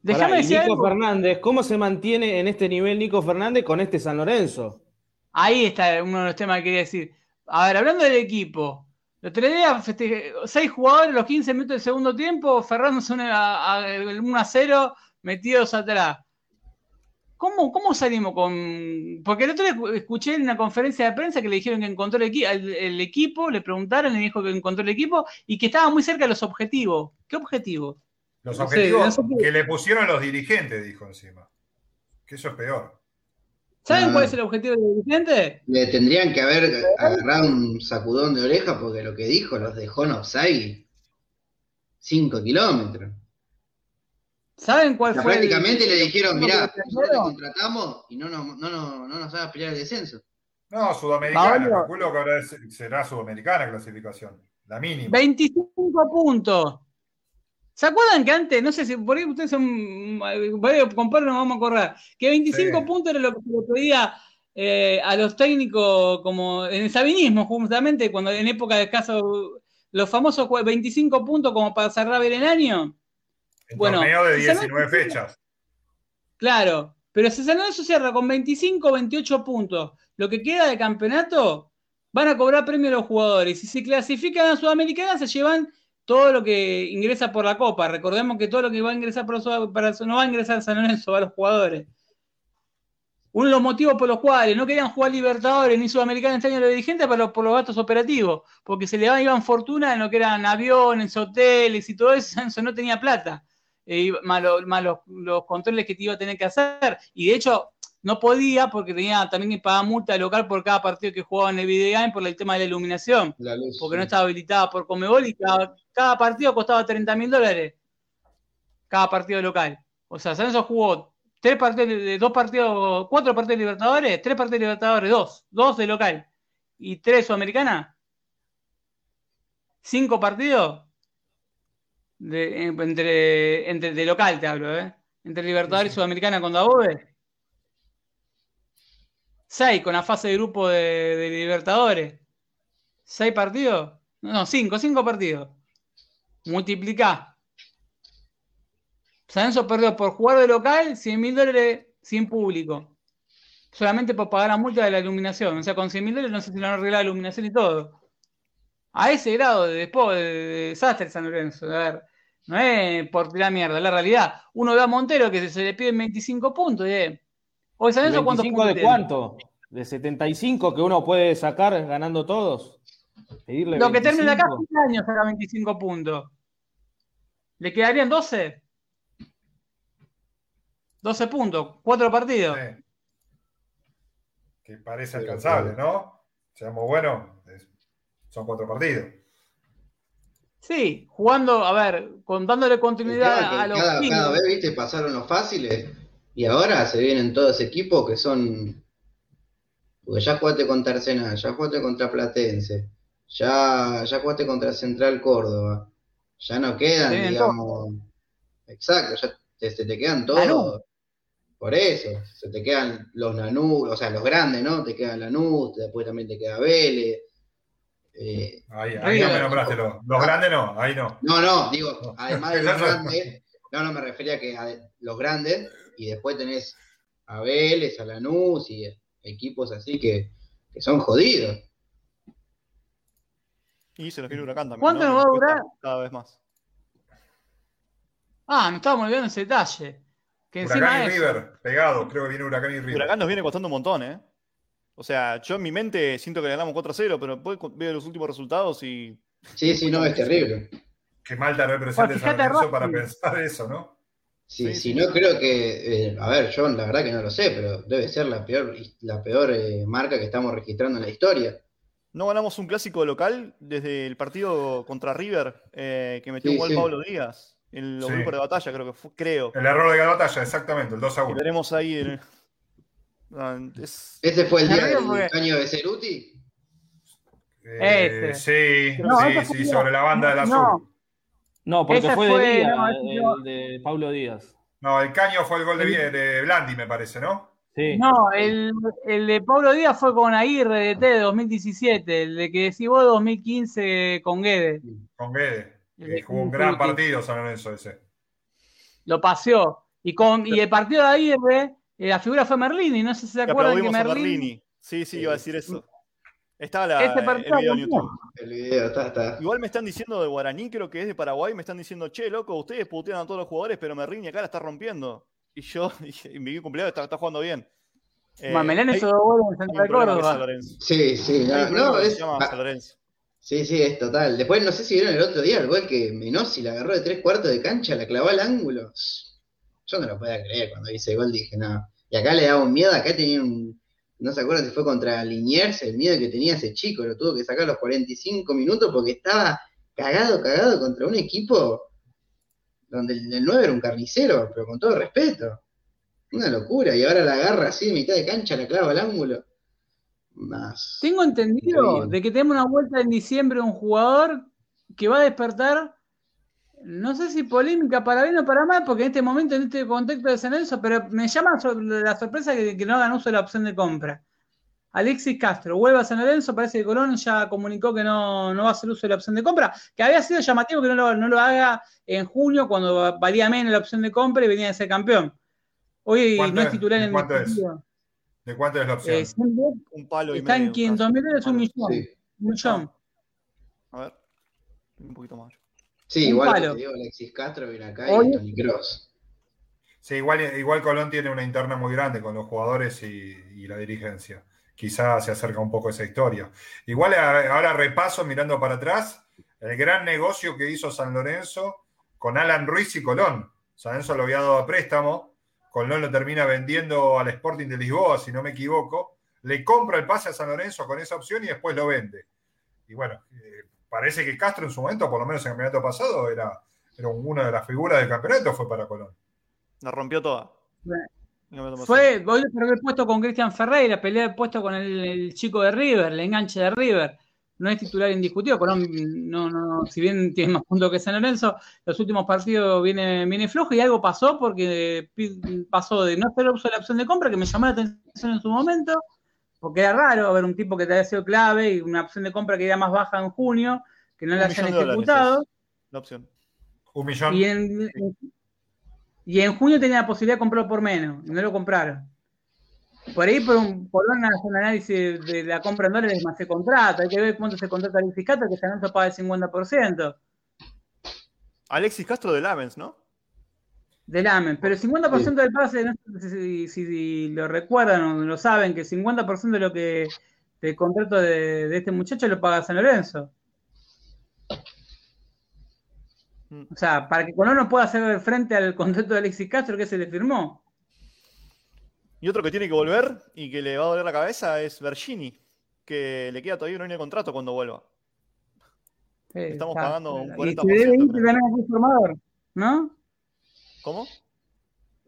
Déjame decir Nico algo. Fernández, ¿cómo se mantiene en este nivel Nico Fernández con este San Lorenzo? Ahí está uno de los temas que quería decir. A ver, hablando del equipo. El otro día seis jugadores los 15 minutos del segundo tiempo, Fernández a, a, el 1 a 0, metidos atrás. ¿Cómo, ¿Cómo salimos con.? Porque el otro día escu- escuché en una conferencia de prensa que le dijeron que encontró el, equi- el- el equipo, le preguntaron, le dijo que encontró el equipo y que estaba muy cerca de los objetivos. ¿Qué objetivos? Los objetivos que le pusieron los dirigentes, dijo encima. Que eso es peor. ¿Saben Ah. cuál es el objetivo del dirigente? Le tendrían que haber agarrado un sacudón de oreja porque lo que dijo los dejó en offside 5 kilómetros. ¿Saben O cuál sea, fue? el- prácticamente le dijeron, mirá, nosotros te contratamos y no nos, no, nos- no nos hagas pelear el descenso. No, sudamericana. Pablo. Calculo que ahora será sudamericana clasificación. La mínima. 25 puntos. ¿Se acuerdan que antes, no sé si por ahí ustedes son, Pablo nos vamos a acordar, que 25 Sí. puntos era lo que se le pedía eh, a los técnicos como en el sabinismo, justamente, cuando en época de caso, los famosos jue- 25 puntos como para cerrar el año? En bueno, torneo de si se 19 ve- fechas. Claro, pero si San Lorenzo cierra con 25 28 puntos, lo que queda de campeonato, van a cobrar premio los jugadores. Si se clasifican a Sudamericana, se llevan todo lo que ingresa por la Copa. Recordemos que todo lo que va a ingresar por Sud- para, no va a ingresar San Lorenzo, a los jugadores. Uno de los motivos por los cuales no querían jugar Libertadores ni Sudamericana este año los dirigentes los, por los gastos operativos, porque se le iban fortuna en lo que eran aviones, hoteles y todo eso, eso no tenía plata eh, más los, los controles que te iba a tener que hacer. Y de hecho, no podía porque tenía también que pagar multa local por cada partido que jugaba en el videogame por el tema de la iluminación, La luz. porque no estaba habilitada por Comebol y cada, cada partido costaba 30 mil dólares. Cada partido local. O sea, San Lorenzo jugó tres partidos, de dos partidos, cuatro partidos de Libertadores, tres partidos de Libertadores, dos, dos de local y tres Sudamericana. Cinco partidos de, entre, entre de local te hablo, ¿eh? Entre Libertadores y Sudamericana con Dabove. Seis con la fase de grupo de, Libertadores. ¿Seis partidos? No, no, cinco, cinco partidos. Multiplicá. San Lorenzo perdió por jugar de local 100 mil dólares sin público. Solamente por pagar la multa de la iluminación. O sea, con 100 mil dólares no sé si lo han arreglado la iluminación y todo. A ese grado de, después, de, de desastre San Lorenzo. A ver, no es por tirar mierda, es la realidad. Uno ve a Montero que se le piden 25 puntos. ¿eh? Hoy San Lorenzo, ¿cuántos 25 puntos de tiene? cuánto? ¿De 75 que uno puede sacar ganando todos? Pedirle Lo que termina acá 25. 15 años saca 25 puntos. ¿Le quedarían 12? 12 puntos, 4 partidos. Sí. Que parece alcanzable. ¿no? Seamos buenos. es- Son cuatro partidos. Sí, jugando, a ver, con dándole continuidad a los cada, cada vez, viste, pasaron los fáciles y ahora se vienen todos equipos que son. Porque ya jugaste contra Arsenal, ya jugaste contra Platense, ya, ya jugaste contra Central Córdoba. Ya no quedan, digamos. Exacto, ya te, se te quedan todos. Por eso, se te quedan los Lanús, o sea, los grandes, ¿no? Te queda Lanús, después también te queda Vélez. Eh, Ahí, ahí no me nombraste los, los grandes, no, ahí no. no, no, digo, además de los grandes, no, no me refería a que a los grandes, y después tenés a Vélez, a Lanús y equipos así que, que son jodidos. Y se los quiere Huracán también. ¿Cuánto ¿no? nos va a durar? Cada vez más. Ah, no estábamos olvidando ese detalle. Que encima Huracán y es. River, pegado. Creo que viene Huracán y River. Huracán nos viene costando un montón, ¿eh? O sea, yo en mi mente siento que le ganamos 4-0, pero después veo los últimos resultados y. Sí, sí, no, es terrible. Qué mal te representa Bueno, San Lorenzo para pensar eso, ¿no? Sí, sí. no creo que, eh, a ver, yo la verdad que no lo sé, pero debe ser la peor, la peor eh, marca que estamos registrando en la historia. No ganamos un clásico local desde el partido contra River, eh, que metió Sí, un gol sí. Pablo Díaz en los Sí. grupos de batalla, creo que fue, creo. El error de batalla, exactamente, el 2 a Y 1. veremos ahí. el- Ah, es- ¿Ese fue el día del fue- caño de Ceruti? Eh, sí, No, sí, sí, sobre la banda del azul. no. No, porque fue, fue- de día, no, el de Pablo Díaz. No, el caño fue el gol de, de Blandi, me parece, ¿no? Sí. No, el, el de Pablo Díaz fue con Aguirre de T de 2017, el de que decís vos 2015 con Guedes. Con Guede. Que jugó un gran partido San Lorenzo ese. Lo paseó. Y, con, y el partido de Aguirre, eh, la figura fue Merlini, no sé si se acuerdan que a Merlini. Merlini. Sí, sí, iba a decir eso. Está la, Este el video en. YouTube. El video, está, está. Igual me están diciendo de Guaraní, creo que es de Paraguay, me están diciendo, che, loco, ustedes putean a todos los jugadores, pero Merlini acá la está rompiendo. Y yo, y mi cumpleaños está, está jugando bien. Eh, Mamelán hizo dos goles en hay Central un problema con San Córdoba. Sí, sí, no, no, es, se llama ah, San Lorenzo. sí, sí, es total. Después no sé si vieron el otro día el gol que Menossi la agarró de tres cuartos de cancha, la clavó al ángulo. Yo no lo podía creer cuando hice el gol, dije, no. Y acá le daba un miedo, acá tenía un, no se acuerdan si fue contra Liniers, el miedo que tenía ese chico, lo tuvo que sacar a los 45 minutos porque estaba cagado, cagado contra un equipo donde el, el 9 era un carnicero, pero con todo respeto. Una locura, y ahora la agarra así de mitad de cancha, la clava al ángulo. Más. Tengo entendido de que tenemos una vuelta en diciembre de un jugador que va a despertar, no sé si polémica para bien o para mal, porque en este momento, en este contexto de San Lorenzo, pero me llama la sorpresa que, que no hagan uso de la opción de compra. Alexis Castro vuelve a San Lorenzo, parece que Colón ya comunicó que no, no va a hacer uso de la opción de compra, que había sido llamativo que no lo, no lo haga en junio cuando valía menos la opción de compra y venía de ser campeón. Hoy ¿Cuánto no es es? titular en ¿Cuánto el es? ¿De cuánto es la opción? Eh, siempre Un palo y está en medio. 500 mil dólares, un millón. Sí, Un millón. A ver. Un poquito más. Sí Un igual palo. te digo Alexis Castro viene acá Hoy- y Tony Cross. Sí, igual, igual Colón tiene una interna muy grande con los jugadores y, y la dirigencia. Quizás se acerca un poco esa historia. Igual ahora repaso mirando para atrás el gran negocio que hizo San Lorenzo con Alan Ruiz y Colón. San Lorenzo lo había dado a préstamo, Colón lo termina vendiendo al Sporting de Lisboa, si no me equivoco. Le compra el pase a San Lorenzo con esa opción y después lo vende. Y bueno, eh, parece que Castro en su momento, por lo menos en el campeonato pasado, era, era una de las figuras del campeonato, fue para Colón. La rompió toda. No Fue, hoy le perdió el puesto con Cristian Ferreira, pelea el puesto con el, el chico de River, el enganche de River. No es titular indiscutido, Colón no, no, si bien tiene más puntos que San Lorenzo, los últimos partidos viene, viene flojo y algo pasó porque pi- pasó de no hacer uso de la opción de compra, que me llamó la atención en su momento, porque era raro ver un tipo que te había sido clave y una opción de compra que era más baja en junio, que no Un la hayan ejecutado. es La opción. Un millón. Y en, y en junio tenía la posibilidad de comprarlo por menos, y no lo compraron. Por ahí, por un, por una- un análisis de la compra en dólares más se contrata, hay que ver cuánto se contrata el fiscato, que San Lorenzo paga el 50% Alexis Castro de Lamens, ¿no? Del AMEN, pero el 50% del pase, no sé si, si- si lo recuerdan o lo saben, que el 50% de lo que del contrato de, de este muchacho lo paga San Lorenzo. Mm. O sea, para que Colón no pueda hacer frente al contrato de Alexis Castro que se le firmó. Y otro que tiene que volver y que le va a doler la cabeza es Bergini, que le queda todavía un año de contrato cuando vuelva. Sí, Estamos está. pagando un Y 40%, se debe ir ¿no? ¿Cómo?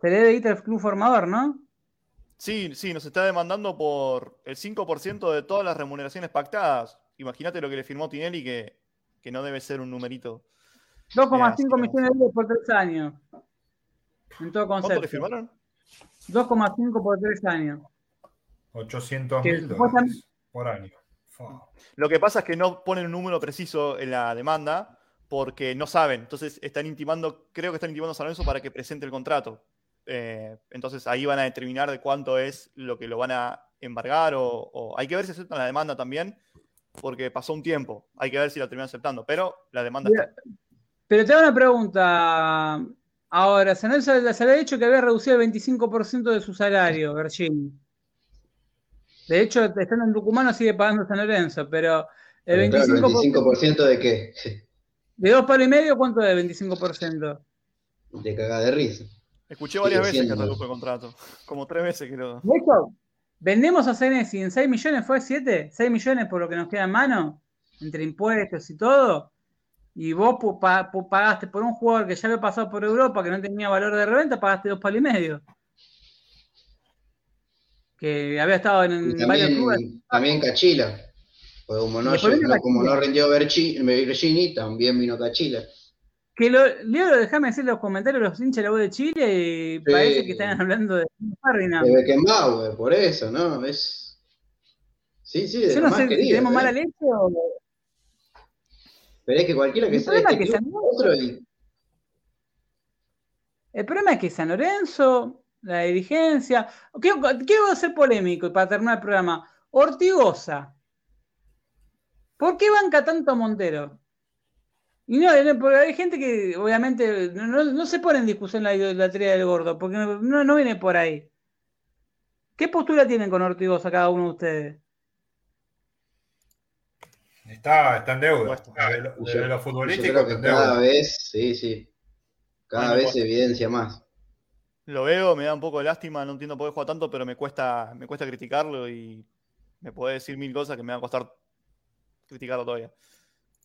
Se debe ir al club formador, ¿no? Sí, sí, nos está demandando por el 5% de todas las remuneraciones pactadas. Imagínate lo que le firmó Tinelli, que, que no debe ser un numerito. 2,5 así que millones de euros por tres años. En todo ¿Cuánto concepto. le firmaron? 2,5 por tres años. 800 Que mil dólares por año. Lo que pasa es que no ponen un número preciso en la demanda porque no saben. Entonces están intimando, creo que están intimando a San Lorenzo para que presente el contrato. Eh, entonces ahí van a determinar de cuánto es lo que lo van a embargar o, o- hay que ver si aceptan la demanda también porque pasó un tiempo. Hay que ver si la terminan aceptando, pero la demanda Mira, está. Pero te hago una pregunta. Ahora, San Lorenzo se había dicho que había reducido el 25% de su salario, Bergini. De hecho, estando en Tucumán sigue pagando San Lorenzo, pero el Pero 25%, claro, ¿25% de qué? ¿De dos palos y medio cuánto es 25%? De cagada de risa. Escuché varias veces que redujo el contrato. Como tres veces creo. De hecho, vendemos a Senesi en 6 millones, ¿fue 7? 6 millones por lo que nos queda en mano, entre impuestos y todo. Y vos pa- pagaste por un jugador que ya había pasado por Europa, que no tenía valor de reventa, pagaste dos palos y medio. Que había estado en, Y varios clubes. también, también Cachila. Como no, como rindió Bergini, también vino Cachila. Que lo, Leo, déjame decir los comentarios los hinchas de la voz de Chile y parece que están hablando de Ferdinand. De Beckenbauer, por eso, ¿no? Es. Sí, sí, de Yo no sé si tenemos ¿eh? mala leche o. Pero es que cualquiera que problema este es que club, San otro y El problema es que San Lorenzo, la dirigencia. Quiero, quiero ser polémico y para terminar el programa. Ortigosa. ¿Por qué banca tanto a Montero? Y no, no, porque hay gente que obviamente no, se pone en discusión la idolatría del gordo, porque no, viene por ahí. ¿Qué postura tienen con Ortigosa cada uno de ustedes? Está, está en deuda. Desde lo, yo creo que deuda. cada vez, sí, sí. Cada Bueno, vez se evidencia más. Lo veo, me da un poco de lástima, no entiendo por qué juega tanto, pero me cuesta, me cuesta criticarlo y me puede decir mil cosas que me va a costar criticarlo todavía.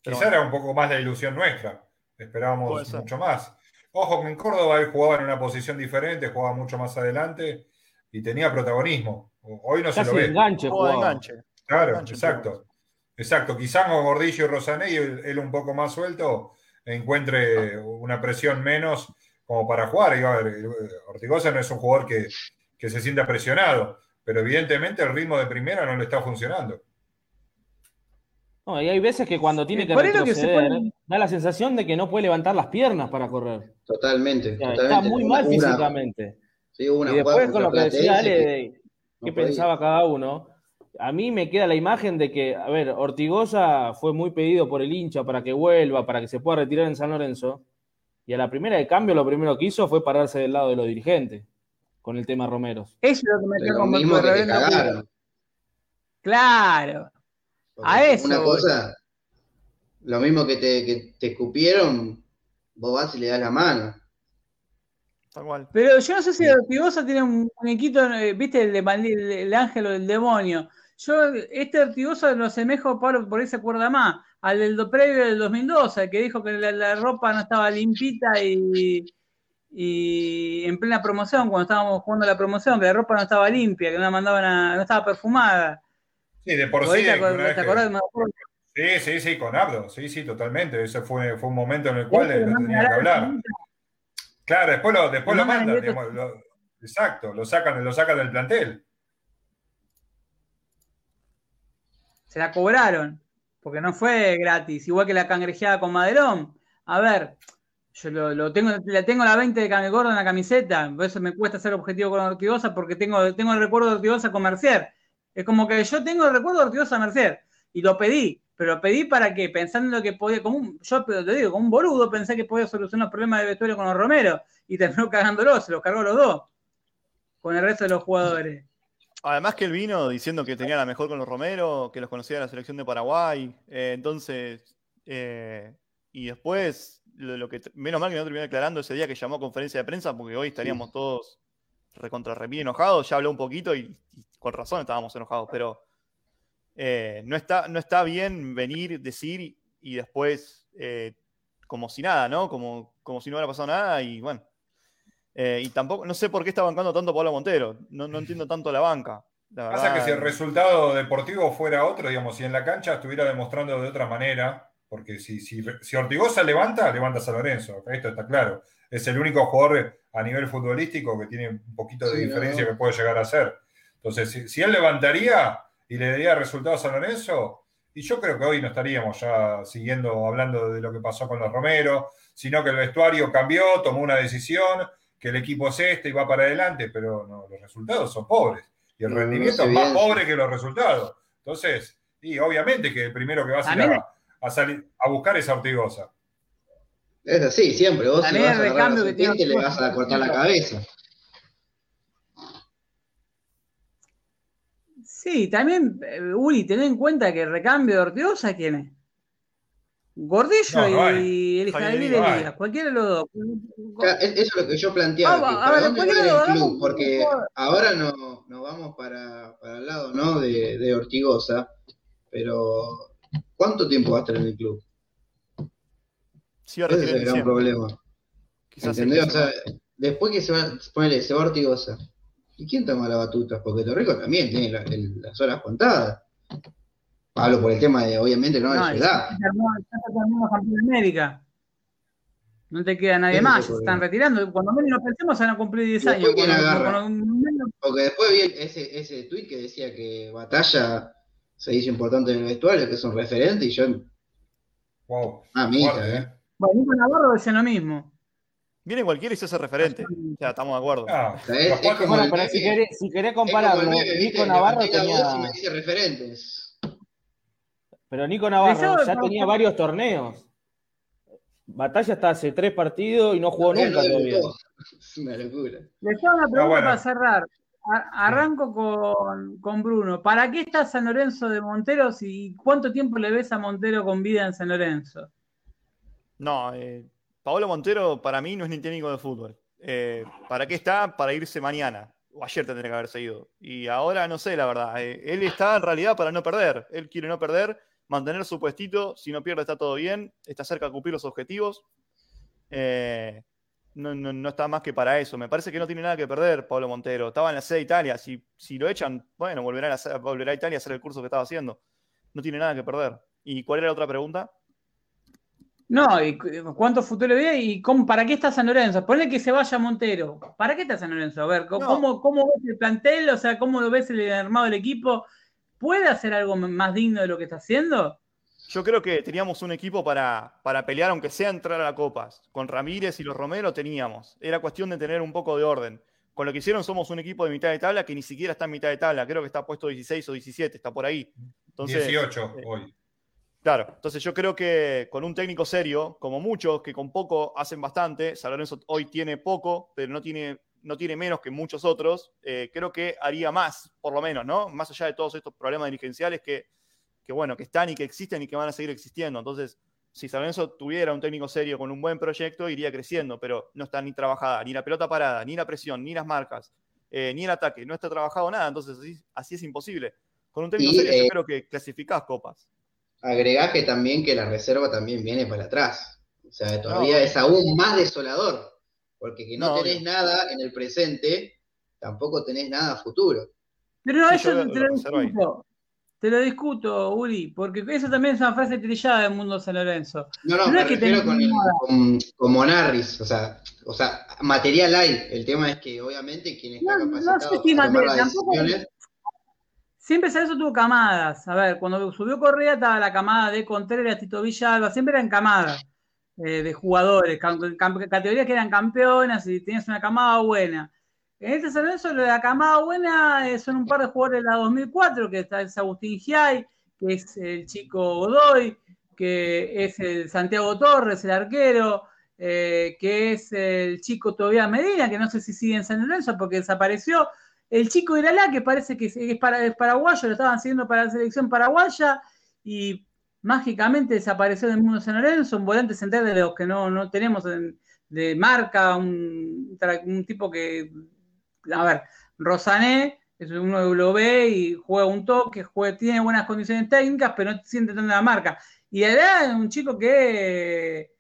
Pero Quizá bueno. era un poco más la ilusión nuestra. Esperábamos mucho más. Ojo que en Córdoba él jugaba en una posición diferente, jugaba mucho más adelante y tenía protagonismo. Hoy no se lo ve. enganche Juego de jugaba. enganche. Claro, Enganche, exacto. Exacto. Quizá con Gordillo y Rosanelli, él, él un poco más suelto, encuentre una presión menos como para jugar. Y, a ver, Ortigosa no es un jugador que, que se sienta presionado, pero evidentemente el ritmo de primera no le está funcionando. No, y hay veces que cuando tiene que lo que se retroceder, pone- da la sensación de que no puede levantar las piernas para correr. Totalmente. O sea, totalmente. está muy mal una- físicamente. sí, una Y después con lo que decía Ale que no qué podía. pensaba cada uno, a mí me queda la imagen de que, a ver, Ortigosa fue muy pedido por el hincha para que vuelva, para que se pueda retirar en San Lorenzo, y a la primera de cambio lo primero que hizo fue pararse del lado de los dirigentes con el tema Romeros. Eso es lo que me cagaron. Claro. Porque A eso Una cosa, lo mismo que te, que te escupieron, vos vas y le das la mano. Pero yo no sé si Ortigosa tiene un muñequito, eh, viste, el, de el, el ángel o el demonio. Yo, este Ortigosa lo asemejo, Pablo, por ahí se acuerda más, al del do- previo del 2012, que dijo que la, la ropa no estaba limpita y, y en plena promoción, cuando estábamos jugando la promoción, que la ropa no estaba limpia, que no la mandaban a, no estaba perfumada. Sí, de por sí. Sí, sí, sí, con Abdo, sí, sí, totalmente. Ese fue, fue un momento en el cual él lo tenía que hablar. Claro, después lo, después Lo mandan digamos, lo- exacto, lo sacan, lo sacan del plantel. se la cobraron, porque no fue gratis, igual que la cangrejeada con Maderón. A ver, yo lo, lo tengo, la tengo la 20 de Cane Gordo en la camiseta, por eso me cuesta ser objetivo con Ortigosa, porque tengo, tengo el recuerdo de Ortigosa con Mercier. Es como que yo tengo el recuerdo de Ortigosa Mercier, y lo pedí, pero lo pedí para que, pensando en lo que podía, como un, yo te digo, como un boludo, pensé que podía solucionar los problemas de vestuario con los Romero, y terminó cagándolo, se los cargó los dos, con el resto de los jugadores. Además que él vino diciendo que tenía la mejor con los Romero, que los conocía de la selección de Paraguay. eh, entonces, eh, y después, lo, lo que menos mal que no terminó declarando ese día que llamó a conferencia de prensa, porque hoy estaríamos todos recontra enojados. Ya habló un poquito y, y con razón estábamos enojados, pero eh, no, está, no está bien venir, decir y, después eh, como si nada, ¿no? Como, como si no hubiera pasado nada y bueno. Eh, y tampoco, no sé por qué está bancando tanto Pablo Montero. No, no entiendo tanto la banca. La Pasa verdad, que si el resultado deportivo fuera otro, digamos, si en la cancha estuviera demostrando de otra manera, porque si, si, si Ortigosa levanta, levanta San Lorenzo, esto está claro. Es el único jugador a nivel futbolístico que tiene un poquito de Sí, diferencia no. que puede llegar a ser. Entonces, si, si él levantaría y le daría resultados a Lorenzo, y yo creo que hoy no estaríamos ya siguiendo hablando de lo que pasó con los Romero, sino que el vestuario cambió, tomó una decisión, que el equipo es este y va para adelante, pero no, los resultados son pobres. Y el No, rendimiento es más pobre que los resultados. Entonces, y obviamente que el primero que va a salir También- a, a salir a buscar es a Ortigosa. Es así, siempre. Vos si vas el a a recambio la que tiene serpiente, le vas a cortar la cabeza. Sí, también, eh, Uri, ten en cuenta que el recambio de Ortigosa, ¿quién es? Gordillo No, no y el Javier Javier Elías. Cualquiera de los dos. Claro, Eso es lo que yo planteaba. Vamos, que a ¿Para ver, dónde va el de club? Porque ahora no, nos vamos para, para el lado ¿no? de, de Ortigosa, pero ¿cuánto tiempo va a estar en el club? Sí, Ese es el gran problema. Quizás ¿Entendés? en O sea, después que se va, ponele, se va Ortigosa, ¿y quién toma la batuta? Porque Torrico también tiene la- el- las horas contadas. Hablo por el tema de, obviamente, no, No, de su edad. campeón de América. No te queda nadie más, se están retirando. Cuando menos lo pensemos, van a cumplir 10 ¿Y después años. quién Cuando- agarra? cuando menos- Porque después vi ese, ese tweet que decía que Batalla se hizo importante en el vestuario, que es un referente, y yo, Wow. ah, mija, Fuerte, eh. ¿eh? Bueno, Nico Navarro decía lo mismo. Viene cualquiera y se hace referente. O sea, estamos de acuerdo. Ah, es- es como Bueno, pero si querés, si querés compararlo. Nico Navarro tenía. me dice referentes. Pero Nico Navarro ya tenía varios torneos. Batalla está hace tres partidos y no jugó nunca no todavía. Es una locura. Les hago una pregunta Ah, bueno. para cerrar. A- arranco con, con Bruno. ¿Para qué está San Lorenzo de Montero y cuánto tiempo le ves a Montero con vida en San Lorenzo? No, eh, Paolo Montero para mí no es ni técnico de fútbol. Eh, ¿Para qué está? Para irse mañana. O ayer tendría que haberse ido. Y ahora no sé, la verdad. Eh, él está en realidad para no perder. Él quiere no perder, mantener su puestito. Si no pierde, está todo bien. Está cerca de cumplir los objetivos. Eh, no, no- no está más que para eso. Me parece que no tiene nada que perder Pablo Montero. Estaba en la sede de Italia. Si, si lo echan, bueno, volverá a, volverá a Italia a hacer el curso que estaba haciendo. No tiene nada que perder. ¿Y cuál era la otra pregunta? No, y cu- cuánto futuro ve y cómo, para qué está San Lorenzo. Ponle que se vaya Montero. ¿Para qué está San Lorenzo? A ver, ¿cómo, No. cómo, cómo ves el plantel? O sea, ¿cómo lo ves el armado del equipo? ¿Puede hacer algo más digno de lo que está haciendo? Yo creo que teníamos un equipo para, para pelear, aunque sea entrar a la Copas. Con Ramírez y los Romero teníamos. Era cuestión de tener un poco de orden. Con lo que hicieron somos un equipo de mitad de tabla que ni siquiera está en mitad de tabla. Creo que está puesto 16 o 17, está por ahí. Entonces, 18 eh, hoy. Claro, entonces yo creo que con un técnico serio, como muchos, que con poco hacen bastante, San Lorenzo hoy tiene poco, pero no tiene, no tiene menos que muchos otros, eh, creo que haría más, por lo menos, ¿no? Más allá de todos estos problemas dirigenciales que, que, bueno, que están y que existen y que van a seguir existiendo. Entonces, si San Lorenzo tuviera un técnico serio con un buen proyecto, iría creciendo, pero no está ni trabajada, ni la pelota parada, ni la presión, ni las marcas, eh, ni el ataque, no está trabajado nada, entonces así, así es imposible. Con un técnico Y, serio yo eh, creo que clasificás copas. Agregá que también que la reserva también viene para atrás. O sea, todavía No. es aún más desolador. Porque que no, No, tenés nada en el presente, tampoco tenés nada a futuro. Pero no, Sí, eso yo te lo discuto. Te lo discuto, Uri, porque eso también es una frase trillada del mundo San Lorenzo. No, no, No me es que refiero con, el, con, con Monarris, o sea, o sea, material hay. El tema es que obviamente quien está No, no sé capacitado si para tomar material, las tampoco- decisiones, Siempre Lorenzo tuvo camadas. A ver, cuando subió Correa estaba la camada de Contreras, Tito Villalba, siempre eran camadas eh, de jugadores, categorías que eran campeonas y tenías una camada buena. En este San Lorenzo, la camada buena eh, son un par de jugadores de la 2004, que está es Agustín Giai, que es el chico Godoy, que es el Santiago Torres, el arquero, eh, que es el chico Tobias Medina, que no sé si sigue en San Lorenzo porque desapareció. El chico Iralá, que parece que es, para, paraguayo, lo estaban siguiendo para la selección paraguaya y mágicamente desapareció del mundo San Lorenzo, un volante central de los que no, no tenemos en- de marca, un, tipo que, a ver, Rosané es uno que lo ve y juega un toque, juega, tiene buenas condiciones técnicas, pero no siente tanto la marca. Y es un chico que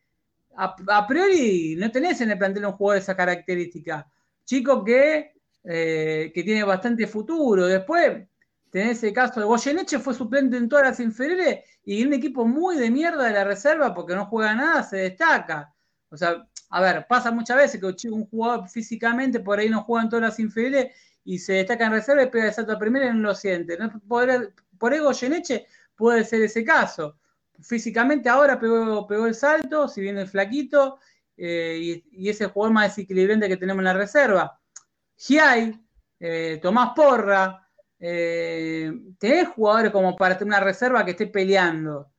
a, a priori no tenés en el plantel un jugador de esa característica. Chico que, eh, que tiene bastante futuro. Después tenés el caso de Goyeneche, fue suplente en todas las inferiores y un equipo muy de mierda de la reserva porque no juega nada, se destaca. O sea, a ver, pasa muchas veces que un jugador físicamente por ahí no juega en todas las inferiores y se destaca en reserva y pega el salto a primera y no lo siente. Podrá- por ahí Goyeneche puede ser ese caso físicamente ahora pegó, el salto, si bien es flaquito, eh, y, y es el jugador más desequilibrante que tenemos en la reserva. Giai, eh, Tomás Porra, eh, tenés jugadores como para una reserva que esté peleando,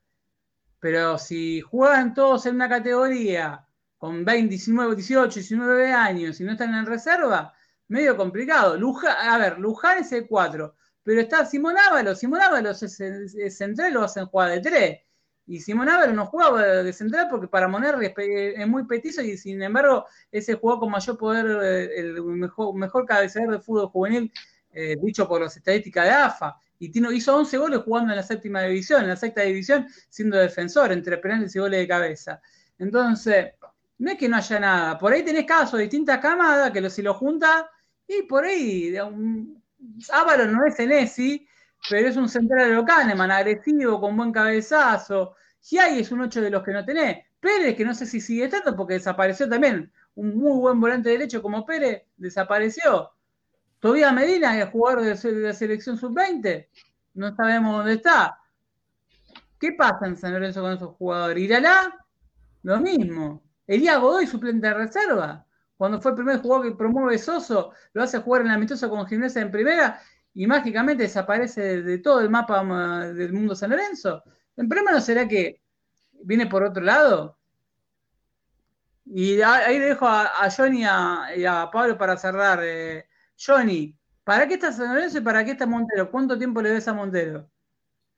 pero si juegan todos en una categoría con 20, 19, 18, 19 años y no están en reserva, medio complicado. Luján, a ver, Luján es el 4, pero está Simón Ábalos. Simón Ábalos es, es, central, lo hacen jugar de tres. Y Simón Ábalos no jugaba de central porque para Monarri es, muy petizo y sin embargo ese jugó con mayor poder, eh, el mejor, mejor cabeceador de fútbol juvenil, eh, dicho por las estadísticas de AFA. Y hizo 11 goles jugando en la séptima división, en la sexta división, siendo defensor entre penales y goles de cabeza. Entonces, no es que no haya nada. Por ahí tenés casos de distintas camadas que si lo junta, y por ahí, un, no es Enesi, pero es un central de Kahneman, agresivo, con buen cabezazo. Giai es un 8 de los que no tenés. Pérez, que no sé si sigue estando porque desapareció también. Un muy buen volante derecho como Pérez, desapareció. Todavía Medina, el jugador de la selección sub-20, no sabemos dónde está. ¿Qué pasa en San Lorenzo con esos jugadores? ¿Iralá? Lo mismo. Elías Godoy, suplente de reserva. Cuando fue el primer jugador que promueve Soso, lo hace jugar en la amistosa con Gimnasia en primera y mágicamente desaparece de, todo el mapa del mundo San Lorenzo. En primera no será que viene por otro lado. Y ahí dejo a, Johnny y a Pablo para cerrar. Eh, Johnny, ¿para qué está San Lorenzo y para qué está Montero? ¿Cuánto tiempo le ves a Montero?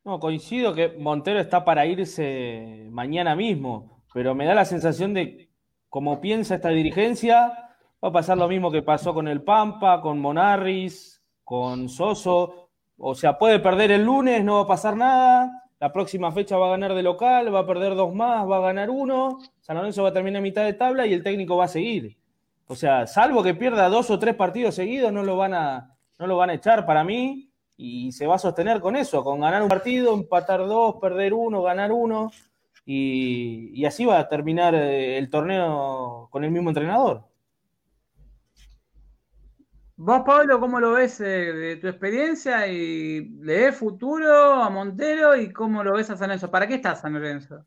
No, coincido que Montero está para irse mañana mismo, pero me da la sensación de como piensa esta dirigencia, va a pasar lo mismo que pasó con el Pampa, con Monarris, con Soso. O sea, puede perder el lunes, no va a pasar nada. La próxima fecha va a ganar de local, va a perder dos más, va a ganar uno. San Lorenzo va a terminar a mitad de tabla y el técnico va a seguir. O sea, salvo que pierda dos o tres partidos seguidos, no lo van a, no lo van a echar para mí y se va a sostener con eso, con ganar un partido, empatar dos, perder uno, ganar uno y, así va a terminar eh, el torneo con el mismo entrenador. Vos, Pablo, ¿cómo lo ves eh, de tu experiencia y le ves futuro a Montero y cómo lo ves a San Lorenzo? ¿Para qué está San Lorenzo?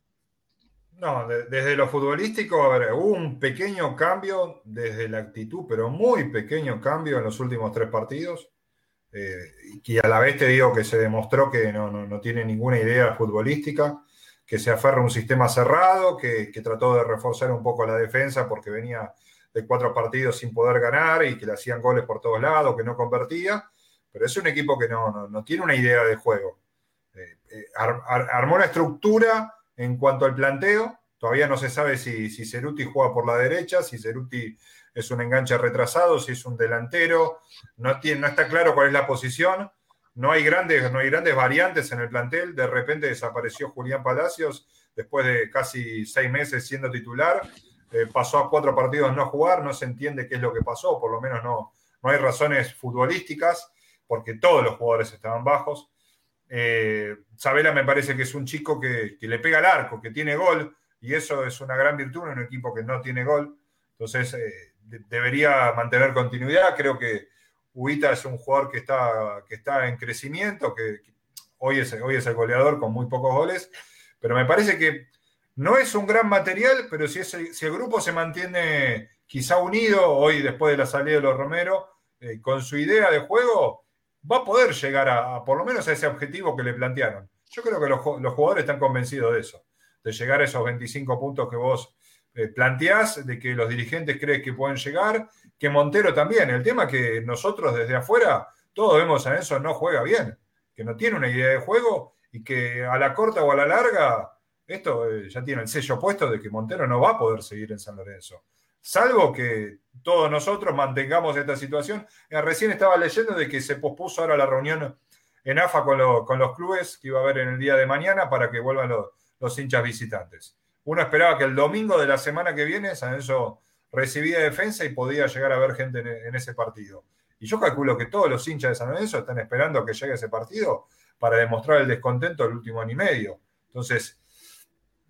No, desde lo futbolístico, a ver, hubo un pequeño cambio desde la actitud, pero muy pequeño cambio en los últimos tres partidos. Eh, y a la vez te digo que se demostró que no, tiene ninguna idea futbolística, que se aferra a un sistema cerrado, que, trató de reforzar un poco la defensa porque venía de cuatro partidos sin poder ganar y que le hacían goles por todos lados, que no convertía. Pero es un equipo que no, tiene una idea de juego. Eh, eh, armó una estructura en cuanto al planteo, todavía no se sabe si, si Ceruti juega por la derecha, si Ceruti es un enganche retrasado, si es un delantero, no, tiene, no está claro cuál es la posición, no hay, grandes, no hay grandes variantes en el plantel, de repente desapareció Julián Palacios después de casi seis meses siendo titular, eh, pasó a cuatro partidos no jugar, no se entiende qué es lo que pasó, por lo menos no, no hay razones futbolísticas, porque todos los jugadores estaban bajos. Eh, Sabela me parece que es un chico que, le pega al arco, que tiene gol, y eso es una gran virtud en un equipo que no tiene gol. Entonces, eh, debería mantener continuidad. Creo que Huita es un jugador que está, que está en crecimiento, que, hoy, es, hoy es el goleador con muy pocos goles, pero me parece que no es un gran material, pero si, el grupo se mantiene quizá unido, hoy después de la salida de los Romero, eh, con su idea de juego, va a poder llegar a, por lo menos a ese objetivo que le plantearon. Yo creo que los, jugadores están convencidos de eso, de llegar a esos 25 puntos que vos eh, planteás, de que los dirigentes creen que pueden llegar, que Montero también. El tema que nosotros desde afuera, todos vemos a eso, no juega bien, que no tiene una idea de juego y que a la corta o a la larga, esto eh, ya tiene el sello puesto de que Montero no va a poder seguir en San Lorenzo. Salvo que todos nosotros mantengamos esta situación. Eh, recién estaba leyendo de que se pospuso ahora la reunión en AFA con, los clubes que iba a haber en el día de mañana para que vuelvan los, hinchas visitantes. Uno esperaba que el domingo de la semana que viene San Enzo recibía defensa y podía llegar a ver gente en, ese partido. Y yo calculo que todos los hinchas de San Lorenzo están esperando que llegue ese partido para demostrar el descontento del último año y medio. Entonces,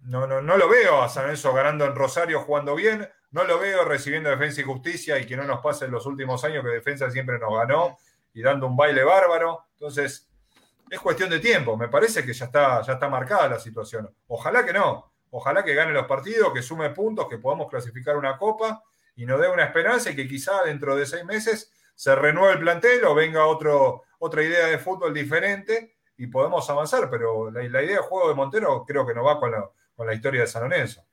no, no, no lo veo a San Lorenzo ganando en Rosario jugando bien, no lo veo recibiendo defensa y justicia y que no nos pase en los últimos años que defensa siempre nos ganó y dando un baile bárbaro. Entonces, es cuestión de tiempo. Me parece que ya está, ya está marcada la situación. Ojalá que no. Ojalá que gane los partidos, que sume puntos, que podamos clasificar una copa y nos dé una esperanza y que quizá dentro de seis meses se renueve el plantel o venga otro, otra idea de fútbol diferente y podemos avanzar. Pero la, idea de juego de Montero creo que no va con la, con la historia de San Lorenzo.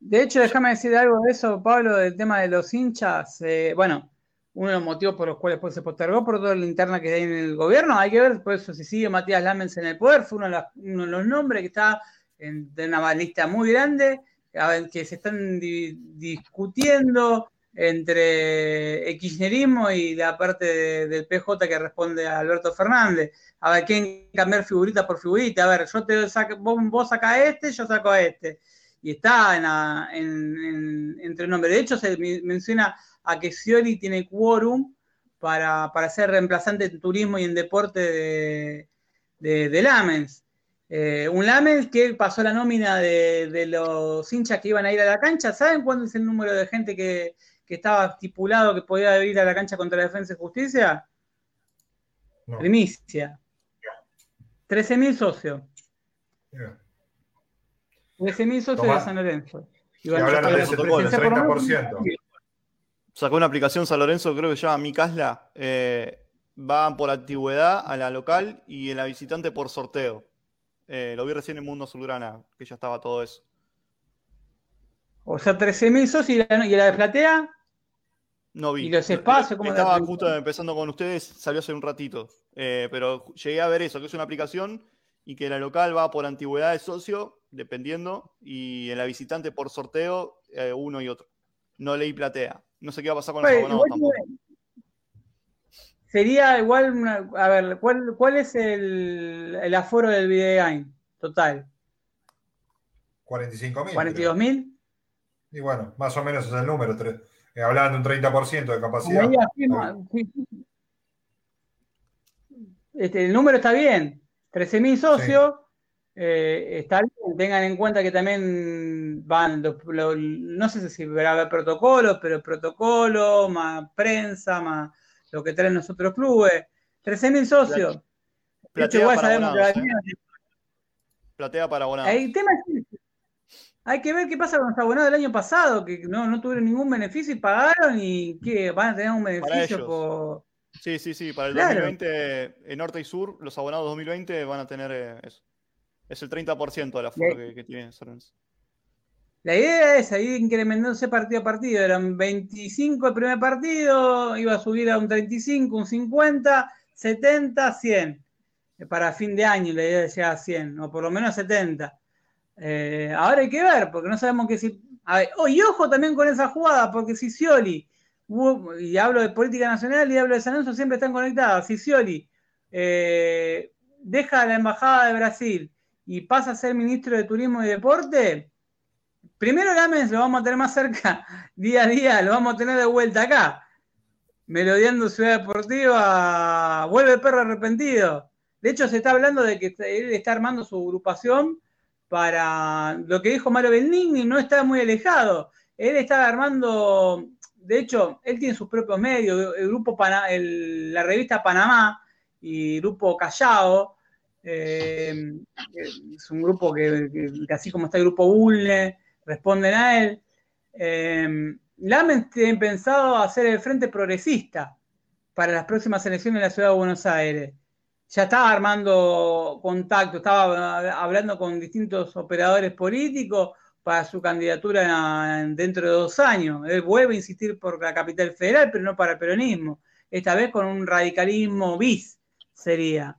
De hecho, déjame decir algo de eso, Pablo, del tema de los hinchas. Eh, bueno, uno de los motivos por los cuales pues, se postergó por toda la interna que hay en el gobierno. Hay que ver por eso si sigue Matías Lamens en el poder, fue uno de, los nombres que está en, una lista muy grande, que se están discutiendo entre kirchnerismo y la parte del PJ que responde a Alberto Fernández. A ver, quién cambiar figurita por figurita. A ver, yo te saco, vos, vos sacás este, yo saco a este. Y está en, entre nombres. De hecho, se menciona a que Scioli tiene quórum para, ser reemplazante en turismo y en deporte de, de, Lamens. Eh, un Lamens que pasó la nómina de, los hinchas que iban a ir a la cancha. ¿Saben cuándo es el número de gente que, estaba estipulado que podía ir a la cancha contra la Defensa y Justicia? Primicia. 13.000 socios. 13.000 socios de San Lorenzo. Y, hablaron de ese 30%. Sacó una aplicación San Lorenzo, creo que se llama Mi Casla. Eh, van por antigüedad a la local y en la visitante por sorteo. Eh, lo vi recién en Mundo Azulgrana, que ya estaba todo eso. O sea, 13.000 socios y la, y la de platea. No vi. ¿Y los espacios? ¿cómo Estaba justo empezando con ustedes, salió hace un ratito. Eh, pero llegué a ver eso, que es una aplicación y que la local va por antigüedad de socio, dependiendo, y en la visitante por sorteo, eh, uno y otro. No leí platea. No sé qué va a pasar con pues, los abonados. Sería igual, una, a ver, ¿cuál, cuál es el, el, aforo del videogame total? 45.000. ¿42.000? Y bueno, más o menos es el número, 3. Eh, hablaban de un 30% de capacidad. Este, el número está bien, 13.000 socios, sí. eh, está bien, tengan en cuenta que también van, los, no sé si va a haber protocolos, pero protocolo, más prensa, más lo que traen los otros clubes, 13.000 socios. Platea, Platea para abonados. ¿eh? Platea para abonados. El tema es que hay que ver qué pasa con los abonados del año pasado, que no, no tuvieron ningún beneficio y pagaron y que van a tener un beneficio por... Sí, sí, sí, para el 2020 en Norte y Sur, los abonados 2020 van a tener eh, eso. Es el 30% de la fuerza que, tiene Sorens. La idea es ir incrementándose partido a partido. Eran 25 el primer partido, iba a subir a un 35, un 50, 70, 100. Para fin de año la idea es llegar a 100, o por lo menos 70. Eh, ahora hay que ver, porque no sabemos qué si. A oh, ojo también con esa jugada, porque si Scioli, y hablo de política nacional y hablo de San Lorenzo, siempre están conectados. Si Scioli eh, deja la embajada de Brasil y pasa a ser ministro de Turismo y Deporte, primero Gámez lo vamos a tener más cerca día a día, lo vamos a tener de vuelta acá. Melodiando Ciudad Deportiva, vuelve el perro arrepentido. De hecho, se está hablando de que él está armando su agrupación para lo que dijo Mario Benigni, no está muy alejado. Él está armando, de hecho, él tiene sus propios medios, el grupo la revista Panamá y el grupo Callao, eh, es un grupo que, así como está el grupo Bulle, responden a él. Eh, tiene pensado hacer el frente progresista para las próximas elecciones en la ciudad de Buenos Aires. Ya estaba armando contacto, estaba hablando con distintos operadores políticos para su candidatura dentro de dos años. Él vuelve a insistir por la capital federal, pero no para el peronismo. Esta vez con un radicalismo bis sería.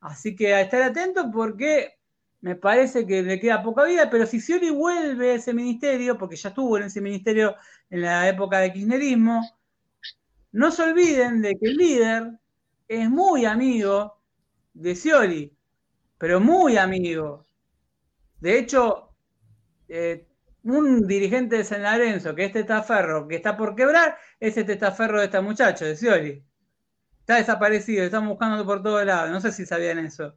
Así que a estar atento porque me parece que le queda poca vida, pero si Scioli vuelve a ese ministerio, porque ya estuvo en ese ministerio en la época de kirchnerismo, no se olviden de que el líder es muy amigo de Scioli, pero muy amigo. De hecho, eh, un dirigente de San Lorenzo, que es Testaferro, que está por quebrar, es el Testaferro de esta muchacha, de Scioli. Está desaparecido, estamos buscando por todos lados. No sé si sabían eso.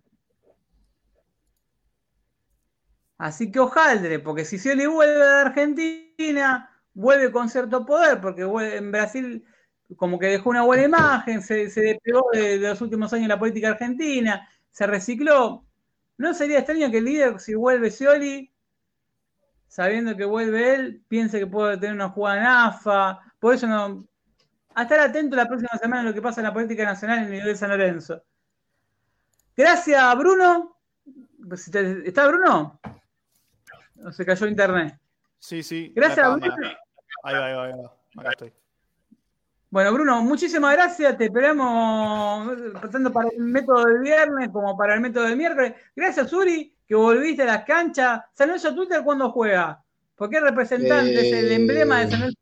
Así que ojaldre, porque si le vuelve a Argentina, vuelve con cierto poder, porque en Brasil como que dejó una buena imagen, se, despegó de, los últimos años la política argentina, se recicló. ¿No sería extraño que el líder, si vuelve Scioli, sabiendo que vuelve él, piense que puede tener una jugada en AFA? Por eso no, a estar atento la próxima semana a lo que pasa en la política nacional en el nivel de San Lorenzo. Gracias, Bruno. ¿Está Bruno? No se cayó internet. Sí, sí. Gracias, Bruno. Ahí va, ahí va, ahí va. Acá estoy. Bueno, Bruno, muchísimas gracias. Te esperamos tanto para el método del viernes como para el método del miércoles. Gracias, Uri, que volviste a las canchas. San Lorenzo Twitter, ¿cuándo juega? Porque es representante, es el emblema de San Lorenzo.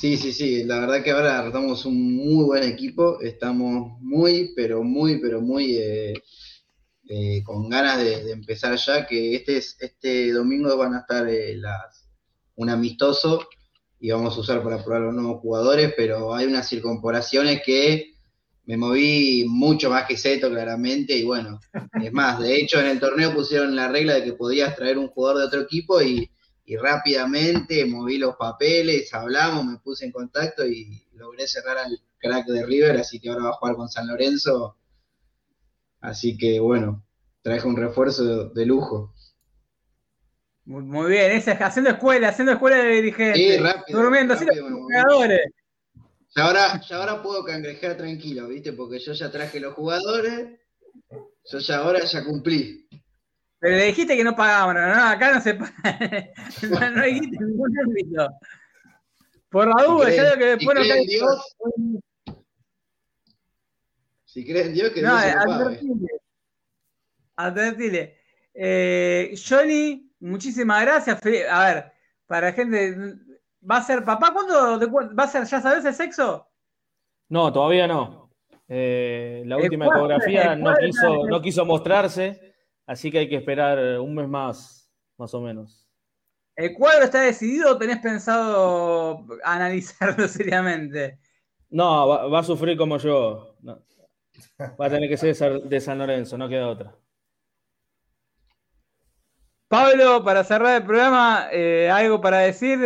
Sí, sí, sí. La verdad que ahora estamos un muy buen equipo. Estamos muy, pero muy, pero muy eh, eh, con ganas de, empezar ya. Que este, este domingo van a estar eh, las, un amistoso y vamos a usar para probar los nuevos jugadores, pero hay unas circunpolaciones que me moví mucho más que Seto, claramente, y bueno, es más, de hecho en el torneo pusieron la regla de que podías traer un jugador de otro equipo y, rápidamente moví los papeles, hablamos, me puse en contacto y logré cerrar al crack de River, así que ahora va a jugar con San Lorenzo. Así que bueno, traje un refuerzo de lujo. Muy, bien, haciendo escuela, haciendo escuela de dirigentes. Sí, rápido. Durmiendo, así los jugadores. Ya ahora, ya ahora puedo cangrejear tranquilo, ¿viste? Porque yo ya traje los jugadores, yo ya ahora ya cumplí. Pero le dijiste que no pagaban, ¿no? Acá no se paga. no, no dijiste ningún ámbito. Por la duda, ya lo que después si no creen Dios, Si creen Dios, que no, Dios se. Advertile. Eh, Johnny muchísimas gracias. A ver, para la gente, ¿va a ser papá? ¿Cuándo? ¿Va a ser, ya sabes el sexo? No, todavía no. Eh, la última ecografía no quiso, no quiso mostrarse, así que hay que esperar un mes más, más o menos. ¿El cuadro está decidido o tenés pensado analizarlo seriamente? No, va, a sufrir como yo. Va a tener que ser de San Lorenzo, no queda otra. Pablo, para cerrar el programa, eh, ¿algo para decir?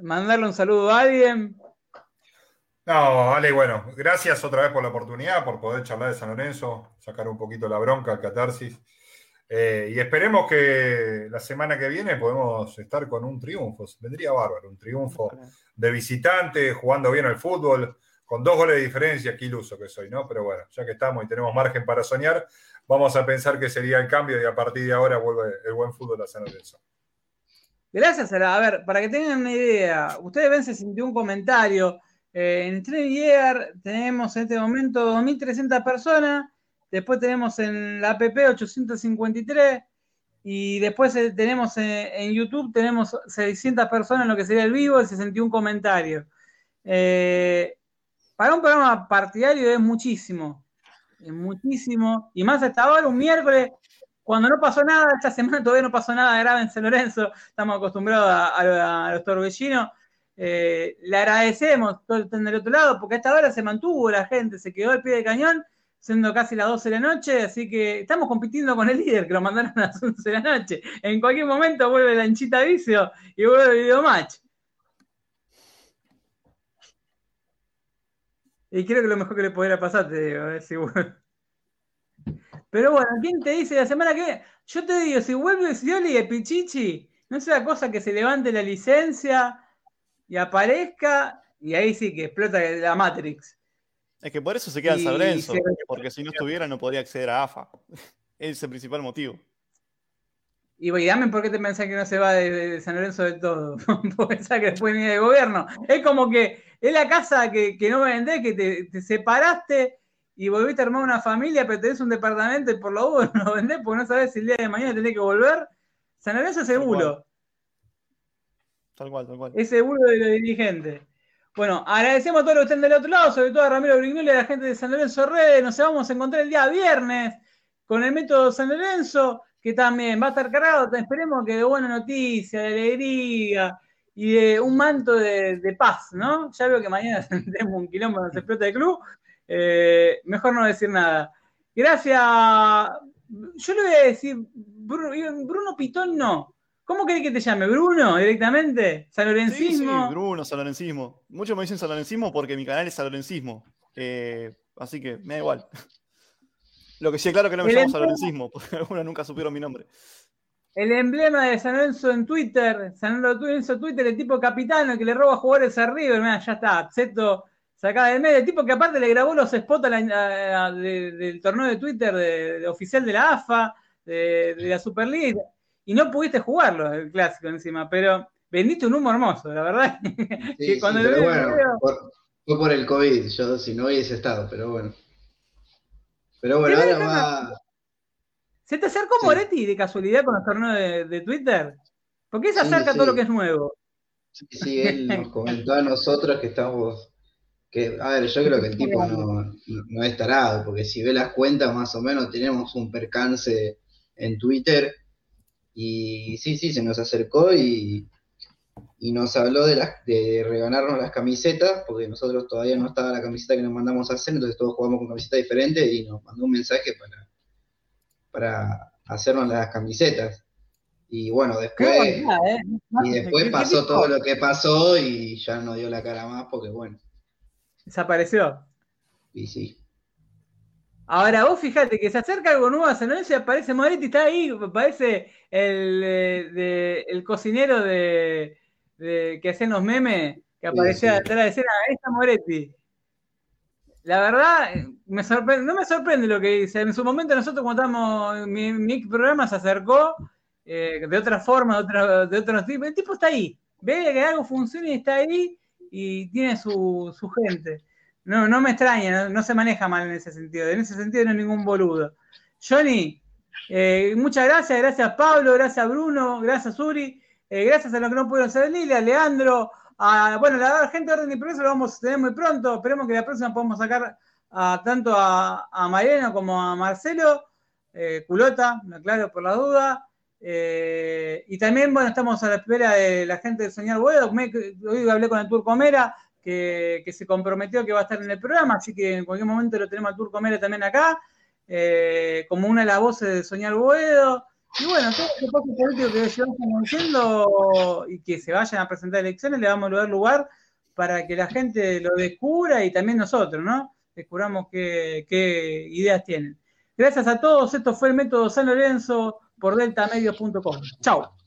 ¿Mandarle un saludo a alguien? No, Ale, bueno, gracias otra vez por la oportunidad, por poder charlar de San Lorenzo, sacar un poquito la bronca, el catarsis. Eh, y esperemos que la semana que viene podemos estar con un triunfo. Vendría bárbaro, un triunfo de visitante, jugando bien al fútbol, con dos goles de diferencia, qué iluso que soy, ¿no? Pero bueno, ya que estamos y tenemos margen para soñar, vamos a pensar que sería el cambio y a partir de ahora vuelve el buen fútbol a San Lorenzo. Gracias, A ver, para que tengan una idea, ustedes ven, se sintió un comentario. Eh, en Year tenemos en este momento 2.300 personas, después tenemos en la app 853 y después eh, tenemos en, YouTube tenemos 600 personas en lo que sería el vivo y 61 comentarios. Eh, para un programa partidario es muchísimo muchísimo, y más hasta ahora, un miércoles, cuando no pasó nada, esta semana todavía no pasó nada grave en San Lorenzo, estamos acostumbrados a, los torbellinos. Eh, le agradecemos todo el del otro lado, porque hasta ahora se mantuvo la gente, se quedó al pie del cañón, siendo casi las 12 de la noche, así que estamos compitiendo con el líder, que lo mandaron a las 11 de la noche. En cualquier momento vuelve la anchita vicio y vuelve el video Y creo que lo mejor que le podría pasar, te digo, eh, si Pero bueno, ¿quién te dice la semana que viene? Yo te digo, si vuelve Scioli y Pichichi, no es una cosa que se levante la licencia y aparezca, y ahí sí que explota la Matrix. Es que por eso se queda en Sabrenzo, porque si no estuviera no podría acceder a AFA. Ese es el principal motivo. Y dame por qué te pensás que no se va de, San Lorenzo de todo. pensás que después ni de gobierno. Es como que es la casa que, no vendés, que te, separaste y volviste a armar una familia, pero tenés un departamento y por lo menos no lo vendés porque no sabés si el día de mañana tenés que volver. San Lorenzo es seguro. Tal cual, tal cual. Es seguro de los dirigentes. Bueno, agradecemos a todos los que estén del otro lado, sobre todo a Ramiro Brignoli y a la gente de San Lorenzo Redes. Nos vamos a encontrar el día viernes con el método San Lorenzo que también va a estar cargado, esperemos que de buena noticia, de alegría y de un manto de, paz, ¿no? Ya veo que mañana tendremos un quilombo se explota el club, eh, mejor no decir nada. Gracias. Yo le voy a decir, Bruno, Pitón no. ¿Cómo querés que te llame? ¿Bruno directamente? ¿Salorencismo? Sí, Bruno, Salorencismo. Muchos me dicen Salorencismo porque mi canal es Salorencismo. Eh, así que me da igual. Lo que sí, claro que no me llamo San Lorencismo, porque algunos nunca supieron mi nombre. El emblema de San Lorenzo en Twitter, San Lorenzo en Twitter, el tipo capitano que le roba jugadores a River, mira, ya está, Zeto sacada del medio, el tipo que aparte le grabó los spots del torneo de Twitter de, oficial de la AFA, de, la Super League, y no pudiste jugarlo, el clásico encima, pero vendiste un humo hermoso, la verdad. Sí, cuando sí, pero bueno, fue por el COVID, yo si no hubiese estado, pero bueno. Pero bueno, ahora va. ¿Se te acercó Moretti de casualidad con los torneos de, Twitter? ¿Por qué se acerca todo lo que es nuevo? Sí, sí, él nos comentó a nosotros que estamos. Que, a ver, yo creo que el tipo no, no, es tarado, porque si ve las cuentas, más o menos tenemos un percance en Twitter. Y sí, sí, se nos acercó y, y nos habló de, las, de reganarnos las camisetas, porque nosotros todavía no estaba la camiseta que nos mandamos a hacer, entonces todos jugamos con camiseta diferente y nos mandó un mensaje para, para hacernos las camisetas. Y bueno, después, ¿eh? y después pasó todo lo que pasó y ya no dio la cara más porque bueno. Desapareció. Y sí. Ahora vos fíjate que se acerca algo nuevo a San Lorenzo y aparece Moretti, está ahí, aparece el, eh, el cocinero de, que hacían los memes, que aparecía detrás de escena, ahí está Moretti. La verdad, me sorprende, no me sorprende lo que dice. En su momento nosotros cuando estábamos, mi, programa se acercó eh, de otra forma, de, de otros tipos. El tipo está ahí, ve que algo funciona y está ahí y tiene su, gente. No, no me extraña, no, se maneja mal en ese sentido. En ese sentido no es ningún boludo. Johnny, eh, muchas gracias, gracias Pablo, gracias Bruno, gracias Uri. Eh, gracias a los que no pudieron ser Lili, a Leandro, a, bueno, la gente de Orden y Progreso lo vamos a tener muy pronto. Esperemos que la próxima podamos sacar tanto a, Mariano como a Marcelo, eh, culota, me aclaro por la duda. Eh, y también, bueno, estamos a la espera de la gente de Soñar Boedo. Hoy hablé con el Turco Mera, que, que, se comprometió que va a estar en el programa, así que en cualquier momento lo tenemos al Turco Mera también acá, como una de las voces de Soñar Boedo. Y bueno, todo este paso político que llevamos diciendo y que se vayan a presentar elecciones, le vamos a dar lugar para que la gente lo descubra y también nosotros, ¿no? Descubramos qué, qué ideas tienen. Gracias a todos, esto fue el método San Lorenzo por deltamedios.com. Chao.